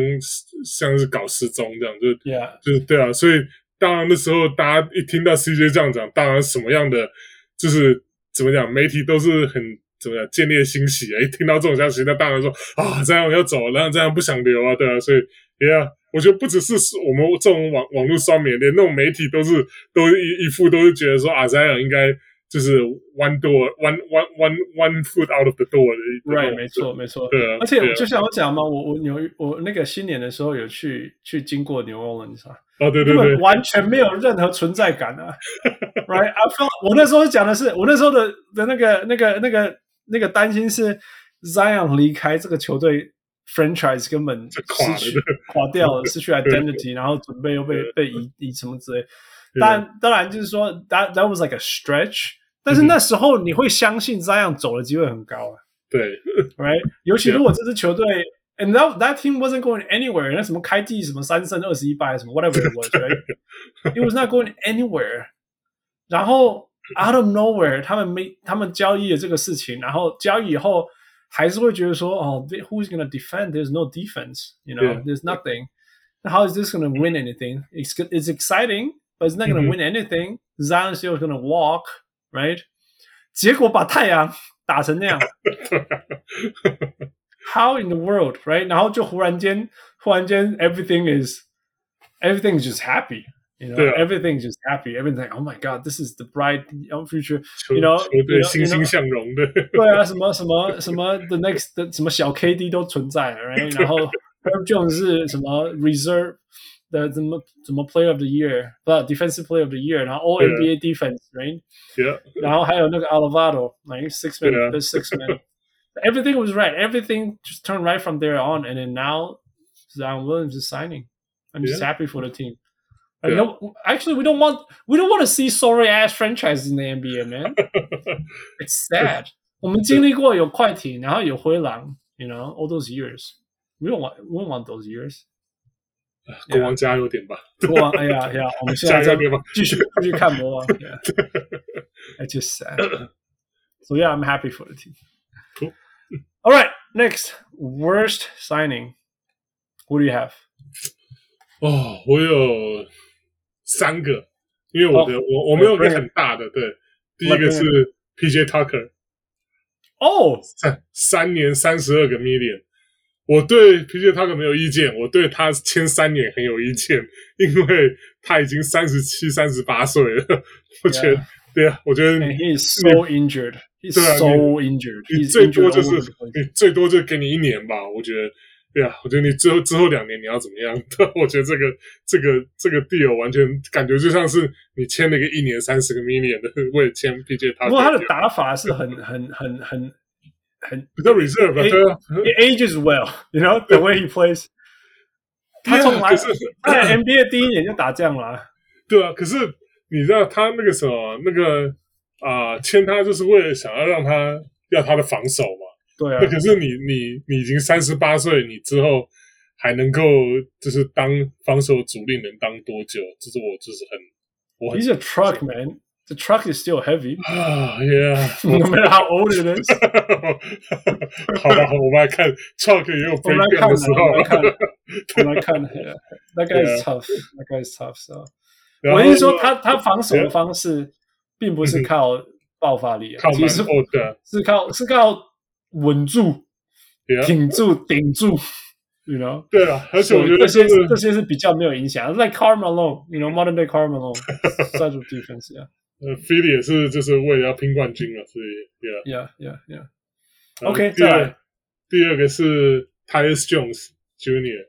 像是搞失踪这样，就 Yeah. 就是对啊。所以当然那时候大家一听到 CJ 这样讲，当然什么样的就是怎么讲，媒体都是很。怎么样？建立欣喜啊！一听到这种消息，那当然说啊，这样要走，然后这样不想留啊，对啊，所以，yeah，我觉得不只是我们这种网网络上面，连那种媒体都是都一一副都是觉得说啊，这样应该就是 one door one one one one foot out of the door 的。Right，没错，没错。对啊，而且就像我讲嘛，我我纽我那个新年的时候有去去经过 New Orleans 啊，哦，对对对，完全没有任何存在感啊，right？I felt 我那时候讲的是，我那时候的的那个那个那个那个担心是 Zion 离开这个球队 franchise 根本失去垮掉了，失去 identity，然后准备又被被移移什么之类。但当然就是说 that that was like a stretch，但是那时候你会相信 Zion 走的机会很高啊，对，right？尤其如果这支球队。And that that team wasn't going anywhere. 那什么开季什么三胜二十一败什么 whatever it was, right? It was not going anywhere. 然后 out of nowhere，他们没他们交易了这个事情，然后交易以后还是会觉得说，哦，Who's going to defend? There's no defense. You know, yeah. there's nothing. How is this going to win anything? It's it's exciting, but it's not going to win anything. Zion still going to walk, right? 结果把太阳打成那样。 How in the world, right? 然后就忽然间，忽然间，everything is, everything is just happy, you know. Everything is just happy. Everything, oh my God, this is the bright young future, you know. 对，欣欣向荣的。对啊，什么什么什么，the next 的什么小 KD 都存在，right? 然后 Herb Jones 是什么 reserve 的怎么怎么 Player of the Year，不，Defensive Player of the Year，然后 All NBA Defense, right? Yeah. 然后还有那个 Alvarado，like six man, the six man. Everything was right. Everything just turned right from there on, and then now Zion Williams is signing. I'm just yeah. happy for the team. Yeah. No, actually, we don't want we don't want to see sorry ass franchises in the NBA, man. it's sad. 我们经历过有快艇，然后有灰狼，you know, all those years. We don't want we don't want those years. 国王加油点吧！国王，哎呀呀，我们现在在继续继续看国王。Yeah. It's just sad. So yeah, I'm happy for the team. Cool. All right, next worst signing. What do you have? 哦，我有 三个，因为我的、oh, 我我没有一个很大的，对，第一个是 PJ Tucker。哦，三三年三十二个 million，我对 PJ Tucker 没有意见，我对他签三年很有意见，因为他已经三十七、三十八岁了，我觉得。Yeah. 对啊，我觉得 he is so injured. He's so injured. 你最多就是你最多就给你一年吧。我觉得，对啊，我觉得你之后之后两年你要怎么样？我觉得这个这个这个 deal 完全感觉就像是你签了一个一年三十个 million 的，为了签 PJ 他。不过他的打法是很 很很很很比较 reserve，对啊 ages well，you know the way he plays。他从来是在 NBA 第一年就打这样了，对啊，可是。你知道他那个时候那个啊、呃、签他就是为了想要让他要他的防守嘛？对啊。那可是你你你已经三十八岁，你之后还能够就是当防守主力能当多久？这是我就是很我很。He's a truck man. The truck is still heavy. 啊，Yeah. No matter how old it is. 好吧，我们来看 truck 也有 breakdown 的时候。我们来看，我们来看，That guy is tough. That guy is tough. So. 我意思说他，他他防守的方式并不是靠爆发力，靠蛮厚的，是靠是靠稳住、挺住、顶住，you know？对啊，而且我觉得这些这些是比较没有影响，like Karl Malone，you know，modern day Karl of defense，yeah。呃，Philly 也是就是为了要拼冠军了，所以，yeah，yeah，yeah，yeah。OK，第二，第二个是 Tyus Jones Junior，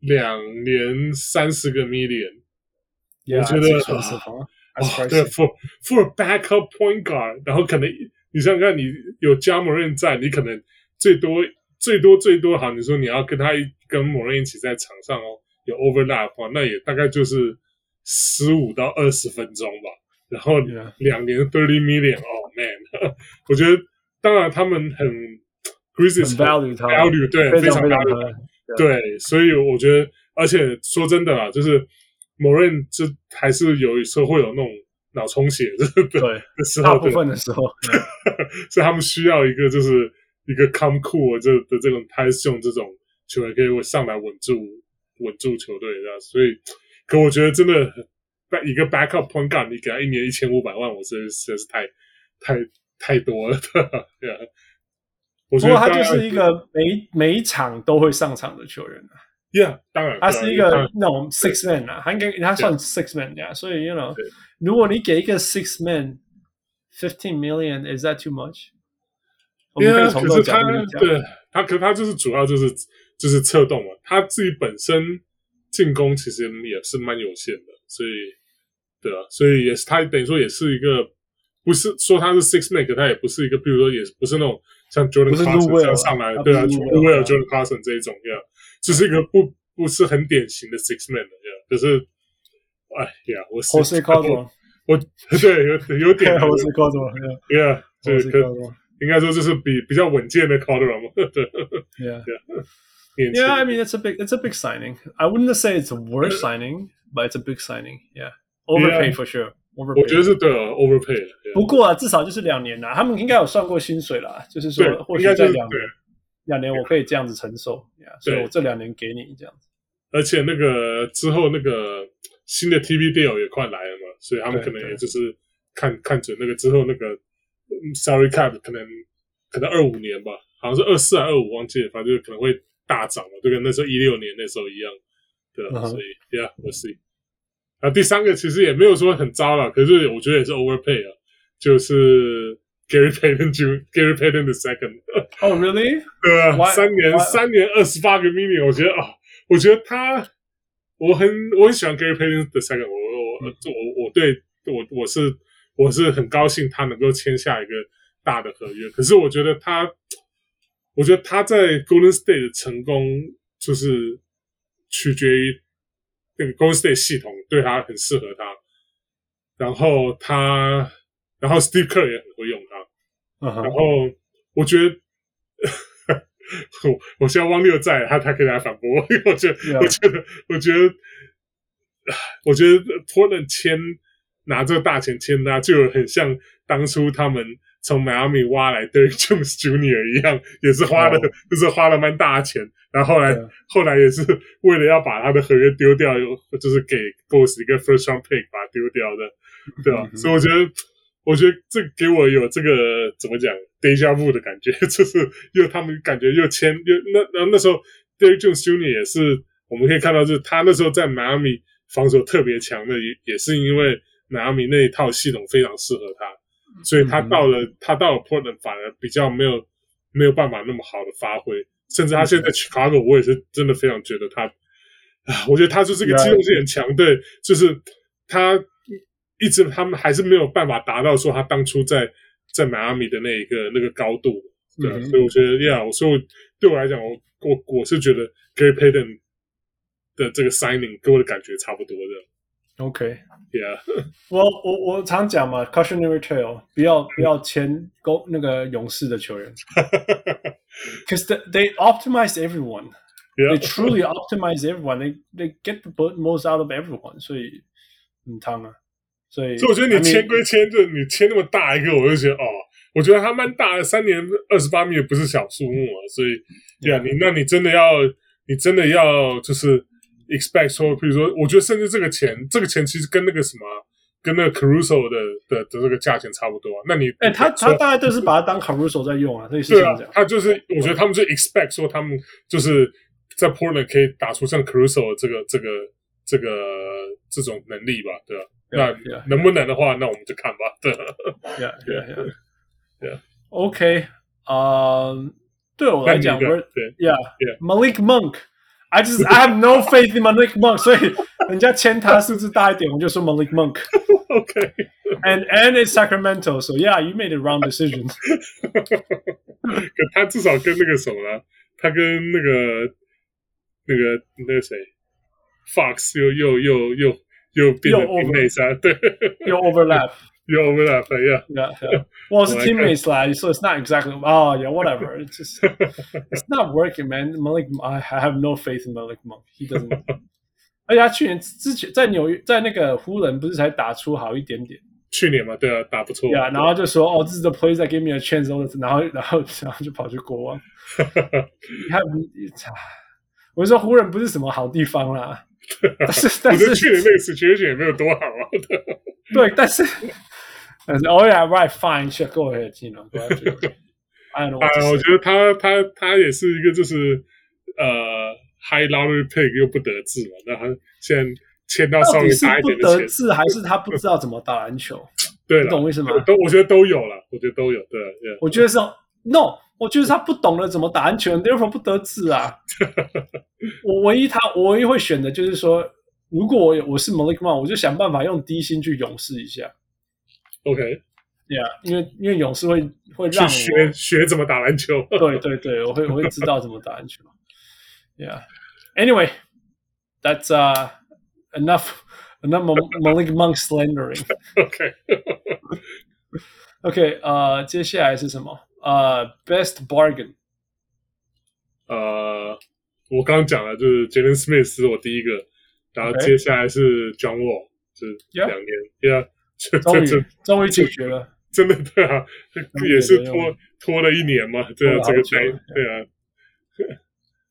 两年三十个 million。我觉得啊，啊对，for for a backup point guard，然后可能你想想看，你有加莫伦在，你可能最多最多最多好，你说你要跟他跟莫伦一起在场上哦，有 overlap 的话，那也大概就是十五到二十分钟吧。然后两年 thirty million，哦 man，我觉得当然他们很 Grizzlies value value 对，非常 value 对，所以我觉得，而且说真的啊，就是。某人就还是有时候会有那种脑充血的 对的时候，大部分的时候，所以他们需要一个就是一个 come cool 这的这种 Tyus Jones 这种球员可以上来稳住稳住球队这样，所以可我觉得真的一个 backup point guard 你给他一年一千五百万，我真的实在是太太太多了，对啊。不过他就是一个每每一场都会上场的球员啊。Yeah，当然，他是一个那种 six man 啊，他应该他算 six man 呀，所以 you know，如果你给一个 six man fifteen million，is that too much？因为可是他对他，可他就是主要就是就是策动嘛，他自己本身进攻其实也是蛮有限的，所以对啊，所以也是他等于说也是一个，不是说他是 six man，可他也不是一个，比如说也不是那种像 Jordan Clarkson 这样上来，对啊 Will Jordan Clarkson 这一种，这样，只是一个不不是很典型的 six man 的，可是，哎呀，我是 Jose Caldwell，我对有有点 Jose Caldwell，yeah，对，可应该说这是比比较稳健的 Caldwell 嘛，对，yeah。Yeah, I mean it's a big it's a big signing. I wouldn't say it's a worst signing, but it's a big signing. Yeah, overpay for sure. Overpay. 我觉得是对啊，overpay。不过啊，至少就是两年啦，他们应该有算过薪水啦，就是说或许在两年，两年我可以这样子承受。Yeah，所以我这两年给你这样子。而且那个之后那个新的 TV deal 也快来了嘛，所以他们可能也就是看看准那个之后那个 salary cap 可能可能二五年吧，好像是二四还是二五忘记了，反正就可能会。大涨嘛，就跟那时候一六年那时候一样，对啊，uh huh. 所以，Yeah，我 see。啊，第三个其实也没有说很糟了，可是我觉得也是 overpay 啊，就是 Gary Payton Jr.，Gary Payton the second。哦，oh，really？对啊，三年三年二十八个 million，我觉得啊，我觉得他，我很我很喜欢 Gary Payton the second，我我我我对我我是我是很高兴他能够签下一个大的合约，可是我觉得他。我觉得他在 Golden State 的成功，就是取决于那个 Golden State 系统对他很适合他，然后他，然后 Steve Kerr 也很会用他，uh huh. 然后我觉得，我 我希望汪六在，他他可以来反驳我，因为我觉得我觉得，我觉得，我觉得 Portland 签拿这个大钱签他，就很像当初他们。从迈阿密挖来 Derrick Jones Jr. 一样，也是花了，oh. 就是花了蛮大的钱。然后后来.后来也是为了要把他的合约丢掉，就是给 Bulls 一个 First Round Pick 把他丢掉的，对吧？Mm hmm. 所以我觉得，我觉得这给我有这个怎么讲 Deja Vu 的感觉，就是又他们感觉又签又那那那时候 Derrick Jones Jr. 也是我们可以看到，就是他那时候在迈阿密防守特别强的，也也是因为迈阿密那一套系统非常适合他。所以他到了，嗯、他到了 Portland 反而比较没有没有办法那么好的发挥，甚至他现在 Chicago，我也是真的非常觉得他啊，我觉得他就是个机动性很强，对，就是他一直他们还是没有办法达到说他当初在在迈阿密的那一个那个高度，对，嗯、所以我觉得呀，所以对我来讲，我我我是觉得 Gary Payton 的这个 signing 给我的感觉差不多的。OK，Yeah，我我我常讲嘛，cautionary tale，不要不要签公那个勇士的球员，because they they optimize everyone，they truly optimize everyone，they they get the most out of everyone，所以很烫啊，所以所以我觉得你签归签，就你签那么大一个，我就觉得哦，我觉得他蛮大的，三年二十八米也不是小数目啊，所以呀，你那你真的要，你真的要就是。expect 说，比如说，我觉得甚至这个钱，这个钱其实跟那个什么，跟那个 Caruso 的的的这个价钱差不多。那你，哎、欸，他他大概都是把它当 Caruso 在用啊，类似这样讲。他就是，我觉得他们就 expect 说，他们就是在 Portland 可以打出像 Caruso 的这个这个这个这种能力吧，对吧？那 yeah, yeah. 能不能的话，那我们就看吧。对，Yeah Yeah Yeah Yeah。OK，啊，对我来讲，我对，Yeah，Malik Monk。I just I have no faith in Malik Monk，所以人家签他数字大一点，我就说 Malik Monk。OK。And and it's Sacramento, so yeah, you made a wrong decision。可他至少跟那个什么，他跟那个那个那个谁，Fox 又又又又 又变成平内杀，对，又 overlap。You overlap, yeah, yeah, yeah. Well, it's teammates, like, so it's not exactly. Oh, yeah, whatever. It's just, it's not working, man. Malik, I have no faith in Malik Monk. He doesn't. 而且他去年之前在纽约，在那个湖人不是才打出好一点点。去年嘛，对啊，打不错。Yeah，然后就说哦，这是 the place that gave me a chance。然后，然后，然后就跑去国王。你看，我说湖人不是什么好地方啦。但是，但是去年那个 situation 也没有多好啊。对，但是。但是 Oh yeah, right, fine. Sure, go ahead. You know, go ahead. 啊，我觉得他他他也是一个就是呃 high lottery pick 又不得志嘛。那他现在签到稍微大一点的钱，不得志还是他不知道怎么打篮球？对，你懂为什么？都我觉得都有了，我觉得都有。对，对。我觉得是 no 我就是他不懂得怎么打篮球，therefore 不得志啊。我唯一他我唯一会选的就是说，如果我我是 Malik Monk，我就想办法用低薪去勇士一下。OK，Yeah，、因为因为勇士会会让我学学怎么打篮球。对对对，我会我会知道怎么打篮球。Yeah，Anyway，that's、uh, enough enough Malik Monk slandering。OK。OK，呃，接下来是什么？呃、uh,，Best Bargain。呃，我刚刚讲了，就是 Jalen Smith 是我第一个，然后接下来是 John Wall，是两年，Yeah，终于终于解决了，真的对啊，也是拖拖了一年嘛，对啊，这个对对啊，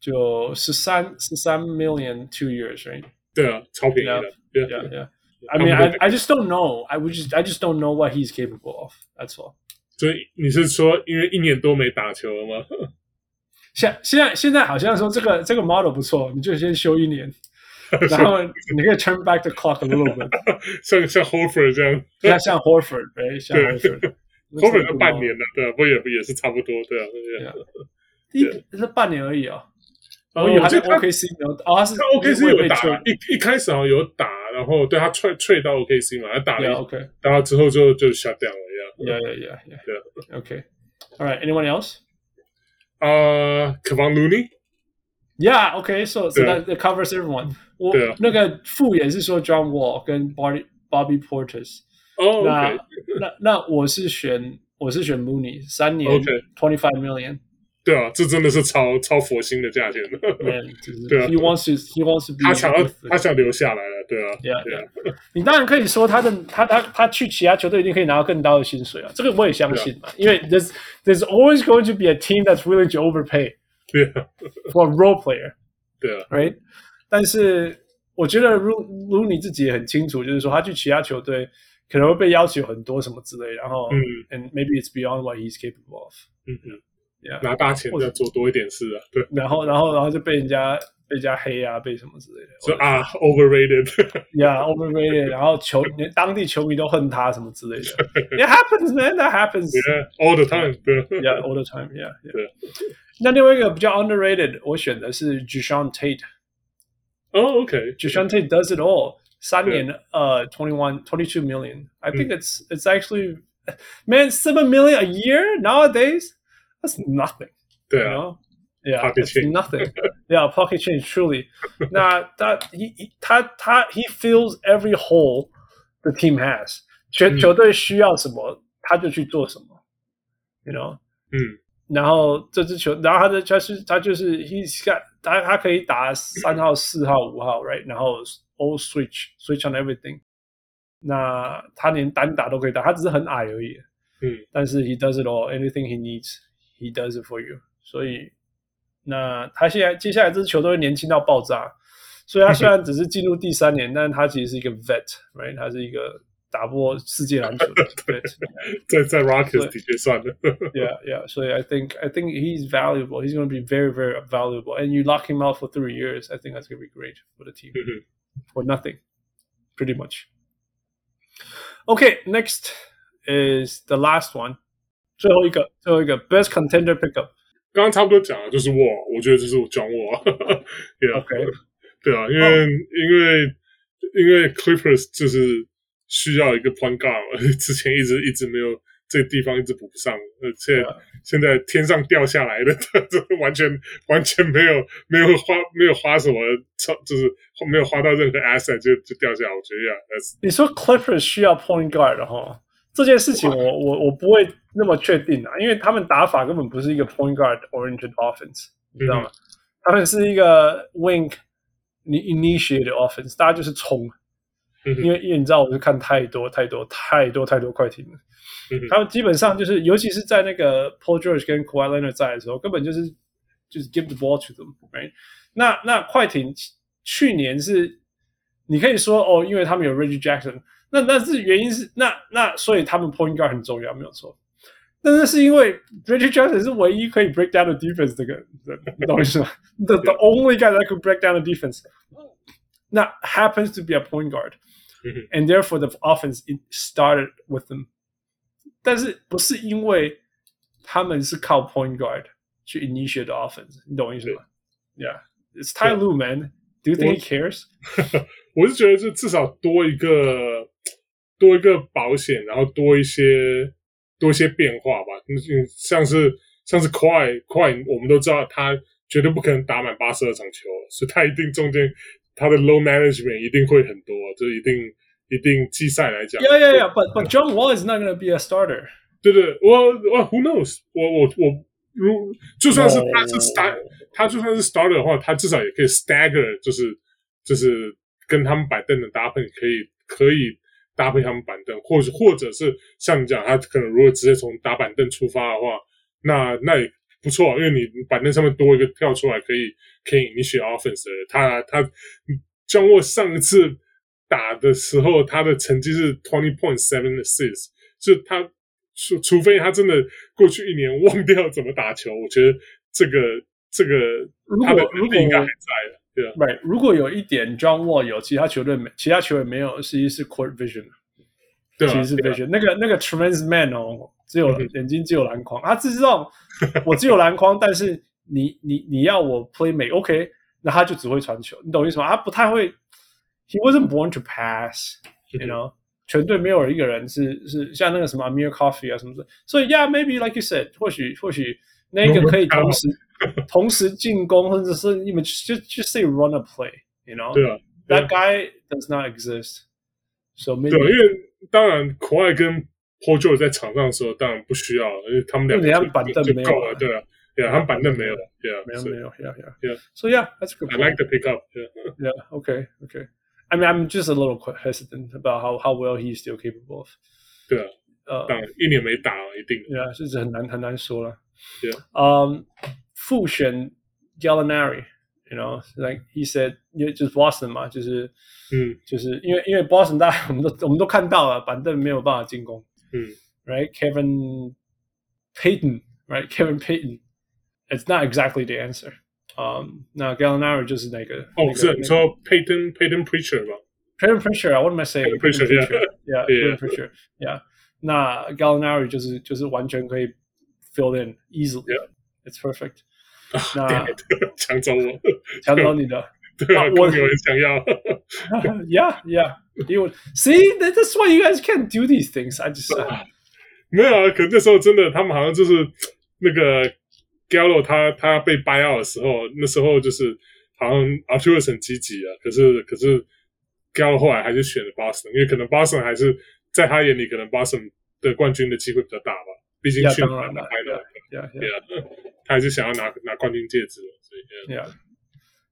就十三十三 million two years，right？对啊，超便宜的，Yeah Yeah。I mean, I I just don't know. I would just I just don't know what he's capable of. That's all. 所以你是说，因为一年多没打球了吗？现现在现在好像说这个这个 model 不错，你就先休一年，然后你可以 turn back the clock a little bit，像像 Horford 这样，像像 Horford，哎，像 Horford，Horford 都半年了，对啊，不也不也是差不多，对啊，对啊，一是半年而已啊。我以为他是 OKC 没有，哦，他是 OKC 有打，一一开始好像有打，然后对他踹踹到 OKC 嘛，他打了，OK，打了之后就就 shut down 了，Yeah Yeah Yeah Yeah，对，OK，All right，anyone else？呃，Kevon Looney，Yeah，OK，So so that covers everyone。我那个副也是说 John Wall 跟 Bobby Bobby Portis，哦，那那那我是选我是选 Looney，三年，twenty five million。 对啊，这真的是超超佛心的价钱。对啊，he wants to he wants to 他想要他想留下来了，对啊，对啊。你当然可以说他的他他他去其他球队一定可以拿到更高的薪水啊，这个我也相信嘛，因为 there's there's always going to be a team that's willing to overpay for a role player。对啊，right？但是我觉得如如你自己也很清楚，就是说他去其他球队可能会被要求很多什么之类，然后嗯，and maybe it's beyond what he's capable of。嗯嗯。Yeah, 拿大钱再做多一点事啊，对，然后然后然后就被人家被人家黑啊，被什么之类的，说啊，overrated，Yeah，overrated，然后球连当地球迷都恨他什么之类的，It happens, man, that happens, Yeah, all the time, Yeah, all the time, Yeah, Yeah. 那另外一个比较 underrated，我选的是 Jae'Sean Tate。哦，OK，Jae'Sean Tate does it all，三年呃，twenty one, twenty two million. I think it's it's actually, man, seven million a year nowadays. That's nothing. 对啊，Yeah, it's nothing. Yeah, pocket change truly. 那他 he 他他 he fills every hole the team has. 球球队需要什么，他就去做什么。You know？嗯。然后这支球，然后他的他是他就是 he's got 他他可以打三号、四号、五号，right？然后 all switch switch on everything。那他连单打都可以打，他只是很矮而已。嗯。但是 he does it all, anything he needs. He does it for you，所以那他现在接下来这支球队年轻到爆炸，所以他虽然只是进入第三年，但他其实是一个 vet，right？他是一个打破世界篮球的 vet，在在 Rockets 的确算了，Yeah Yeah，所以 I think I think he's valuable. He's going to be very very valuable. And you lock him out for three years, I think that's going to be great for the team for nothing, pretty much. Okay, next is the last one. 最后一个，最后一个 best contender pickup，刚刚差不多讲了，就是我，我觉得就是我 John Wall，OK，对啊，因为、oh. 因为因为 Clippers 就是需要一个 point guard 嘛，之前一直一直没有这个地方一直补不上，而且现在天上掉下来的，这完全完全没有没有花没有花什么超，就是没有花到任何 asset 就就掉下来，我觉得呀，你说 Clippers 需要 point guard 的话，这件事情我我我不会。那么确定啊？因为他们打法根本不是一个 point guard oriented offense，你知道吗？嗯、他们是一个 wing initiated offense，大家就是冲。嗯、因为因为你知道，我是看太多太多太多太多快艇了。嗯、他们基本上就是，尤其是在那个 Paul George 跟 Kawhi Leonard 在的时候，根本就是就是 give the ball to them，right？那那快艇去年是，你可以说哦，因为他们有 Reggie Jackson，那那是原因是那那所以他们 point guard 很重要，没有错。但是是因为 Reggie Jackson 是唯一可以 break down the defense 这个人，你懂我意思吗？The the only guy that could break down the defense，那 happens to be a point guard，and therefore the offense it started with them。但是不是因为 他们是靠 point guard 去 initiate the offense，你懂我意思吗？Yeah，it's Ty Lue man. Do you think he cares？我是觉得，就至少多一个多一个保险，然后多一些 多一些变化吧。嗯，像是像是快快，我们都知道他绝对不可能打满八十二场球，所以他一定中间他的 low management 一定会很多，就一定一定季赛来讲。Yeah, yeah, yeah. But but John Wall is not going to be a starter. 对对，我我 who knows？我我我如就算是他是 star，、oh. 他就算是 starter 的话，他至少也可以 stagger，就是就是跟他们摆凳的搭配可以。可以搭配他们板凳，或者或者是像你讲，他可能如果直接从打板凳出发的话，那那也不错，因为你板凳上面多一个跳出来可以可以 initiate offense 的人。他他 John Wall 上一次打的时候，他的成绩是 twenty point seven assists，就他。除除非他真的过去一年忘掉怎么打球，我觉得这个这个他的能力应该还在的，对啊？Right，如果有一点 John Wall 有，其他球队没，其他球员没有，实际是 court vision，对，啊其实是 vision。那个那个 tremendous man 哦，只有眼睛只有篮筐，他只知道我只有篮筐，但是你你你要我 play make，OK，那他就只会传球，你懂我意思吗？他不太会，He wasn't born to pass，you know。全队没有一个人是是像那个什么 Amir Coffee 啊什么的，所以 Yeah maybe like you said，或许或许那个可以同时同时进攻，或者是你们就就 say run a play，you know？对啊，That guy does not exist，so maybe 对，因为当然 Kawhi 跟 Paul George 在场上的时候当然不需要，因为他们两个板凳没有，对啊，对啊，他们板凳没有，Yeah，没有没有，Yeah Yeah，So Yeah，that's good。I like the pickup，Yeah，OK，OK。I mean, I'm just a little hesitant about how how well he's still capable of. 对啊，呃，当然一年没打了，一定。对啊，就是很难很难说了。对啊，嗯， 复选 Gallinari，you know, like he said，因为就是 Boston 嘛，就是嗯，就是因为因为 Boston 大家我们都我们都看到了，板凳没有办法进攻。嗯，right，Kevin Payton，right，Kevin Payton，it's not exactly the answer. 啊、um,，那 Gallinari 就是那个哦，是、那个、你说 Payton Payton Pritchard 吧？Payton Pritchard 啊，What am I saying? Pritchard, yeah, yeah, Pritchard, yeah. 那 Gallinari 就是就是完全可以 fill in easily, yeah, it's perfect. 那抢走我，抢走你的，对啊，我有人想要。yeah, yeah. You see, that's why you guys can't do these things. I just 没有啊，可那时候真的，他们好像就是那个。Gallo 他他被 buy out 的时候，那时候就是好像 Arturas 很积极啊，可是可是 Gallo 后来还是选了 Boston，因为可能 Boston 还是在他眼里，可能 Boston 的冠军的机会比较大吧。毕竟去年拿开的，对啊，他还是想要拿拿冠军戒指，所以对啊。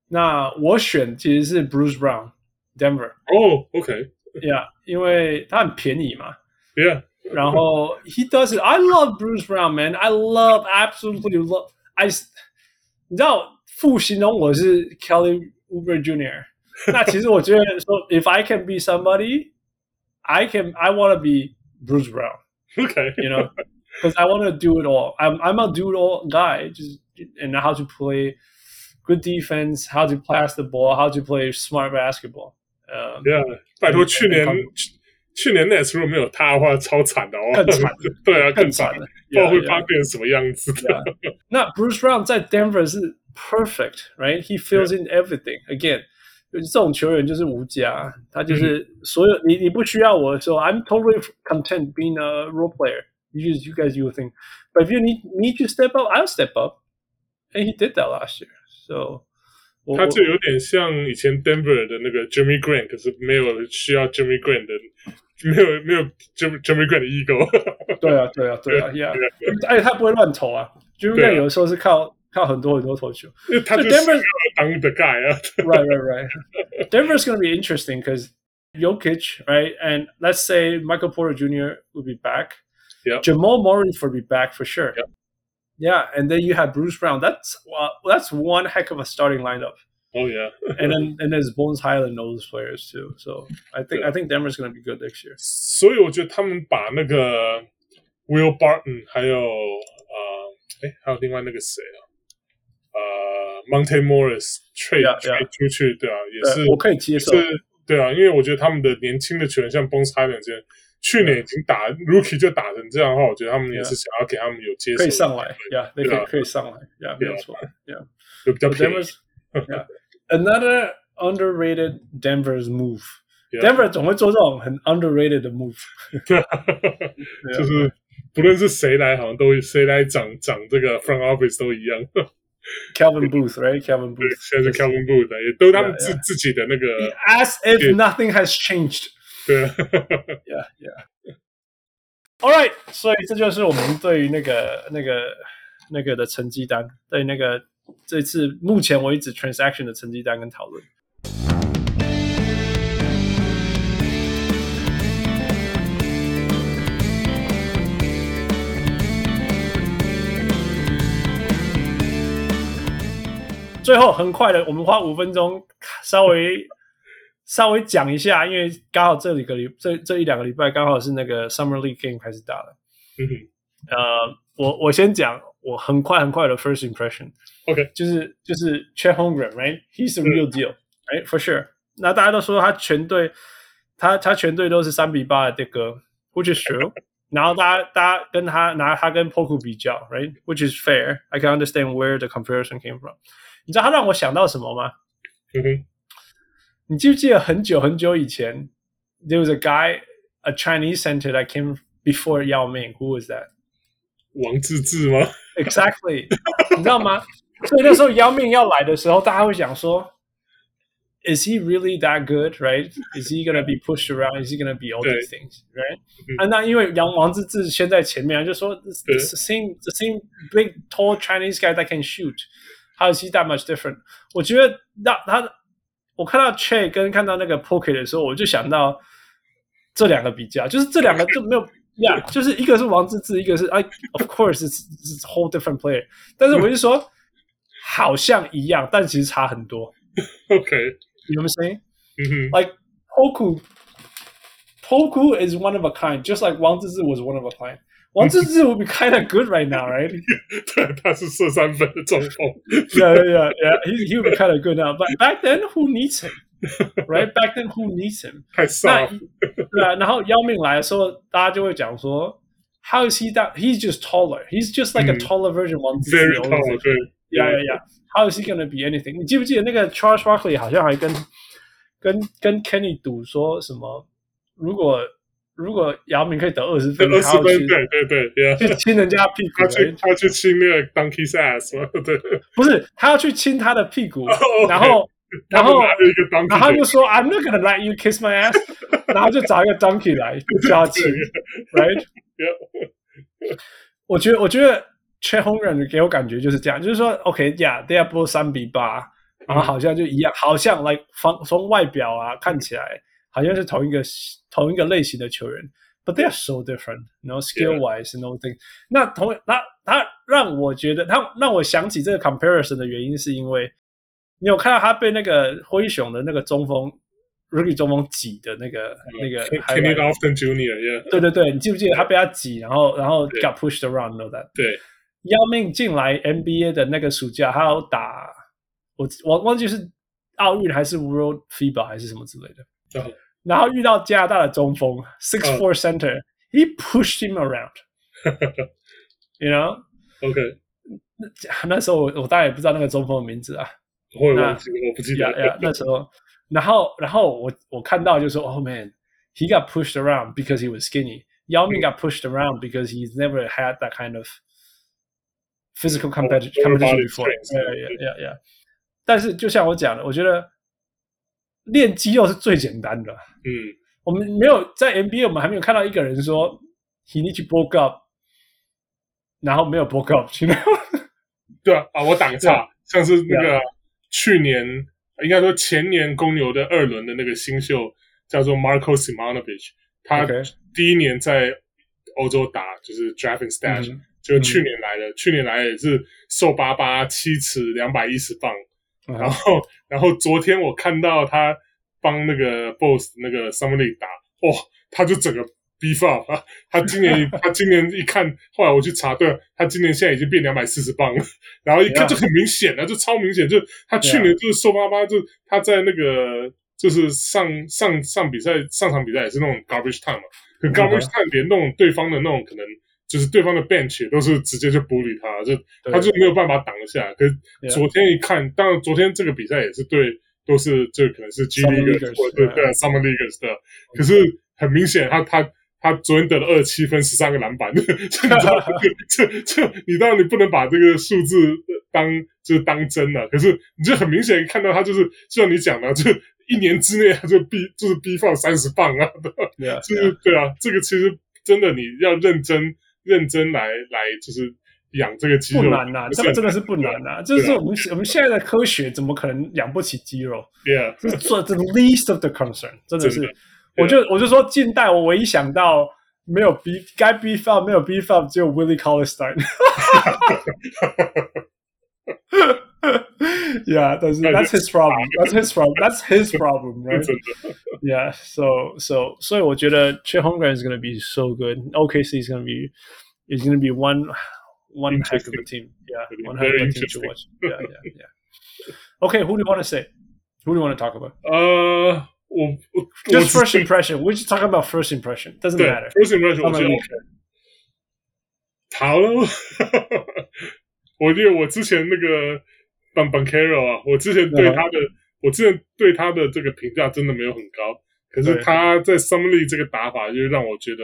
那我选其实是 Bruce Brown，Denver。哦，OK，Yeah，因为他很便宜嘛。Yeah。然后 he does it. I love Bruce Brown, man. I love absolutely love. I 你知道，副形容我是 Kelly Oubre Jr. 那其实我觉得说，if I can be somebody, I can. I want to be Bruce Brown. Okay, you know, because I want to do it all. I'm I'm a do it all guy. Just and how to play good defense, how to pass the ball, how to play smart basketball. Um, yeah，拜托去年。去年 Nets 如果没有他的话，超惨的哦，更惨，对啊，更惨的，不知道会发变成什么样子。Yeah, yeah. 那 Bruce Brown 在 Denver 是 perfect，right？He fills in everything. Again，这种球员就是无价，他就是所有你你不需要我的时候，I'm totally content being a role player. You just you guys you think, but if you need need to step up, I'll step up. And he did that last year. So 他就有点像以前 Denver 的那个 Jerami Grant，可是没有需要 Jerami Grant 的。没有没有 Jerami Grant 的 ego，对啊对啊对啊，Yeah，而且他不会乱投啊，Jerami Grant 有的时候是靠靠很多很多投球，因为他就是 Denver 当 the guy 啊，Right right right。Denver's going to be interesting because Jokic, right, and let's say Michael Porter Jr. will be back, yeah, Jamal Murray will be back for sure, yeah, yeah, and then you have Bruce Brown. That's uh, that's one heck of a starting lineup. Oh yeah, and then and there's Bones Highland those players too. So I think I think Denver's going to be good next year. 所以我觉得他们把那个 Will Barton 还有呃，哎，还有另外那个谁啊？呃，Monte Morris trade yeah, yeah. trade 出去，对啊，也是我可以接受，是，对啊，因为我觉得他们的年轻的球员像 Bones Highland 这样， 去年已经打 Rookie 就打成这样的话，我觉得他们也是想要给他们有接受可以上来呀，那可以可以上来呀，没有错呀，就比较便宜。Another underrated Denver's move. Denver 总会做这种很 underrated 的 move，就是不论是谁来，好像都谁来掌掌这个 front office 都一样。Calvin Booth，right？Calvin Booth，现在是 Calvin Booth，也都他们自自己的那个。As if nothing has changed。对，Yeah, yeah. All right，所以这就是我们对于那个、那个、那个的成绩单，对那个这次目前为止 transaction 的成绩单跟讨论。最后很快的，我们花五分钟稍微稍微讲一下，因为刚好这里个礼这这一两个礼拜刚好是那个 Summer League Game 开始打了。嗯哼，呃，我我先讲我很快很快的 First Impression，OK，Okay. 就是就是 Chet Holmgren，right？He's a real deal，right？For sure。那大家都说他全队他他全队都是三比八的这个，which is true。然后大家大家跟他拿他跟 Poku 比较，right？Which is fair。I can understand where the comparison came from。你知道他让我想到什么吗？嗯哼，你记不记得很久很久以前，there was a guy, a Chinese center that came before Yao Ming. Who was that? 王治郅吗？Exactly，你知道吗？所以那时候姚明要来的时候，大家会想说，Is he really that good? Right? Is he gonna be pushed around? Is he gonna be all these things? Right? 啊，那因为杨王治郅先在前面，就说 the same the same big tall Chinese guy that can shoot. How is he that much different？我觉得那他， 我看到 Che 跟看到那个 Pocket 的时候，我就想到这两个比较，就是这两个就没有呀，yeah, 就是一个是王治郅，一个是哎，Of course it's, it's whole different player。但是我就说好像一样，但其实差很多。OK，you know what I'm saying？嗯哼，like Poku，Poku is one of a kind，just like 王治郅 was one of a kind。王治郅 would be kind of good right now, right? 对，他是射三分的中锋。 Yeah, yeah, yeah. He he would be kind of good now, but back then, who needs him? Right? Back then, who needs him? 太傻。对啊，然后姚明来的时候，大家就会讲说，How is he that? He's just taller. He's just like a taller version of 王治郅。Very tall. 对。Yeah, yeah, yeah. How is he gonna be anything? 你记不记得那个 Charles Barkley 好像还跟跟跟 Kenny 赌说什么？如果 如果姚明可以得二十分，二十分，对对对，去亲人家屁股，他去他去亲那个 Donkey's ass？对，不是，他要去亲他的屁股，然后然后然后他就说 I'm not gonna let you kiss my ass，然后就找一个 Donkey 来叫他亲，right？我觉得我觉得 Chet Holmgren 给我感觉就是这样，就是说 OK，yeah，they are both 三比八，然后好像就一样，好像 like 从从外表啊看起来。好像是同一个同一个类型的球员，but they are so different，you know, skill wise and everything。那同他他让我觉得他让我想起这个 comparison 的原因，是因为你有看到他被那个灰熊的那个中锋 rookie 中锋挤的那个、嗯、那个 Kenny Lofton Jr.，对对对，你记不记得他被他挤，然后然后 got pushed around，know that？对，姚明进来 NBA 的那个暑假，他要打我我忘记是奥运还是 World FIBA 还是什么之类的。然后遇到加拿大的中锋，six four center，he pushed him around，you know，OK，那时候我我大概也不知道那个中锋的名字啊，我我我不记得呀，那时候，然后然后我我看到就说，Oh man，he got pushed around because he was skinny，Yao Ming got pushed around because he's never had that kind of physical competition competition before，yeah，yeah，yeah，但是就像我讲的，我觉得。 练肌肉是最简单的。嗯，我们没有在 NBA，我们还没有看到一个人说 he need to bulk up，然后没有 bulk up。对啊，啊，我打个岔，像是那个去年应该说前年公牛的二轮的那个新秀叫做 Marco Simonovic，他第一年在欧洲打就是 drafting stage，就去年来的，去年来也是瘦巴巴，七尺两百一十磅。然后，然后昨天我看到他帮那个 Boss 那个 League 打，哇，他就整个 beef up 啊！他今年 他今年一看，后来我去查，对，他今年现在已经变两百四十磅了。然后一看就很明显了，就超明显，就他去年就是瘦巴巴，就他在那个就是上上上比赛上场比赛也是那种 garbage time 嘛，可 garbage time 连那种对方的那种可能就是对方的 bench 都是直接就 bully 他，就他就没有办法挡得下。可是昨天一看，当然昨天这个比赛也是对，都是这可能是 G League 或者对 Summer Leaguers 的，可是很明显他他。他昨天得了二十七分，十三个篮板，这这这，你当然你不能把这个数字当就是当真了。可是你就很明显看到他就是，就像你讲的，就一年之内他就逼就是逼放三十磅啊，对啊，就是对啊，这个其实真的你要认真认真来来就是养这个肌肉不难呐，这个真的是不难呐，就是我们我们现在的科学怎么可能养不起肌肉？？Yeah，这是做 the least of the concern，真的是。我就我就说，近代我唯一想到没有 B 该 beef up 没有 beef up，只有 Willie Cauley-Stein。Yeah，但是 that's his problem. That's his problem. That's his problem, right? Yeah. So so 所以我觉得 Chet Holmgren is going to be so good. OKC is going to be is going to be one one heck of a team. Yeah, one heck of a team to watch. Yeah, yeah, yeah. Okay, who do you want to say? Who do you want to talk about? Uh. 我我 just first impression. We're just talking about first impression. Doesn't matter. First impression. 我觉得好了，我觉得我之前那个 Banchero 啊，我之前对他的，我之前对他的这个评价真的没有很高。可是他在 League 这个打法，就让我觉得，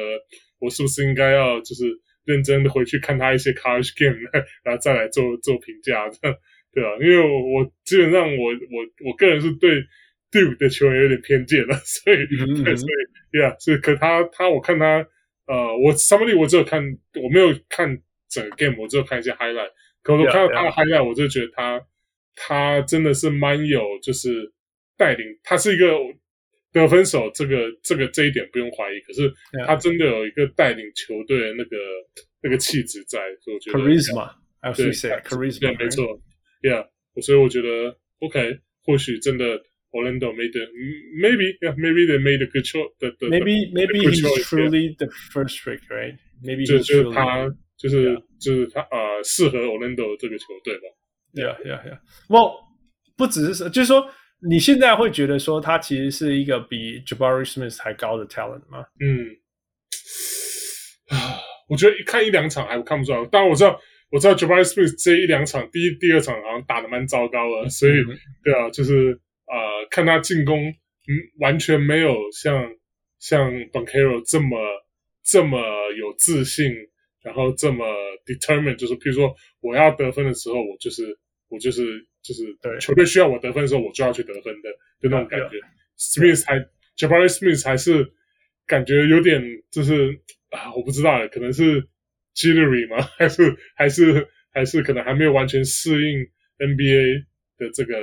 我是不是应该要就是认真的回去看他一些 College Game，然后再来做做评价，对吧？因为我我基本上我我我个人是对。Duke 的球员有点偏见了，所以，嗯嗯所以，Yeah，所以可他他我看他，呃，我 League 我只有看，我没有看整个 game，我只有看一些 highlight。可我看到他的 highlight，我就觉得他.他真的是蛮有，就是带领，他是一个得分手，这个这个这一点不用怀疑。可是他真的有一个带领球队的那个那个气质在，所以我觉得 charisma，对 charisma，对，没错，Yeah，所以我觉得 OK，或许真的。Orlando made the maybe yeah maybe they made a good choice. The, the, maybe maybe he's truly the first pick, right? Maybe 就就是他就是就是他呃适合 Orlando 这个球队吧。Yeah, yeah, yeah. Well，不只是就是说你现在会觉得说他其实是一个比 Jabari Smith 还高的 talent 吗？嗯，啊，我觉得一看一两场还看不出来。当然我知道我知道 Jabari Smith 这一两场第一第二场好像打的蛮糟糕的，所以对啊，就是。呃，看他进攻，嗯，完全没有像像 Banchero 这么这么有自信，然后这么 determined，就是譬如说我要得分的时候，我就是我就是就是对球队需要我得分的时候，我就要去得分的，就那种感觉。Smith 还 Jabari Smith 还是感觉有点就是啊，我不知道，可能是 jittery 吗？还是还是还是可能还没有完全适应 NBA 的这个。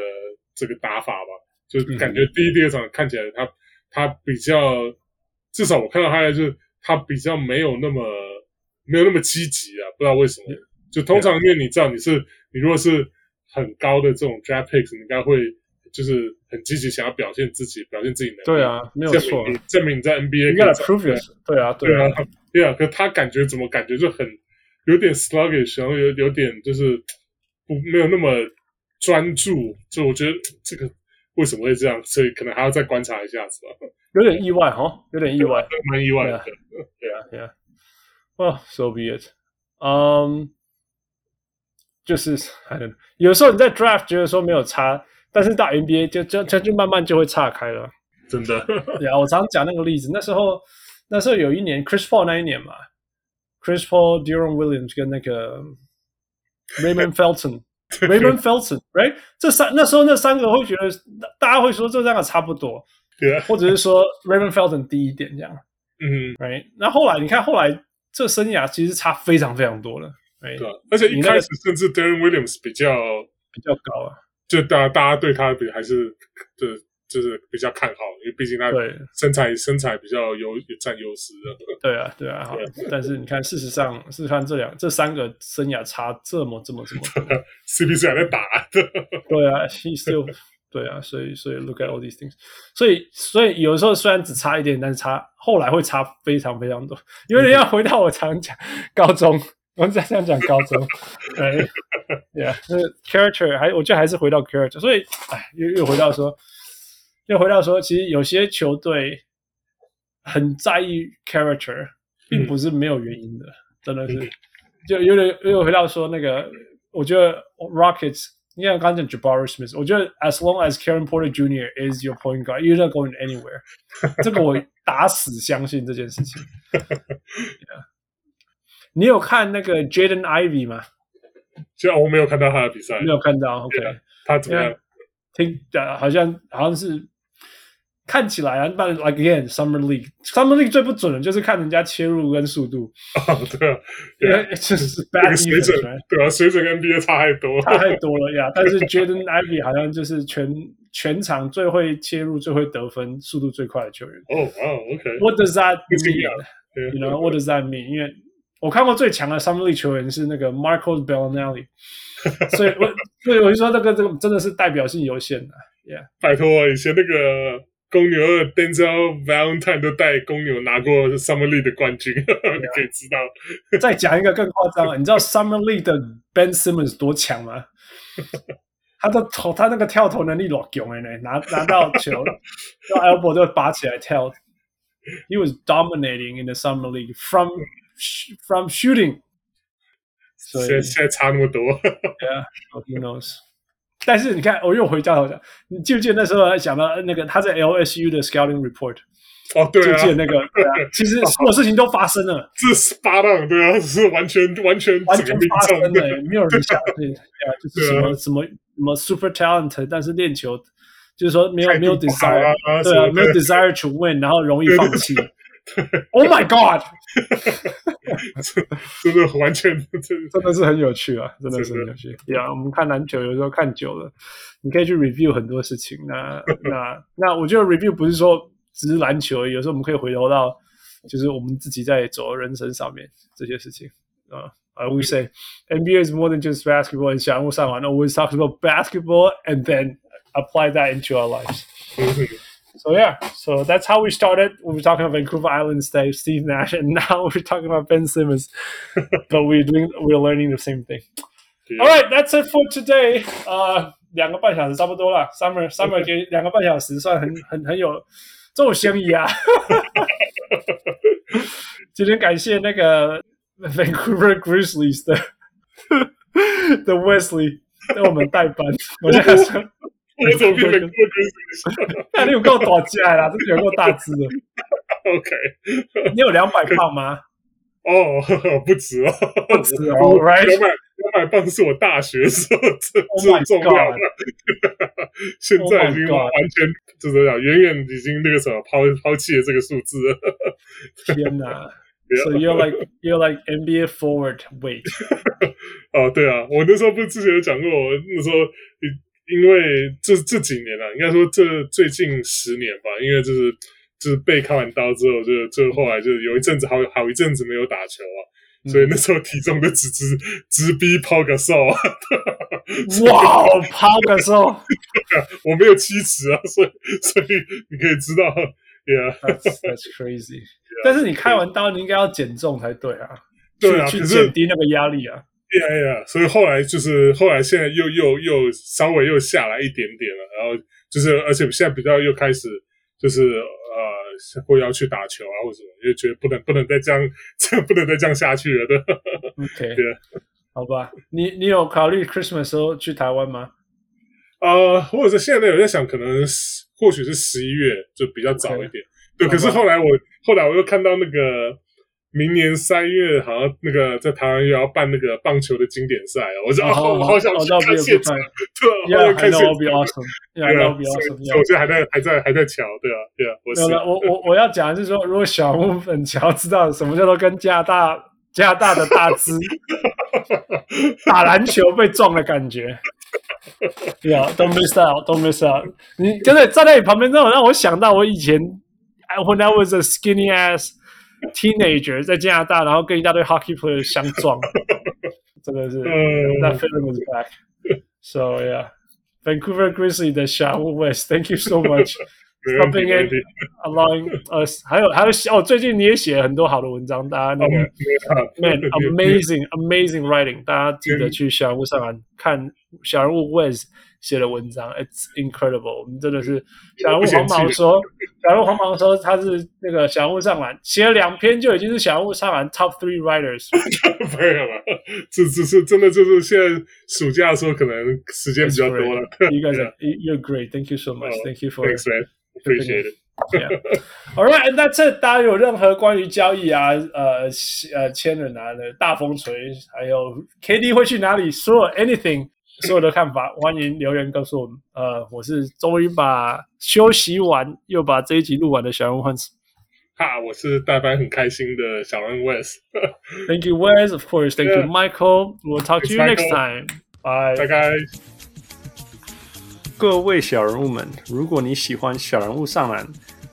这个打法吧，就感觉第一、第二场看起来他他比较，至少我看到他就是他比较没有那么没有那么积极啊，不知道为什么。就通常因为你知道你是你如果是很高的这种 draft picks，你应该会就是很积极想要表现自己，表现自己能力。对啊，没有错，证明你在 NBA 应该 prove it。对啊，对啊，对啊。可他感觉怎么感觉就很有点 sluggish，然后有有点就是不没有那么。专注，就我觉得这个为什么会这样，所以可能还要再观察一下，是吧？有点意外哈，有点意外，蛮意外的。对啊，对啊。哦，so be it。嗯，就是有时候你在 draft 觉得说没有差，但是到 NBA 就就就就慢慢就会岔开了。真的。对啊，我常讲那个例子，那时候那时候有一年 Chris Paul 那一年嘛，Chris Paul、Deron Williams 跟那个 Raymond Felton。Raymond Felton，right？这三那时候那三个会觉得，大家会说这三个差不多，对啊，或者是说 Raymond Felton 低一点这样，嗯，right？那后来你看后来这生涯其实差非常非常多了对啊，而且一开始甚至 Darren Williams 比较比较高啊，就大家大家对他比还是就。就是比较看好，因为毕竟他身材身材比较有有占优势的。对啊，对啊，好。但是你看，事实上，事实上这两这三个生涯差这么这么这么，CP3 还在打。对啊，he still 对啊，所以所以 look at all these things，所以所以有时候虽然只差一点，但是差后来会差非常非常多。因为要回到我常讲高中，我们再这样讲高中，对，yeah，那 character 还我觉得还是回到 character，所以哎，又又回到说。又回到说，其实有些球队，很在意 character，并不是没有原因的，嗯、真的是，就有点又回到说那个，我觉得 Rockets，你看刚刚讲 Jabari Smith，我觉得 as long as Karen Porter Jr. is your point guard, you're not going anywhere，这个我打死相信这件事情。yeah. 你有看那个 Jaden Ivey 吗？虽然我没有看到他的比赛，没有看到。OK，他怎么样？听的好像好像是。看起来啊，但 like again summer league summer league 最不准的就是看人家切入跟速度。哦，对啊，因为就是 bad 水准，对啊，水准跟 NBA 差太多，差太多了呀。但是 Jaden Ivey 好像就是全全场最会切入、最会得分、速度最快的球员。哦哦，OK。What does that mean？You know what does that mean？因为我看过最强的 summer league 球员是那个 Marco Belinelli，所以我所以我就说这个这个真的是代表性有限的。Yeah，拜托，以前那个。公牛二 Denzel Valentine 都带公牛拿过 Summer League 的冠军，你可以知道。再讲一个更夸张的，你知道 Summer League 的 Ben Simmons 多强吗？他的投，他那个跳投能力老强哎，拿拿到球，用 elbow 就拔起来跳。He was dominating in the Summer League from from shooting。所以现在差那么多。Yeah，who knows？但是你看，我又回家头讲，你记不记得那时候还讲到那个他在 LSU 的 scouting report？哦，对啊，记得那个，对啊，其实所有事情都发生了，这是 spot on，对啊，是完全完全完全发生了，没有人想 对啊，就是什么什么什么 super talent，但是练球就是说没有没有 desire，对啊，没有 desire to win，然后容易放弃。Oh my god！真的完全真的是很有趣啊，真的是很有趣。呀，我们看篮球有时候看久了，你可以去 review 很多事情。那那那，我觉得 review 不是说只是篮球而已，有时候我们可以回头到就是我们自己在走的人生上面这些事情啊。I always say NBA is more than just basketball。你想，我上完 always talk about basketball and then apply that into our lives。 So yeah, so that's how we started. We were talking about Vancouver Island stay, Steve Nash, and now we're talking about Ben Simmons. but we're doing, we're learning the same thing. Yeah. All right, that's it for today. 呃，两个半小时差不多了。Summer Summer 给两个半小时，算很很很有这种嫌疑啊。今天感谢那个 Vancouver Grizzlies 的的 Wesley 给我们代班。我在想。 我怎么变成那你有够大只啦，真的有够大只的。OK，你有两百磅吗？哦，不止哦，不止哦。两百两百磅是我大学时候最最重要的，现在已经完全就这样，远远已经那个什么抛抛弃了这个数字了。天哪！So you're like you're like NBA forward weight。哦，对啊，我那时候不是之前有讲过，我那时候因为这这几年啊，应该说这最近十年吧，因为就是就是被开完刀之后，就就后来就有一阵子好好一阵子没有打球啊，嗯、所以那时候体重就直直直逼 Pau Gasol。哇，Pau Gasol，我没有七尺啊，所以所以你可以知道，Yeah，that's that's crazy。但是你开完刀，你应该要减重才对啊，对啊，去减低那个压力啊。呀呀，所以后来就是后来现在又又又稍微又下来一点点了，然后就是而且现在比较又开始就是呃会要去打球啊或者什么，就觉得不能不能再这样这样不能再这样下去了，对。OK，对，好吧，你你有考虑 Christmas 时候去台湾吗？呃，或者是现在有在想，可能或许是十一月就比较早一点，okay. 对。可是后来我后来我又看到那个。明年三月好像那个在台湾又要办那个棒球的经典赛哦，我说哦，我好想去看现场，对，我要看现场，对啊，我现在还在还在还在瞧，对啊，对啊，我我我我要讲的是说，如果小木粉乔知道什么叫做跟加拿大加拿大的大只 打篮球被撞的感觉，对啊，Don't miss out，Don't miss out，你真的站在你旁边，那种让我想到我以前，When I was a skinny ass。Teenager 在加拿大，然后跟一大堆 hockey player 相撞，真的是。That feeling was back. So yeah, Vancouver Grizzlies 的 Sean West, thank you so much for coming in, allowing us. 还有还有哦，最近你也写了很多好的文章，大家那个 Man, amazing, amazing writing，大家记得去小人物上岸。 看小人物 Wes 写的文章，It's incredible。我们真的是小人物黄毛说，小人物黄毛说他是那个小人物上篮写了两篇就已经是小人物上篮 Top Three Writers。没有了，这这是真的，就是现在暑假的时候可能时间比较多了。一个人，You're great. Thank you so much. Thank you for. Thanks, man. Appreciate it. Yeah. All right. 那这大家有任何关于交易啊，呃呃签人啊的大风锤，还有 KD 会去哪里，所有 anything。所有的看法，欢迎留言告诉我们。呃，我是终于把休息完又把这一集录完的小人物汉斯。哈，我是代班很开心的小人物 Wes。Thank you, Wes. Of course. Thank you, Michael. We'll talk to you next time. Bye. 拜拜。各位小人物们，如果你喜欢小人物上篮，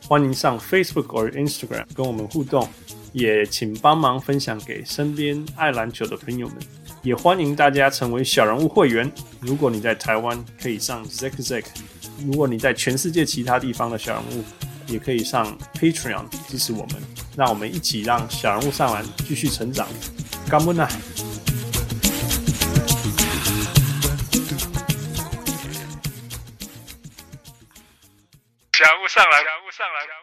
欢迎上 Facebook 或 Instagram 跟我们互动，也请帮忙分享给身边爱篮球的朋友们。也欢迎大家成为小人物会员。如果你在台湾，可以上 Zack Zack；如果你在全世界其他地方的小人物，也可以上 Patreon 支持我们。让我们一起让小人物上篮继续成长。干不呢？小人物上篮，小人物上来，小物上篮，小人物上篮。